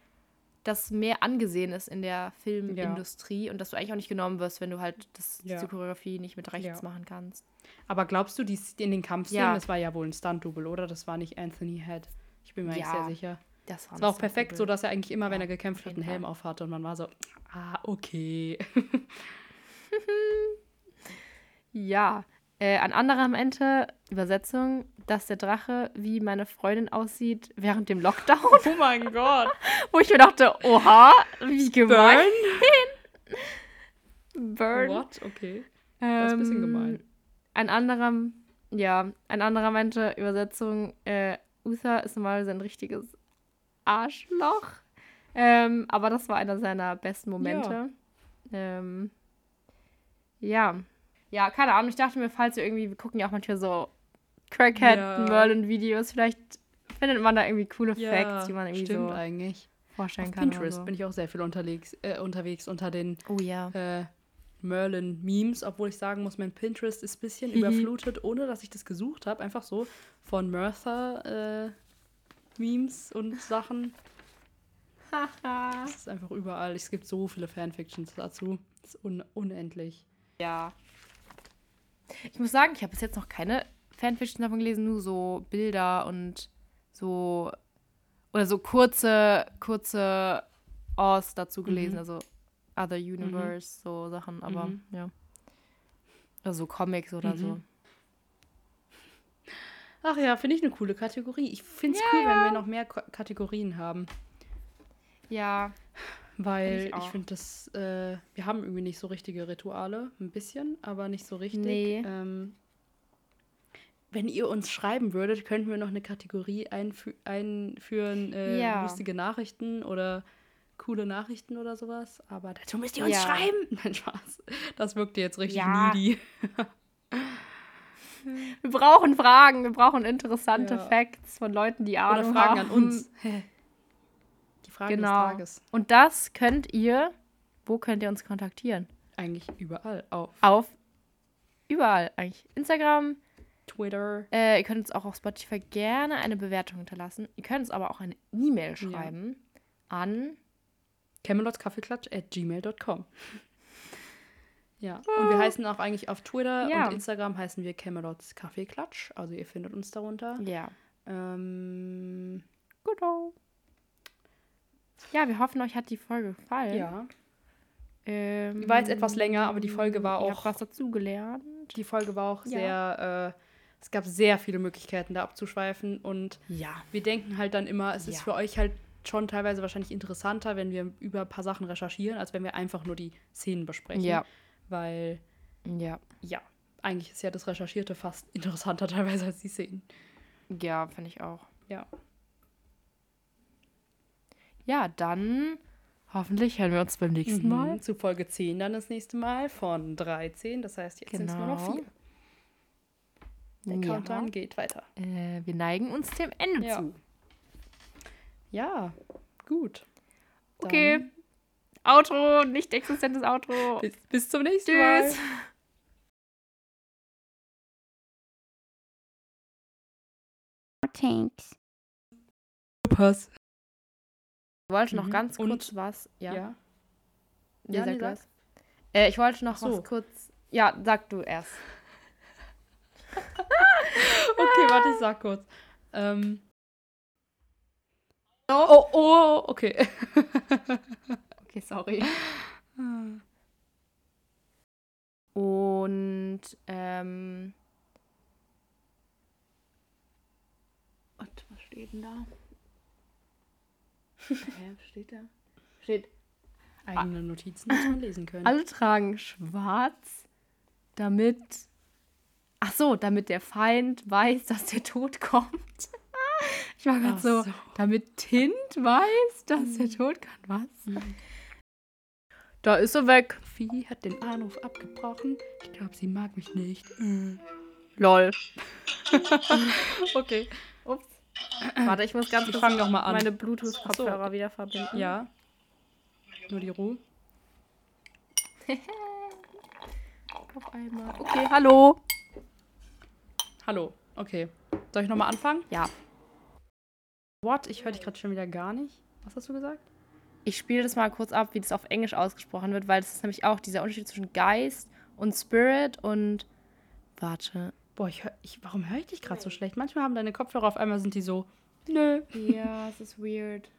Speaker 2: das mehr angesehen ist in der Filmindustrie und dass du eigentlich auch nicht genommen wirst, wenn du halt das,
Speaker 1: Ja.
Speaker 2: diese Choreografie nicht mit rechts
Speaker 1: Ja.
Speaker 2: machen kannst.
Speaker 1: Aber glaubst du, die in den Kampfszenen,
Speaker 2: Ja.
Speaker 1: das war ja wohl ein Stunt-Double, oder? Das war nicht Anthony Head. Ich bin mir eigentlich
Speaker 2: Ja.
Speaker 1: sehr sicher.
Speaker 2: Das war,
Speaker 1: Es war auch perfekt, so dass er eigentlich immer, wenn
Speaker 2: Ja,
Speaker 1: er gekämpft
Speaker 2: auf
Speaker 1: hat, einen Helm
Speaker 2: Fall.
Speaker 1: aufhatte und man war so, ah, okay.
Speaker 2: Ja, äh, an anderem Ende, Übersetzung, dass der Drache wie meine Freundin aussieht während dem Lockdown.
Speaker 1: Oh mein Gott.
Speaker 2: Wo ich mir dachte, oha, wie gemein.
Speaker 1: Burn?
Speaker 2: Burn.
Speaker 1: What? Okay. Das ist ein bisschen
Speaker 2: Ähm,
Speaker 1: gemein.
Speaker 2: Ein anderer, ja, ein anderer meinte, Übersetzung, äh, Uther ist normalerweise ein richtiges Arschloch. Ähm, aber das war einer seiner besten Momente. Ja. Ähm, ja. Ja, keine Ahnung. Ich dachte mir, falls wir irgendwie, wir gucken ja auch manchmal so Crackhead,
Speaker 1: Ja.
Speaker 2: Merlin-Videos, vielleicht findet man da irgendwie coole
Speaker 1: Ja,
Speaker 2: Facts, die man irgendwie
Speaker 1: stimmt
Speaker 2: so
Speaker 1: eigentlich.
Speaker 2: vorstellen
Speaker 1: Auf
Speaker 2: kann.
Speaker 1: Pinterest
Speaker 2: oder
Speaker 1: bin ich auch sehr viel unterwegs, äh, unterwegs unter den
Speaker 2: so. Oh ja.
Speaker 1: äh, Merlin-Memes, obwohl ich sagen muss, mein Pinterest ist ein bisschen überflutet, ohne dass ich das gesucht habe. Einfach so von Mertha-Memes und Sachen. Das ist einfach überall. Es gibt so viele Fanfictions dazu. Das ist un unendlich.
Speaker 2: Ja. Ich muss sagen, ich habe bis jetzt noch keine Fanfiction davon gelesen, nur so Bilder und so oder so kurze, kurze Ors dazu gelesen,
Speaker 1: Mhm.
Speaker 2: also Other Universe, so Sachen, aber
Speaker 1: Mhm.
Speaker 2: ja. Oder so Comics oder
Speaker 1: Mhm.
Speaker 2: so.
Speaker 1: Ach ja, finde ich eine coole Kategorie. Ich finde es cool, wenn wir noch mehr Ko Kategorien haben.
Speaker 2: Ja.
Speaker 1: Weil
Speaker 2: ich
Speaker 1: ich, finde, das, äh, wir haben irgendwie nicht so richtige Rituale. Ein bisschen, aber nicht so richtig.
Speaker 2: Nee.
Speaker 1: Ähm, wenn ihr uns schreiben würdet, könnten wir noch eine Kategorie einfü einführen, äh,
Speaker 2: Ja.
Speaker 1: lustige Nachrichten oder coole Nachrichten oder sowas. Aber dazu müsst ihr uns
Speaker 2: Ja.
Speaker 1: schreiben. Nein, Spaß. Das wirkte jetzt richtig
Speaker 2: Ja.
Speaker 1: needy.
Speaker 2: Wir brauchen Fragen, wir brauchen interessante
Speaker 1: Ja.
Speaker 2: Facts von Leuten, die Ahnung
Speaker 1: Oder Fragen
Speaker 2: haben.
Speaker 1: an uns. Frage
Speaker 2: Genau.
Speaker 1: des Tages.
Speaker 2: Und das könnt ihr, wo könnt ihr uns kontaktieren?
Speaker 1: Eigentlich überall. Auf
Speaker 2: Auf überall eigentlich. Instagram,
Speaker 1: Twitter.
Speaker 2: Äh, ihr könnt uns auch auf Spotify gerne eine Bewertung hinterlassen. Ihr könnt uns aber auch eine E-Mail schreiben an
Speaker 1: camelotskaffeeklatsch at gmail.com. Ja, und wir heißen auch eigentlich auf Twitter
Speaker 2: Ja.
Speaker 1: und Instagram heißen wir Camelots Kaffeeklatsch. Also ihr findet uns darunter.
Speaker 2: Ja.
Speaker 1: Ähm,
Speaker 2: Genau. Ja, wir hoffen, euch hat die Folge gefallen.
Speaker 1: ja.
Speaker 2: Ähm,
Speaker 1: Die war jetzt etwas länger, aber die Folge war auch-
Speaker 2: habt was dazugelernt.
Speaker 1: Die Folge war auch
Speaker 2: Ja.
Speaker 1: sehr, äh, es gab sehr viele Möglichkeiten, da abzuschweifen. Und
Speaker 2: Ja.
Speaker 1: wir denken halt dann immer, es ist
Speaker 2: Ja.
Speaker 1: für euch halt schon teilweise wahrscheinlich interessanter, wenn wir über ein paar Sachen recherchieren, als wenn wir einfach nur die Szenen besprechen.
Speaker 2: Ja.
Speaker 1: Weil,
Speaker 2: Ja.
Speaker 1: ja, eigentlich ist ja das Recherchierte fast interessanter teilweise als die Szenen.
Speaker 2: Ja, finde ich auch.
Speaker 1: Ja.
Speaker 2: Ja, dann hoffentlich hören wir uns beim nächsten Mal.
Speaker 1: Mhm. Zu Folge 10 dann das nächste Mal von 13. Das heißt, jetzt sind es nur noch
Speaker 2: Genau.
Speaker 1: vier. Der
Speaker 2: Ja.
Speaker 1: Countdown geht weiter.
Speaker 2: Äh, wir neigen uns dem Ende
Speaker 1: Ja.
Speaker 2: zu.
Speaker 1: Ja, gut.
Speaker 2: Okay. Outro, nicht existentes Outro.
Speaker 1: Dann bis, bis zum nächsten
Speaker 2: Tschüss.
Speaker 1: Mal.
Speaker 3: Tanks.
Speaker 1: Pass.
Speaker 2: Ich wollte noch
Speaker 1: Mhm.
Speaker 2: ganz
Speaker 1: Und-
Speaker 2: kurz was. Ja.
Speaker 1: Ja.
Speaker 2: Nee,
Speaker 1: Ja,
Speaker 2: sag
Speaker 1: nee, sag.
Speaker 2: Äh, ich wollte noch
Speaker 1: so.
Speaker 2: was kurz. Ja, sag du erst.
Speaker 1: Okay, warte, ich sag kurz. Ähm. Oh, oh, okay.
Speaker 2: Okay, sorry. Und ähm. Und was steht denn da? Hä, steht da? Steht.
Speaker 1: Eigene Notizen muss man lesen können.
Speaker 2: Alle tragen schwarz, damit. Ach so, damit der Feind weiß, dass der Tod kommt. Ich war gerade so,
Speaker 1: so.
Speaker 2: damit Tint weiß, dass der Tod kommt. Was? Da ist er weg.
Speaker 1: Vieh hat den Anruf abgebrochen. Ich glaube, sie mag mich nicht.
Speaker 2: Lol.
Speaker 1: Okay.
Speaker 2: Warte, ich muss ganz
Speaker 1: Ich
Speaker 2: kurz
Speaker 1: fang noch mal an.
Speaker 2: meine Bluetooth-Kopfhörer
Speaker 1: so.
Speaker 2: wieder verbinden.
Speaker 1: Ja. Nur die Ruhe.
Speaker 2: Auf einmal. Okay, hallo.
Speaker 1: Hallo. Okay. Soll ich nochmal anfangen?
Speaker 2: Ja.
Speaker 1: What? Ich höre dich gerade schon wieder gar nicht. Was hast du gesagt?
Speaker 2: Ich spiele das mal kurz ab, wie das auf Englisch ausgesprochen wird, weil das ist nämlich auch dieser Unterschied zwischen Geist und Spirit und. Warte.
Speaker 1: Boah, ich hör, ich, warum höre ich dich gerade so schlecht? Manchmal haben deine Kopfhörer auf einmal sind die so. Nö.
Speaker 2: Ja, es ist weird.